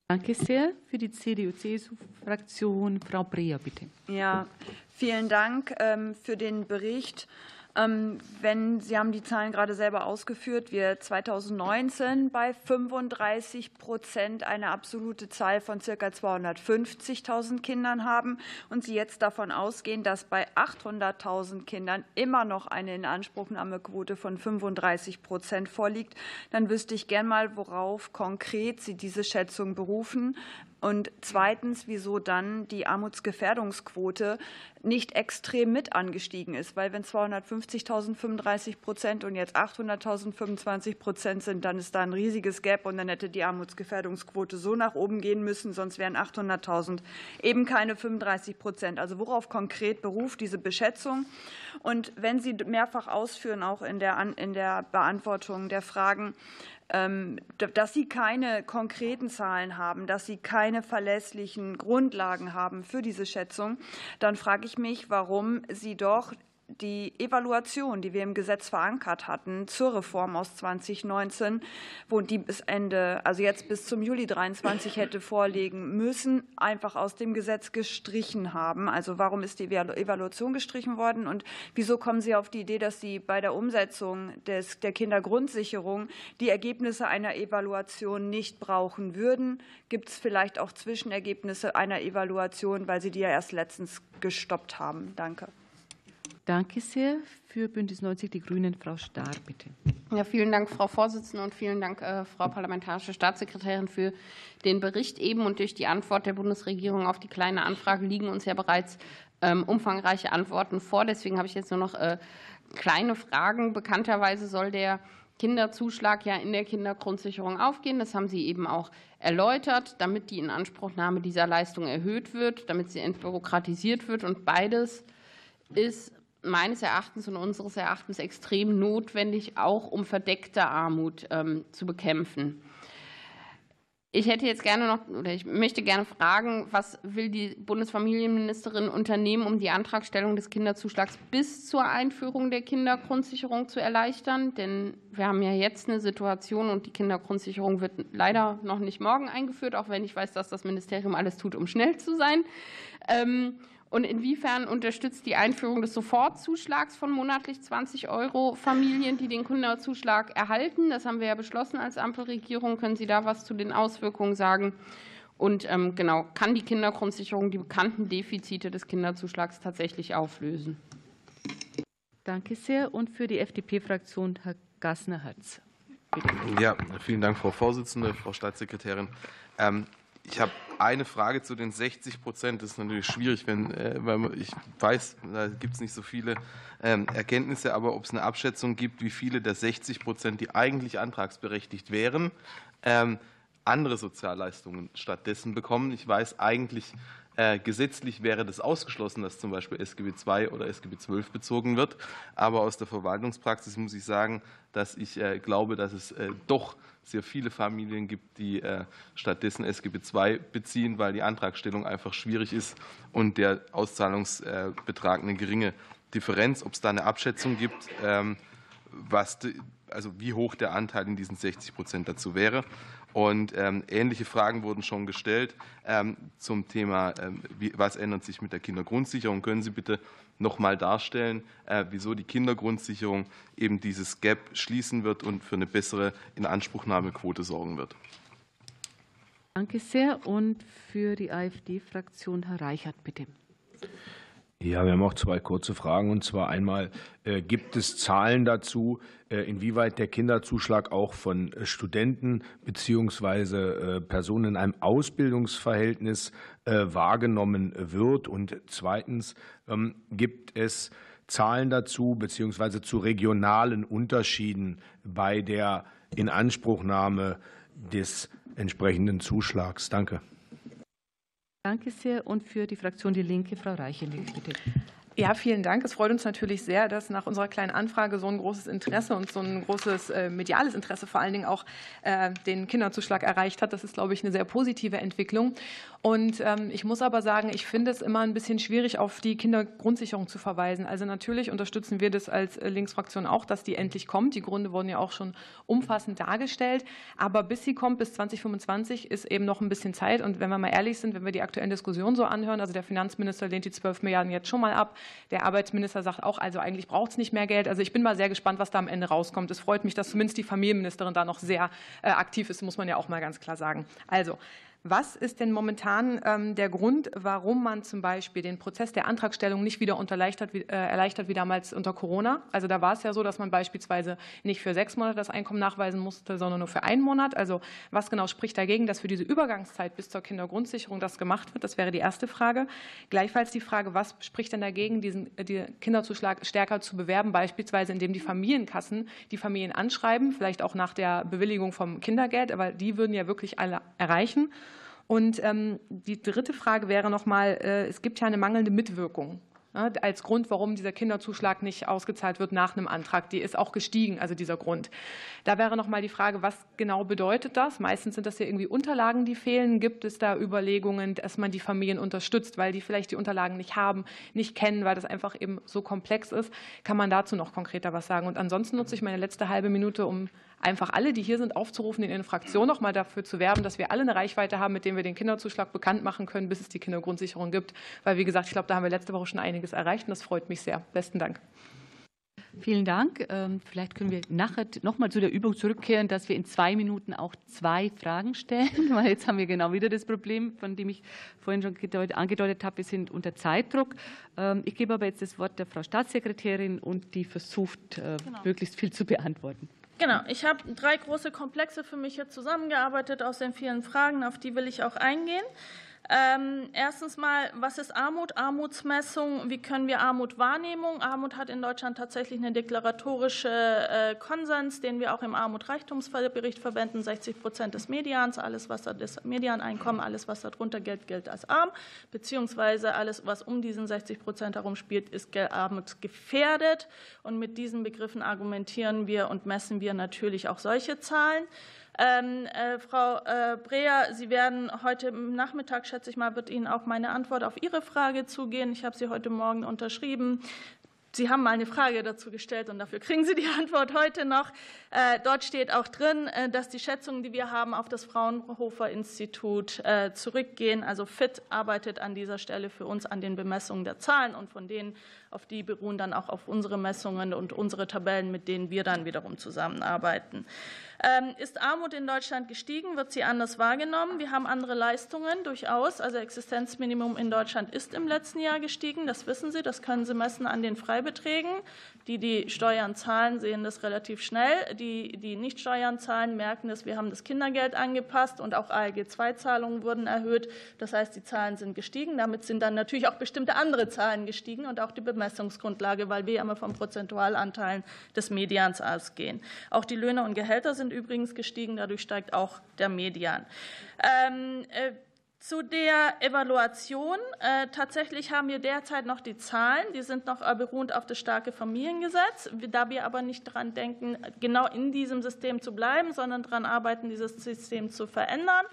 Danke sehr. Für die CDU-CSU-Fraktion Frau Breer, bitte. Ja, vielen Dank ähm, für den Bericht. Ähm, wenn Sie haben die Zahlen gerade selber ausgeführt, wir 2019 bei 35 Prozent eine absolute Zahl von circa 250.000 Kindern haben und Sie jetzt davon ausgehen, dass bei 800.000 Kindern immer noch eine Inanspruchnahmequote von 35 Prozent vorliegt, dann wüsste ich gern mal, worauf konkret Sie diese Schätzung berufen. Und zweitens, wieso dann die Armutsgefährdungsquote nicht extrem mit angestiegen ist. Weil wenn 250.000 35 Prozent und jetzt 800.000 25 Prozent sind, dann ist da ein riesiges Gap und dann hätte die Armutsgefährdungsquote so nach oben gehen müssen, sonst wären 800.000 eben keine 35 Prozent. Also worauf konkret beruft diese Beschätzung? Und wenn Sie mehrfach ausführen, auch in der, in der Beantwortung der Fragen, dass sie keine konkreten Zahlen haben, dass sie keine verlässlichen Grundlagen haben für diese Schätzung, dann frage ich mich, warum sie doch die Evaluation, die wir im Gesetz verankert hatten zur Reform aus 2019, wo die bis Ende, also jetzt bis zum Juli 23 hätte vorlegen müssen, einfach aus dem Gesetz gestrichen haben. Also warum ist die Evaluation gestrichen worden und wieso kommen Sie auf die Idee, dass Sie bei der Umsetzung des, der Kindergrundsicherung die Ergebnisse einer Evaluation nicht brauchen würden? Gibt es vielleicht auch Zwischenergebnisse einer Evaluation, weil Sie die ja erst letztens gestoppt haben? Danke. Danke sehr. Für Bündnis 90 Die Grünen, Frau Stahr, bitte. Ja, vielen Dank, Frau Vorsitzende, und vielen Dank, äh, Frau Parlamentarische Staatssekretärin, für den Bericht eben. Und durch die Antwort der Bundesregierung auf die Kleine Anfrage liegen uns ja bereits ähm, umfangreiche Antworten vor. Deswegen habe ich jetzt nur noch äh, kleine Fragen. Bekannterweise soll der Kinderzuschlag ja in der Kindergrundsicherung aufgehen. Das haben Sie eben auch erläutert, damit die Inanspruchnahme dieser Leistung erhöht wird, damit sie entbürokratisiert wird. Und beides ist meines Erachtens und unseres Erachtens extrem notwendig, auch um verdeckte Armut ähm, zu bekämpfen. Ich hätte jetzt gerne noch oder ich möchte gerne fragen, was will die Bundesfamilienministerin unternehmen, um die Antragstellung des Kinderzuschlags bis zur Einführung der Kindergrundsicherung zu erleichtern? Denn wir haben ja jetzt eine Situation und die Kindergrundsicherung wird leider noch nicht morgen eingeführt, auch wenn ich weiß, dass das Ministerium alles tut, um schnell zu sein. Ähm, und inwiefern unterstützt die Einführung des Sofortzuschlags von monatlich 20 Euro Familien, die den Kinderzuschlag erhalten? Das haben wir ja beschlossen als Ampelregierung. Können Sie da was zu den Auswirkungen sagen? Und ähm, genau, kann die Kindergrundsicherung die bekannten Defizite des Kinderzuschlags tatsächlich auflösen? Danke sehr. Und für die FDP-Fraktion Herr Gassner-Herz. Ja, vielen Dank, Frau Vorsitzende, Frau Staatssekretärin. Ähm, ich habe eine Frage zu den 60 Prozent. Das ist natürlich schwierig, wenn, äh, weil ich weiß, da gibt es nicht so viele ähm, Erkenntnisse, aber ob es eine Abschätzung gibt, wie viele der 60 Prozent, die eigentlich antragsberechtigt wären, ähm, andere Sozialleistungen stattdessen bekommen. Ich weiß eigentlich, äh, gesetzlich wäre das ausgeschlossen, dass zum Beispiel SGB II oder SGB XII bezogen wird. Aber aus der Verwaltungspraxis muss ich sagen, dass ich äh, glaube, dass es doch sehr viele Familien gibt, die äh, stattdessen SGB II beziehen, weil die Antragstellung einfach schwierig ist und der Auszahlungsbetrag eine geringe Differenz. Ob es da eine Abschätzung gibt, ähm, was, also wie hoch der Anteil in diesen 60 Prozent dazu wäre. Und ähm, ähnliche Fragen wurden schon gestellt ähm, zum Thema, was ändert sich mit der Kindergrundsicherung. Können Sie bitte noch mal darstellen, äh, wieso die Kindergrundsicherung eben dieses Gap schließen wird und für eine bessere Inanspruchnahmequote sorgen wird? Danke sehr. Und für die AfD-Fraktion Herr Reichert, bitte. Ja, wir haben auch zwei kurze Fragen. Und zwar einmal, äh, gibt es Zahlen dazu, äh, inwieweit der Kinderzuschlag auch von äh, Studenten beziehungsweise Personen in einem Ausbildungsverhältnis wahrgenommen wird? Und zweitens, ähm, gibt es Zahlen dazu beziehungsweise zu regionalen Unterschieden bei der Inanspruchnahme des entsprechenden Zuschlags? Danke. Danke sehr. Und für die Fraktion Die Linke, Frau Reichelig, bitte. Ja, vielen Dank. Es freut uns natürlich sehr, dass nach unserer kleinen Anfrage so ein großes Interesse und so ein großes äh, mediales Interesse vor allen Dingen auch äh, den Kinderzuschlag erreicht hat. Das ist, glaube ich, eine sehr positive Entwicklung. Und ähm, ich muss aber sagen, ich finde es immer ein bisschen schwierig, auf die Kindergrundsicherung zu verweisen. Also natürlich unterstützen wir das als äh, Linksfraktion auch, dass die endlich kommt. Die Gründe wurden ja auch schon umfassend dargestellt. Aber bis sie kommt, bis 2025, ist eben noch ein bisschen Zeit. Und wenn wir mal ehrlich sind, wenn wir die aktuellen Diskussionen so anhören, also der Finanzminister lehnt die 12 Milliarden jetzt schon mal ab. Der Arbeitsminister sagt auch, also eigentlich braucht es nicht mehr Geld. Also ich bin mal sehr gespannt, was da am Ende rauskommt. Es freut mich, dass zumindest die Familienministerin da noch sehr äh, aktiv ist, muss man ja auch mal ganz klar sagen. Also was ist denn momentan ähm, der Grund, warum man zum Beispiel den Prozess der Antragstellung nicht wieder erleichtert, äh, erleichtert wie damals unter Corona? Also da war es ja so, dass man beispielsweise nicht für sechs Monate das Einkommen nachweisen musste, sondern nur für einen Monat. Also was genau spricht dagegen, dass für diese Übergangszeit bis zur Kindergrundsicherung das gemacht wird? Das wäre die erste Frage. Gleichfalls die Frage, was spricht denn dagegen, diesen äh, Kinderzuschlag stärker zu bewerben, beispielsweise indem die Familienkassen die Familien anschreiben, vielleicht auch nach der Bewilligung vom Kindergeld, aber die würden ja wirklich alle erreichen. Und ähm, die dritte Frage wäre nochmal, äh, es gibt ja eine mangelnde Mitwirkung als Grund, warum dieser Kinderzuschlag nicht ausgezahlt wird nach einem Antrag. Die ist auch gestiegen, also dieser Grund. Da wäre noch mal die Frage, was genau bedeutet das? Meistens sind das ja irgendwie Unterlagen, die fehlen. Gibt es da Überlegungen, dass man die Familien unterstützt, weil die vielleicht die Unterlagen nicht haben, nicht kennen, weil das einfach eben so komplex ist? Kann man dazu noch konkreter was sagen? Und ansonsten nutze ich meine letzte halbe Minute, um einfach alle, die hier sind, aufzurufen, in ihren Fraktionen noch mal dafür zu werben, dass wir alle eine Reichweite haben, mit dem wir den Kinderzuschlag bekannt machen können, bis es die Kindergrundsicherung gibt. Weil, wie gesagt, ich glaube, da haben wir letzte Woche schon einiges erreicht und das freut mich sehr. Besten Dank. Vielen Dank. Ähm, vielleicht können wir nachher noch mal zu der Übung zurückkehren, dass wir in zwei Minuten auch zwei Fragen stellen, weil jetzt haben wir genau wieder das Problem, von dem ich vorhin schon angedeutet habe, wir sind unter Zeitdruck. Ähm, ich gebe aber jetzt das Wort der Frau Staatssekretärin und die versucht, äh, genau. möglichst viel zu beantworten. Genau, ich habe drei große Komplexe für mich jetzt zusammengearbeitet aus den vielen Fragen, auf die will ich auch eingehen. Ähm, erstens mal, was ist Armut? Armutsmessung, wie können wir Armut wahrnehmen? Armut hat in Deutschland tatsächlich eine deklaratorische äh, Konsens, den wir auch im Armut-Reichtumsbericht verwenden. 60 Prozent des Medians, alles was da das Medianeinkommen, alles was darunter gilt, gilt als arm, beziehungsweise alles was um diesen 60 Prozent herum spielt, ist armutsgefährdet. Und mit diesen Begriffen argumentieren wir und messen wir natürlich auch solche Zahlen. Ähm, äh, Frau äh, Breer, Sie werden heute Nachmittag, schätze ich mal, wird Ihnen auch meine Antwort auf Ihre Frage zugehen. Ich habe sie heute Morgen unterschrieben. Sie haben mal eine Frage dazu gestellt und dafür kriegen Sie die Antwort heute noch. Äh, dort steht auch drin, äh, dass die Schätzungen, die wir haben, auf das Fraunhofer Institut äh, zurückgehen. Also FIT arbeitet an dieser Stelle für uns an den Bemessungen der Zahlen und von denen, auf die beruhen dann auch auf unsere Messungen und unsere Tabellen, mit denen wir dann wiederum zusammenarbeiten. Ähm, ist Armut in Deutschland gestiegen? Wird sie anders wahrgenommen? Wir haben andere Leistungen durchaus. Also Existenzminimum in Deutschland ist im letzten Jahr gestiegen. Das wissen Sie. Das können Sie messen an den Freibeträgen. Die, die Steuern zahlen, sehen das relativ schnell. Die, die nicht Steuern zahlen, merken es. Wir haben das Kindergeld angepasst und auch ALG-II-Zahlungen wurden erhöht. Das heißt, die Zahlen sind gestiegen. Damit sind dann natürlich auch bestimmte andere Zahlen gestiegen und auch die Bemessungsgrundlage, weil wir immer von Prozentualanteilen des Medians ausgehen. Auch die Löhne und Gehälter sind übrigens gestiegen. Dadurch steigt auch der Median. Ähm, äh, zu der Evaluation. Äh, tatsächlich haben wir derzeit noch die Zahlen, die sind noch beruhend auf das starke Familiengesetz. Da wir aber nicht daran denken, genau in diesem System zu bleiben, sondern daran arbeiten, dieses System zu verändern.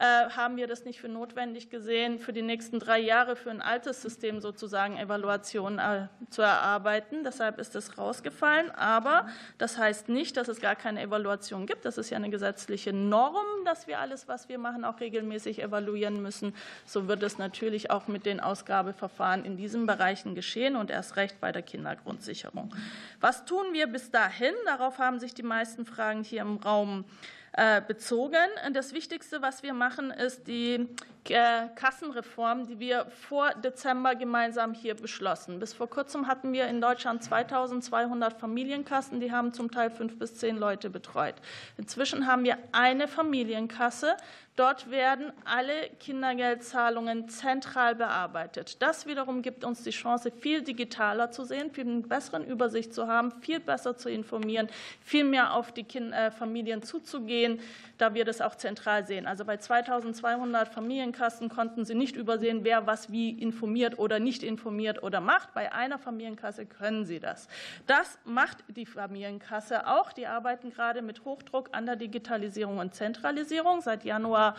Äh, haben wir das nicht für notwendig gesehen, für die nächsten drei Jahre für ein altes System sozusagen Evaluationen äh, zu erarbeiten. Deshalb ist es rausgefallen. Aber das heißt nicht, dass es gar keine Evaluation gibt. Das ist ja eine gesetzliche Norm, dass wir alles, was wir machen, auch regelmäßig evaluieren müssen. So wird es natürlich auch mit den Ausgabeverfahren in diesen Bereichen geschehen und erst recht bei der Kindergrundsicherung. Was tun wir bis dahin? Darauf haben sich die meisten Fragen hier im Raum äh, bezogen. Das Wichtigste, was wir machen, ist die äh, Kassenreform, die wir vor Dezember gemeinsam hier beschlossen. Bis vor kurzem hatten wir in Deutschland 2200 Familienkassen, die haben zum Teil fünf bis zehn Leute betreut. Inzwischen haben wir eine Familienkasse, Dort werden alle Kindergeldzahlungen zentral bearbeitet. Das wiederum gibt uns die Chance, viel digitaler zu sehen, viel eine bessere Übersicht zu haben, viel besser zu informieren, viel mehr auf die äh, Familien zuzugehen, da wir das auch zentral sehen. Also bei 2200 Familienkassen konnten Sie nicht übersehen, wer was wie informiert oder nicht informiert oder macht. Bei einer Familienkasse können Sie das. Das macht die Familienkasse auch. Die arbeiten gerade mit Hochdruck an der Digitalisierung und Zentralisierung. Seit Januar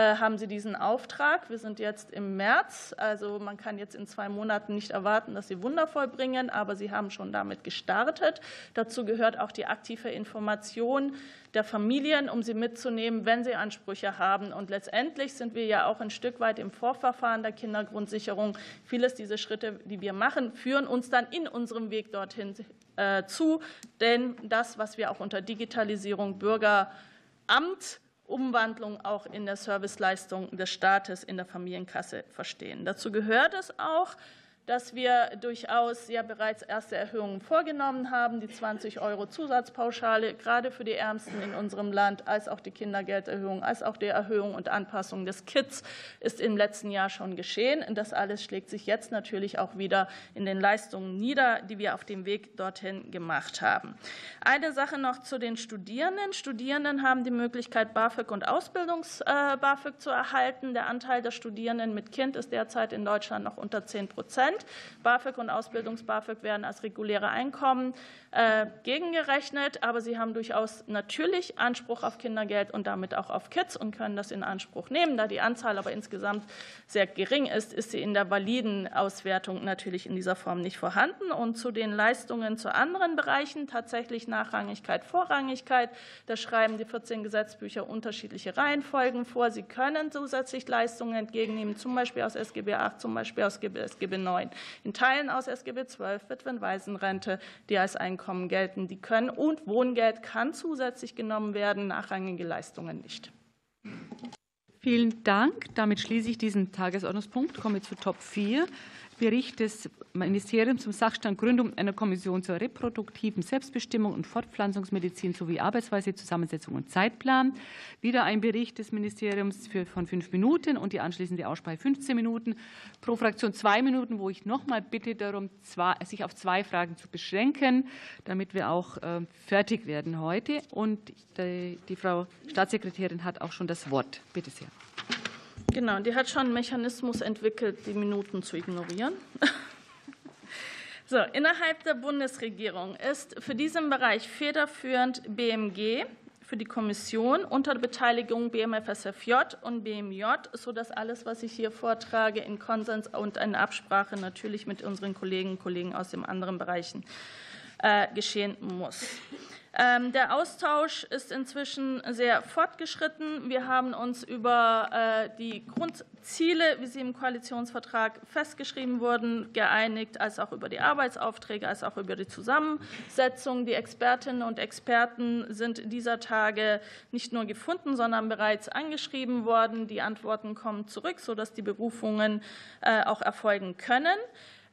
haben Sie diesen Auftrag. Wir sind jetzt im März, also man kann jetzt in zwei Monaten nicht erwarten, dass Sie Wunder vollbringen, aber Sie haben schon damit gestartet. Dazu gehört auch die aktive Information der Familien, um sie mitzunehmen, wenn sie Ansprüche haben. Und letztendlich sind wir ja auch ein Stück weit im Vorverfahren der Kindergrundsicherung. Vieles dieser Schritte, die wir machen, führen uns dann in unserem Weg dorthin äh, zu. Denn das, was wir auch unter Digitalisierung, Bürgeramt, Umwandlung auch in der Serviceleistung des Staates in der Familienkasse verstehen. Dazu gehört es auch, dass wir durchaus ja bereits erste Erhöhungen vorgenommen haben, die 20 Euro Zusatzpauschale, gerade für die Ärmsten in unserem Land, als auch die Kindergelderhöhung, als auch die Erhöhung und Anpassung des KITS ist im letzten Jahr schon geschehen. Das alles schlägt sich jetzt natürlich auch wieder in den Leistungen nieder, die wir auf dem Weg dorthin gemacht haben. Eine Sache noch zu den Studierenden. Studierenden haben die Möglichkeit, BAföG und Ausbildungs-BAföG äh, zu erhalten. Der Anteil der Studierenden mit Kind ist derzeit in Deutschland noch unter 10 Prozent. Prozent. BAföG und Ausbildungs-BAföG werden als reguläre Einkommen äh, gegengerechnet, aber sie haben durchaus natürlich Anspruch auf Kindergeld und damit auch auf Kids und können das in Anspruch nehmen. Da die Anzahl aber insgesamt sehr gering ist, ist sie in der validen Auswertung natürlich in dieser Form nicht vorhanden. Und zu den Leistungen zu anderen Bereichen, tatsächlich Nachrangigkeit, Vorrangigkeit, da schreiben die 14 Gesetzbücher unterschiedliche Reihenfolgen vor. Sie können zusätzlich Leistungen entgegennehmen, zum Beispiel aus SGB 8, zum Beispiel aus SGB 9. 9. In Teilen aus SGB 12 Witwen-Waisenrente, die als Einkommen gelten, die können und Wohngeld kann zusätzlich genommen werden, nachrangige Leistungen nicht. Vielen Dank. Damit schließe ich diesen Tagesordnungspunkt. Komme zu Top 4. Bericht des Ministeriums zum Sachstand Gründung einer Kommission zur reproduktiven Selbstbestimmung und Fortpflanzungsmedizin sowie Arbeitsweise, Zusammensetzung und Zeitplan. Wieder ein Bericht des Ministeriums für, von fünf Minuten und die anschließende Aussprache 15 Minuten. Pro Fraktion zwei Minuten, wo ich noch mal bitte darum, sich auf zwei Fragen zu beschränken, damit wir auch äh, fertig werden heute. Und die, die Frau Staatssekretärin hat auch schon das Wort. Bitte sehr. Genau, die hat schon einen Mechanismus entwickelt, die Minuten zu ignorieren. So, innerhalb der Bundesregierung ist für diesen Bereich federführend BMG für die Kommission unter Beteiligung BMFSFJ und BMJ, sodass alles, was ich hier vortrage, in Konsens und in Absprache natürlich mit unseren Kolleginnen und Kollegen aus den anderen Bereichen äh, geschehen muss. Ähm, der Austausch ist inzwischen sehr fortgeschritten. Wir haben uns über äh, die Grundziele, wie sie im Koalitionsvertrag festgeschrieben wurden, geeinigt, als auch über die Arbeitsaufträge, als auch über die Zusammensetzung. Die Expertinnen und Experten sind dieser Tage nicht nur gefunden, sondern bereits angeschrieben worden. Die Antworten kommen zurück, sodass die Berufungen äh, auch erfolgen können.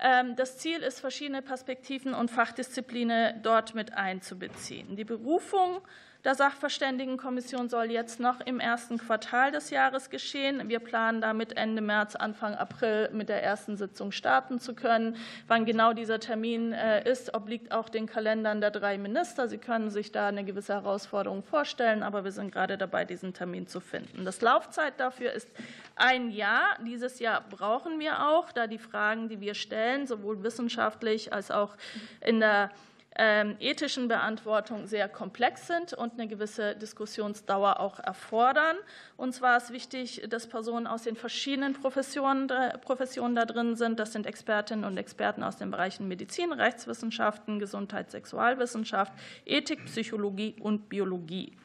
Ähm, das Ziel ist, verschiedene Perspektiven und Fachdisziplinen dort mit einzubeziehen. Die Berufung der Sachverständigenkommission soll jetzt noch im ersten Quartal des Jahres geschehen. Wir planen damit Ende März, Anfang April mit der ersten Sitzung starten zu können. Wann genau dieser Termin äh, ist, obliegt auch den Kalendern der drei Minister. Sie können sich da eine gewisse Herausforderung vorstellen, aber wir sind gerade dabei, diesen Termin zu finden. Das Laufzeit dafür ist ein Jahr. Dieses Jahr brauchen wir auch, da die Fragen, die wir stellen, sowohl wissenschaftlich als auch in der ethischen Beantwortung sehr komplex sind und eine gewisse Diskussionsdauer auch erfordern. Und zwar ist wichtig, dass Personen aus den verschiedenen Professionen, Professionen da drin sind. Das sind Expertinnen und Experten aus den Bereichen Medizin, Rechtswissenschaften, Gesundheit, Sexualwissenschaft, Ethik, Psychologie und Biologie.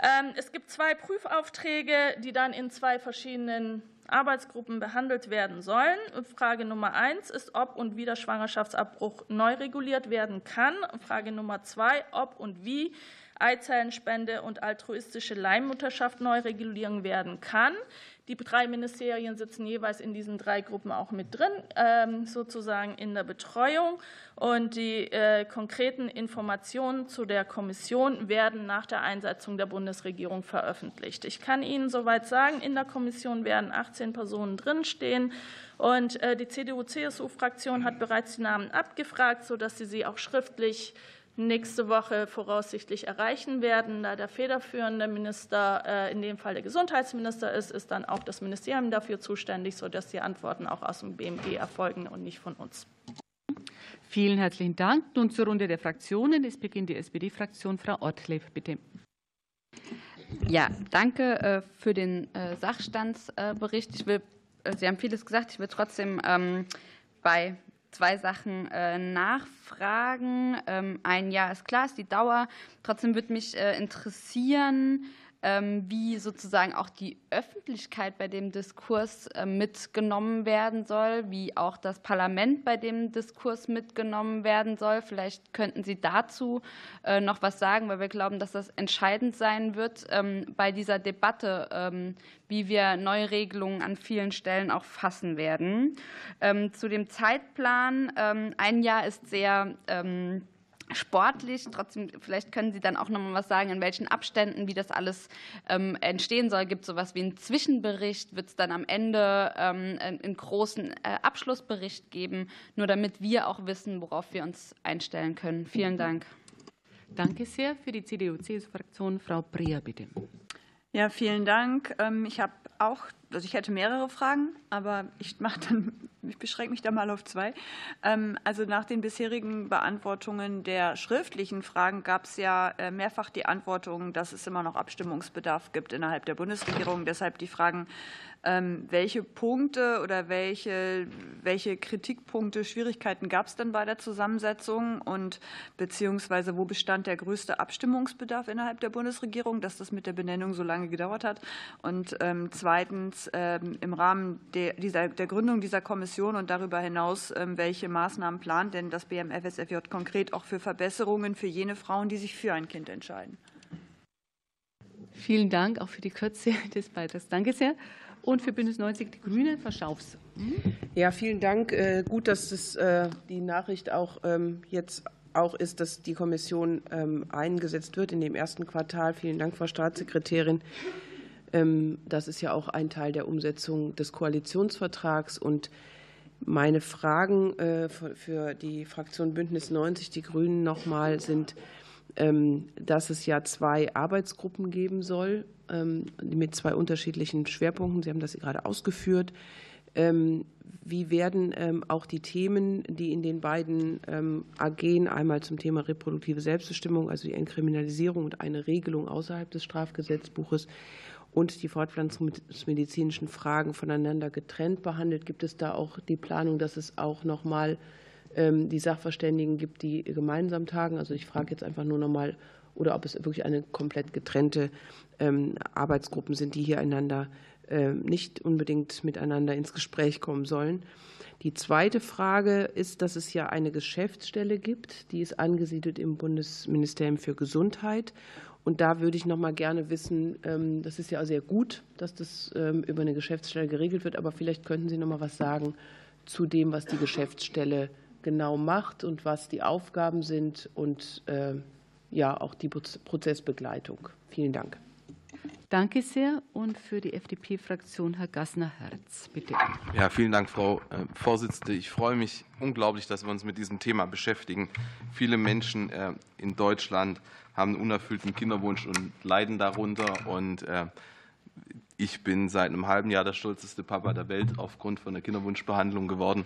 Ähm, es gibt zwei Prüfaufträge, die dann in zwei verschiedenen Arbeitsgruppen behandelt werden sollen. Frage Nummer eins ist, ob und wie der Schwangerschaftsabbruch neu reguliert werden kann. Frage Nummer zwei, ob und wie Eizellenspende und altruistische Leihmutterschaft neu regulieren werden kann. Die drei Ministerien sitzen jeweils in diesen drei Gruppen auch mit drin, ähm, sozusagen in der Betreuung. Und die äh, konkreten Informationen zu der Kommission werden nach der Einsetzung der Bundesregierung veröffentlicht. Ich kann Ihnen soweit sagen, in der Kommission werden 18 Personen drinstehen. Und äh, die CDU-CSU-Fraktion hat bereits die Namen abgefragt, sodass sie sie auch schriftlich nächste Woche voraussichtlich erreichen werden. Da der federführende Minister, äh, in dem Fall der Gesundheitsminister ist, ist dann auch das Ministerium dafür zuständig, sodass die Antworten auch aus dem BMG erfolgen und nicht von uns. Vielen herzlichen Dank. Nun zur Runde der Fraktionen. Es beginnt die SPD-Fraktion. Frau Ortlev, bitte. Ja, danke äh, für den äh, Sachstandsbericht. Ich will, Sie haben vieles gesagt. Ich will trotzdem ähm, bei zwei Sachen äh, nachfragen. Ähm, ein Jahr ist klar, ist die Dauer. Trotzdem würde mich äh, interessieren, ähm, wie sozusagen auch die Öffentlichkeit bei dem Diskurs äh, mitgenommen werden soll, wie auch das Parlament bei dem Diskurs mitgenommen werden soll. Vielleicht könnten Sie dazu äh, noch was sagen, weil wir glauben, dass das entscheidend sein wird ähm, bei dieser Debatte, ähm, wie wir neue Regelungen an vielen Stellen auch fassen werden. Zu dem Zeitplan. Ein Jahr ist sehr sportlich. Trotzdem, vielleicht können Sie dann auch noch mal was sagen, in welchen Abständen, wie das alles ähm, entstehen soll. Gibt es sowas wie einen Zwischenbericht? Wird es dann am Ende ähm, einen großen äh, Abschlussbericht geben? Nur damit wir auch wissen, worauf wir uns einstellen können. Vielen Dank. Danke sehr. Für die CDU-CSU-Fraktion Frau Breer, bitte. Ja, vielen Dank. Ähm, ich habe auch, also ich hätte mehrere Fragen, aber ich mache dann, ich beschränke mich da mal auf zwei. Ähm, also nach den bisherigen Beantwortungen der schriftlichen Fragen gab es ja äh, mehrfach die Antwortung, dass es immer noch Abstimmungsbedarf gibt innerhalb der Bundesregierung. Deshalb die Fragen, ähm, welche Punkte oder welche, welche Kritikpunkte, Schwierigkeiten gab es denn bei der Zusammensetzung und beziehungsweise wo bestand der größte Abstimmungsbedarf innerhalb der Bundesregierung, dass das mit der Benennung so lange gedauert hat? Und ähm, zweitens, im Rahmen der, dieser, der Gründung dieser Kommission und darüber hinaus, welche Maßnahmen plant denn das BMFSFJ konkret auch für Verbesserungen für jene Frauen, die sich für ein Kind entscheiden? Vielen Dank auch für die Kürze des Beitrags. Danke sehr. Und für Bündnis 90 Die Grünen, Frau Schaufs. Ja, vielen Dank. Äh, gut, dass das, äh, die Nachricht auch ähm, jetzt auch ist, dass die Kommission ähm, eingesetzt wird in dem ersten Quartal. Vielen Dank, Frau Staatssekretärin. Ähm, das ist ja auch ein Teil der Umsetzung des Koalitionsvertrags. Und meine Fragen äh, für die Fraktion Bündnis 90 Die Grünen nochmal sind, dass es ja zwei Arbeitsgruppen geben soll ähm, mit zwei unterschiedlichen Schwerpunkten. Sie haben das gerade ausgeführt. Ähm, wie werden ähm, auch die Themen, die in den beiden AGen, einmal zum Thema reproduktive Selbstbestimmung, also die Entkriminalisierung und eine Regelung außerhalb des Strafgesetzbuches und die Fortpflanzung des medizinischen Fragen voneinander getrennt behandelt? Gibt es da auch die Planung, dass es auch noch mal die Sachverständigen gibt, die gemeinsam tagen? Also ich frage jetzt einfach nur noch mal, oder ob es wirklich eine komplett getrennte ähm, Arbeitsgruppen sind, die hier einander ähm, nicht unbedingt miteinander ins Gespräch kommen sollen. Die zweite Frage ist, dass es ja eine Geschäftsstelle gibt, die ist angesiedelt im Bundesministerium für Gesundheit. Und da würde ich noch mal gerne wissen, ähm, das ist ja sehr gut, dass das über eine Geschäftsstelle geregelt wird, aber vielleicht könnten Sie noch mal was sagen zu dem, was die Geschäftsstelle genau macht und was die Aufgaben sind und ja auch die Prozessbegleitung. Vielen Dank. Danke sehr. Und für die FDP-Fraktion Herr Gassner-Herz, bitte. Ja, vielen Dank, Frau äh, Vorsitzende. Ich freue mich unglaublich, dass wir uns mit diesem Thema beschäftigen. Viele Menschen äh, in Deutschland haben einen unerfüllten Kinderwunsch und leiden darunter. Und äh, ich bin seit einem halben Jahr der stolzeste Papa der Welt aufgrund von der Kinderwunschbehandlung geworden.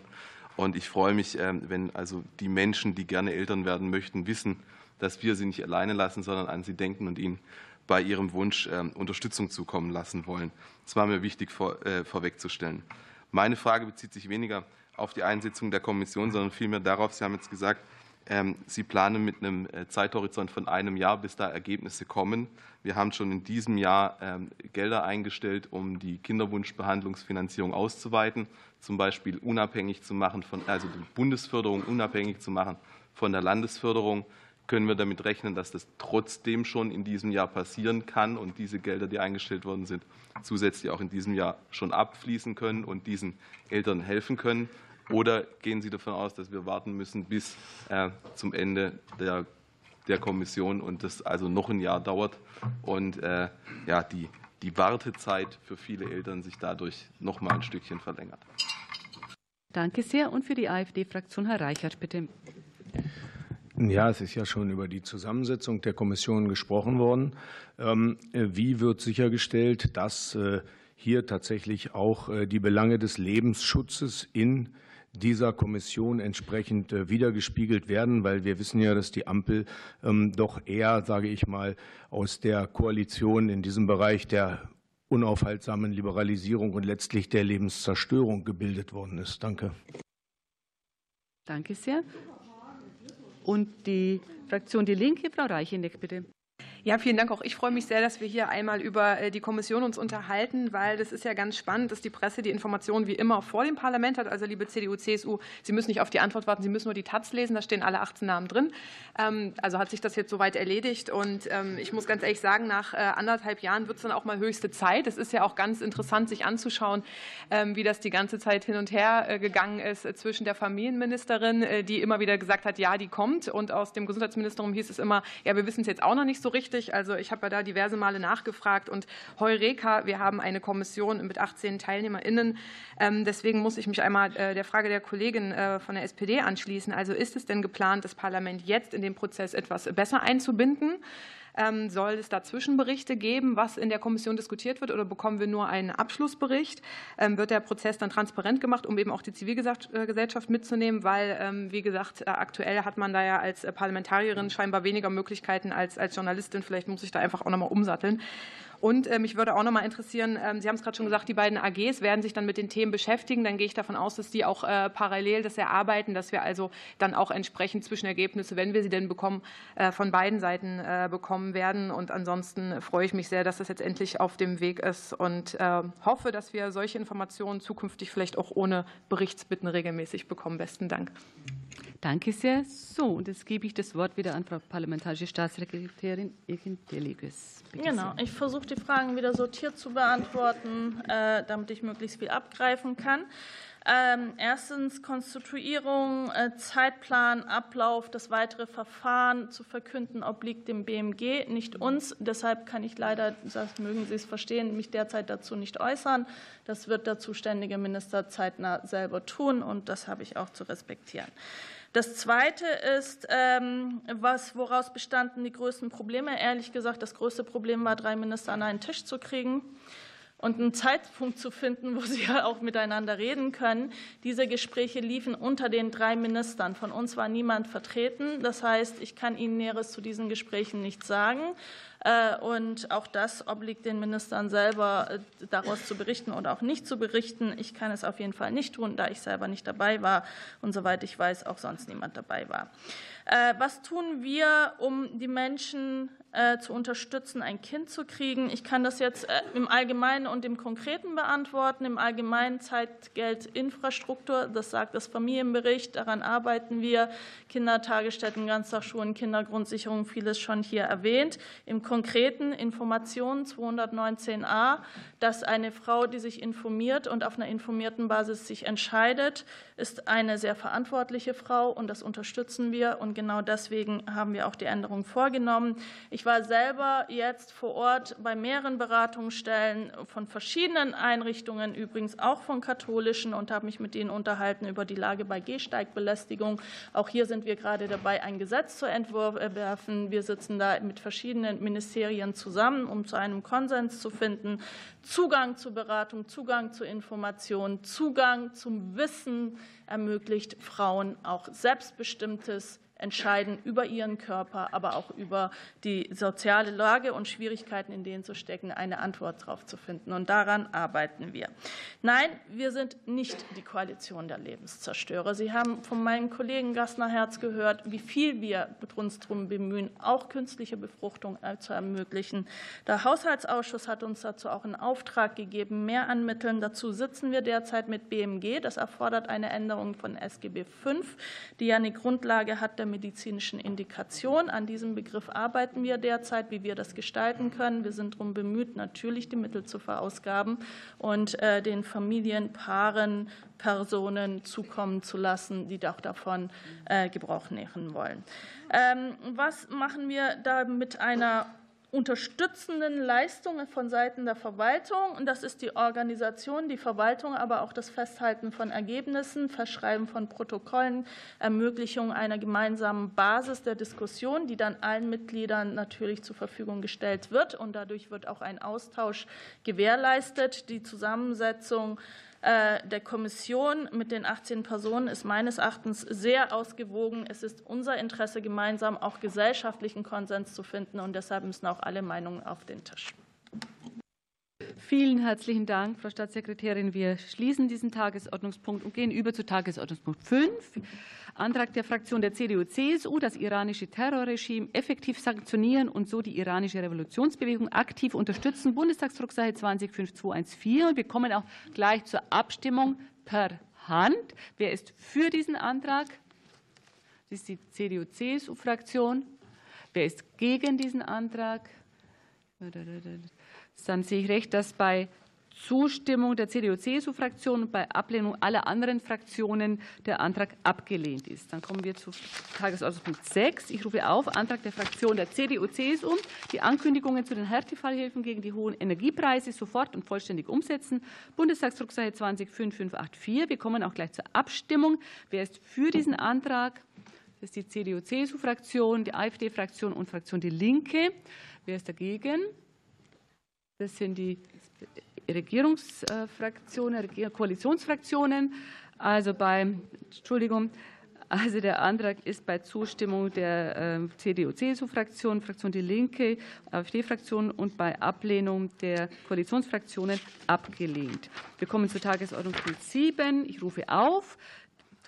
Und ich freue mich, wenn also die Menschen, die gerne Eltern werden möchten, wissen, dass wir sie nicht alleine lassen, sondern an sie denken und ihnen bei ihrem Wunsch ähm, Unterstützung zukommen lassen wollen. Das war mir wichtig äh, vorwegzustellen. Meine Frage bezieht sich weniger auf die Einsetzung der Kommission, sondern vielmehr darauf, Sie haben jetzt gesagt, ähm, Sie planen mit einem äh, Zeithorizont von einem Jahr, bis da Ergebnisse kommen. Wir haben schon in diesem Jahr ähm, Gelder eingestellt, um die Kinderwunschbehandlungsfinanzierung auszuweiten, zum Beispiel unabhängig zu machen von, also die Bundesförderung unabhängig zu machen von der Landesförderung. können wir damit rechnen, dass das trotzdem schon in diesem Jahr passieren kann und diese Gelder, die eingestellt worden sind, zusätzlich auch in diesem Jahr schon abfließen können und diesen Eltern helfen können? Oder gehen Sie davon aus, dass wir warten müssen bis äh, zum Ende der, der Kommission und das also noch ein Jahr dauert und äh, ja, die, die Wartezeit für viele Eltern sich dadurch noch mal ein Stückchen verlängert? Danke sehr. Und für die AfD-Fraktion Herr Reichert, bitte. Ja, es ist ja schon über die Zusammensetzung der Kommission gesprochen worden. Ähm, wie wird sichergestellt, dass äh, hier tatsächlich auch äh, die Belange des Lebensschutzes in dieser Kommission entsprechend äh, wiedergespiegelt werden, weil wir wissen ja, dass die Ampel ähm, doch eher, sage ich mal, aus der Koalition in diesem Bereich der unaufhaltsamen Liberalisierung und letztlich der Lebenszerstörung gebildet worden ist. Danke. Danke sehr. Und die Fraktion Die Linke, Frau Reicheneck, bitte. Ja, vielen Dank. Auch ich freue mich sehr, dass wir hier einmal über äh, die Kommission uns unterhalten, weil das ist ja ganz spannend, dass die Presse die Informationen wie immer vor dem Parlament hat. Also, liebe CDU, CSU, Sie müssen nicht auf die Antwort warten, Sie müssen nur die Taz lesen. Da stehen alle 18 Namen drin. Ähm, also hat sich das jetzt soweit erledigt. Und ähm, ich muss ganz ehrlich sagen, nach äh, anderthalb Jahren wird es dann auch mal höchste Zeit. Es ist ja auch ganz interessant, sich anzuschauen, ähm, wie das die ganze Zeit hin und her äh, gegangen ist zwischen der Familienministerin, die immer wieder gesagt hat, ja, die kommt. Und aus dem Gesundheitsministerium hieß es immer, ja, wir wissen es jetzt auch noch nicht so richtig richtig. Also ich habe ja da diverse Male nachgefragt und Heureka, wir haben eine Kommission mit 18 TeilnehmerInnen. Ähm, deswegen muss ich mich einmal äh, der Frage der Kollegin äh, von der SPD anschließen. Also ist es denn geplant, das Parlament jetzt in den Prozess etwas besser einzubinden? Ähm, soll es da Zwischenberichte geben, was in der Kommission diskutiert wird, oder bekommen wir nur einen Abschlussbericht? Ähm, wird der Prozess dann transparent gemacht, um eben auch die Zivilgesellschaft mitzunehmen? Weil, ähm, wie gesagt, äh, aktuell hat man da ja als Parlamentarierin scheinbar weniger Möglichkeiten als als Journalistin. Vielleicht muss ich da einfach auch noch mal umsatteln. Und äh, mich würde auch noch mal interessieren, ähm, Sie haben es gerade schon gesagt, die beiden AGs werden sich dann mit den Themen beschäftigen. Dann gehe ich davon aus, dass die auch äh, parallel das erarbeiten, dass wir also dann auch entsprechend Zwischenergebnisse, wenn wir sie denn bekommen, äh, von beiden Seiten bekommen werden. Und ansonsten freue ich mich sehr, dass das jetzt endlich auf dem Weg ist und hoffe, dass wir solche Informationen zukünftig vielleicht auch ohne Berichtsbitten regelmäßig bekommen. Besten Dank. Danke sehr. So, und jetzt gebe ich das Wort wieder an Frau Parlamentarische Staatssekretärin Ekin Deliges. Genau, ich versuche die Fragen wieder sortiert zu beantworten, äh, damit ich möglichst viel abgreifen kann. Ähm, erstens Konstituierung, äh, Zeitplan, Ablauf, das weitere Verfahren zu verkünden obliegt dem BMG, nicht uns. Deshalb kann ich leider, das mögen Sie es verstehen, mich derzeit dazu nicht äußern. Das wird der zuständige Minister zeitnah selber tun und das habe ich auch zu respektieren. Das Zweite ist, ähm, was, woraus bestanden die größten Probleme? Ehrlich gesagt, das größte Problem war, drei Minister an einen Tisch zu kriegen und einen Zeitpunkt zu finden, wo sie ja auch miteinander reden können. Diese Gespräche liefen unter den drei Ministern. Von uns war niemand vertreten. Das heißt, ich kann Ihnen Näheres zu diesen Gesprächen nicht sagen. Äh, und auch das obliegt den Ministern selber, äh, daraus zu berichten oder auch nicht zu berichten. Ich kann es auf jeden Fall nicht tun, da ich selber nicht dabei war und soweit ich weiß, auch sonst niemand dabei war. Äh, was tun wir, um die Menschen äh, zu unterstützen, ein Kind zu kriegen. Ich kann das jetzt äh, im Allgemeinen und im Konkreten beantworten. Im Allgemeinen Zeitgeld Infrastruktur, das sagt das Familienbericht, daran arbeiten wir. Kindertagesstätten, Ganztagsschulen, Kindergrundsicherung, vieles schon hier erwähnt. Im Konkreten Informationen 219a, dass eine Frau, die sich informiert und auf einer informierten Basis sich entscheidet, ist eine sehr verantwortliche Frau und das unterstützen wir. Und genau deswegen haben wir auch die Änderung vorgenommen. Ich war selber jetzt vor Ort bei mehreren Beratungsstellen von verschiedenen Einrichtungen, übrigens auch von katholischen, und habe mich mit ihnen unterhalten über die Lage bei Gehsteigbelästigung. Auch hier sind wir gerade dabei, ein Gesetz zu entwerfen. Wir sitzen da mit verschiedenen Ministerien zusammen, um zu einem Konsens zu finden. Zugang zu Beratung, Zugang zu Informationen, Zugang zum Wissen ermöglicht Frauen auch selbstbestimmtes entscheiden über ihren Körper, aber auch über die soziale Lage und Schwierigkeiten, in denen zu stecken, eine Antwort darauf zu finden. Und daran arbeiten wir. Nein, wir sind nicht die Koalition der Lebenszerstörer. Sie haben von meinem Kollegen Gassner Herz gehört, wie viel wir uns darum bemühen, auch künstliche Befruchtung zu ermöglichen. Der Haushaltsausschuss hat uns dazu auch einen Auftrag gegeben, mehr an Mitteln. Dazu sitzen wir derzeit mit BMG. Das erfordert eine Änderung von SGB V, die ja eine Grundlage hat der medizinischen Indikation. An diesem Begriff arbeiten wir derzeit, wie wir das gestalten können. Wir sind darum bemüht, natürlich die Mittel zu verausgaben und äh, den Familienpaaren Personen zukommen zu lassen, die auch davon äh, Gebrauch nehmen wollen. Ähm, was machen wir da mit einer unterstützenden Leistungen von Seiten der Verwaltung. Und das ist die Organisation, die Verwaltung, aber auch das Festhalten von Ergebnissen, Verschreiben von Protokollen, Ermöglichung einer gemeinsamen Basis der Diskussion, die dann allen Mitgliedern natürlich zur Verfügung gestellt wird. Und dadurch wird auch ein Austausch gewährleistet. Die Zusammensetzung der Kommission mit den 18 Personen ist meines Erachtens sehr ausgewogen. Es ist unser Interesse, gemeinsam auch gesellschaftlichen Konsens zu finden. Und deshalb müssen auch alle Meinungen auf den Tisch. Vielen herzlichen Dank, Frau Staatssekretärin. Wir schließen diesen Tagesordnungspunkt und gehen über zu Tagesordnungspunkt 5. Antrag der Fraktion der CDU-CSU, das iranische Terrorregime effektiv sanktionieren und so die iranische Revolutionsbewegung aktiv unterstützen. Bundestagsdrucksache 205214. Wir kommen auch gleich zur Abstimmung per Hand. Wer ist für diesen Antrag? Das ist die CDU-CSU-Fraktion. Wer ist gegen diesen Antrag? Dann sehe ich recht, dass bei Zustimmung der CDU-CSU-Fraktion und bei Ablehnung aller anderen Fraktionen der Antrag abgelehnt ist. Dann kommen wir zu Tagesordnungspunkt 6. Ich rufe auf Antrag der Fraktion der CDU-CSU, die Ankündigungen zu den Härtefallhilfen gegen die hohen Energiepreise sofort und vollständig umsetzen. Bundestagsdrucksache 205584. Wir kommen auch gleich zur Abstimmung. Wer ist für diesen Antrag? Das ist die CDU-CSU-Fraktion, die AfD-Fraktion und Fraktion Die Linke. Wer ist dagegen? Das sind die Regierungsfraktionen, Koalitionsfraktionen. Also bei, Entschuldigung, also der Antrag ist bei Zustimmung der ähm, CDU-CSU-Fraktion, Fraktion Die Linke, AfD-Fraktion und bei Ablehnung der Koalitionsfraktionen abgelehnt. Wir kommen zu Tagesordnungspunkt 7. Ich rufe auf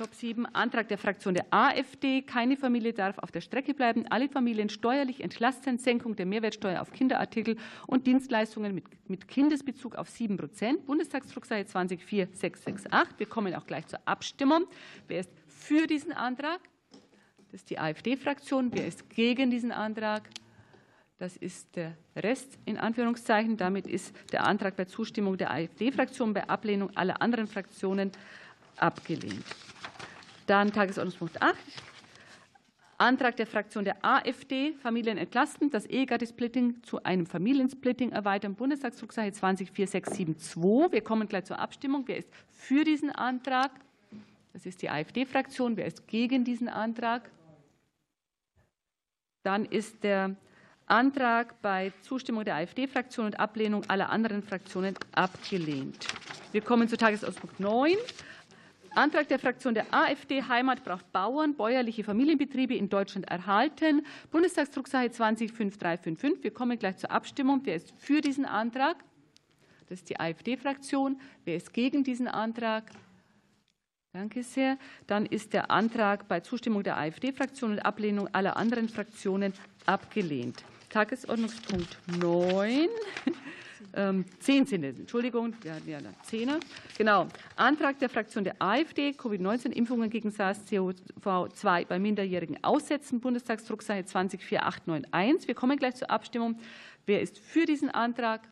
Top 7, Antrag der Fraktion der AfD. Keine Familie darf auf der Strecke bleiben. Alle Familien steuerlich entlasten. Senkung der Mehrwertsteuer auf Kinderartikel und Dienstleistungen mit, mit Kindesbezug auf 7 Prozent. Bundestagsdrucksache 24668. Wir kommen auch gleich zur Abstimmung. Wer ist für diesen Antrag? Das ist die AfD-Fraktion. Wer ist gegen diesen Antrag? Das ist der Rest in Anführungszeichen. Damit ist der Antrag bei Zustimmung der AfD-Fraktion bei Ablehnung aller anderen Fraktionen abgelehnt. Dann Tagesordnungspunkt 8. Antrag der Fraktion der AfD, Familien entlasten, das Ehegattesplitting zu einem Familiensplitting erweitern, Bundestagsdrucksache 204672. Wir kommen gleich zur Abstimmung. Wer ist für diesen Antrag? Das ist die AfD-Fraktion. Wer ist gegen diesen Antrag? Dann ist der Antrag bei Zustimmung der AfD-Fraktion und Ablehnung aller anderen Fraktionen abgelehnt. Wir kommen zu Tagesordnungspunkt 9. Antrag der Fraktion der AfD Heimat braucht Bauern, bäuerliche Familienbetriebe in Deutschland erhalten. Bundestagsdrucksache 205355. Wir kommen gleich zur Abstimmung. Wer ist für diesen Antrag? Das ist die AfD-Fraktion. Wer ist gegen diesen Antrag? Danke sehr. Dann ist der Antrag bei Zustimmung der AfD-Fraktion und Ablehnung aller anderen Fraktionen abgelehnt. Tagesordnungspunkt 9. Ähm, zehn sind es, Entschuldigung, ja, ja, Zehner. Genau. Antrag der Fraktion der AfD, Covid-19-Impfungen gegen SARS-CoV-2 bei Minderjährigen aussetzen, Bundestagsdrucksache 204891. Wir kommen gleich zur Abstimmung. Wer ist für diesen Antrag?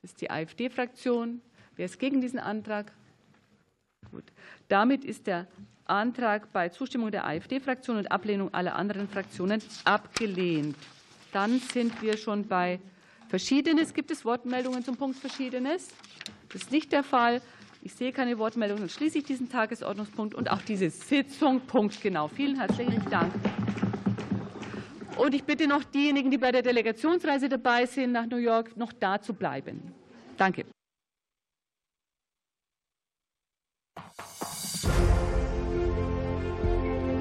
Das ist die AfD-Fraktion. Wer ist gegen diesen Antrag? Gut. Damit ist der Antrag bei Zustimmung der AfD-Fraktion und Ablehnung aller anderen Fraktionen abgelehnt. Dann sind wir schon bei Verschiedenes. Gibt es Wortmeldungen zum Punkt Verschiedenes? Das ist nicht der Fall. Ich sehe keine Wortmeldungen. Dann schließe ich diesen Tagesordnungspunkt und auch diese Sitzung punktgenau. Vielen herzlichen Dank. Und ich bitte noch diejenigen, die bei der Delegationsreise dabei sind nach New York, noch da zu bleiben. Danke.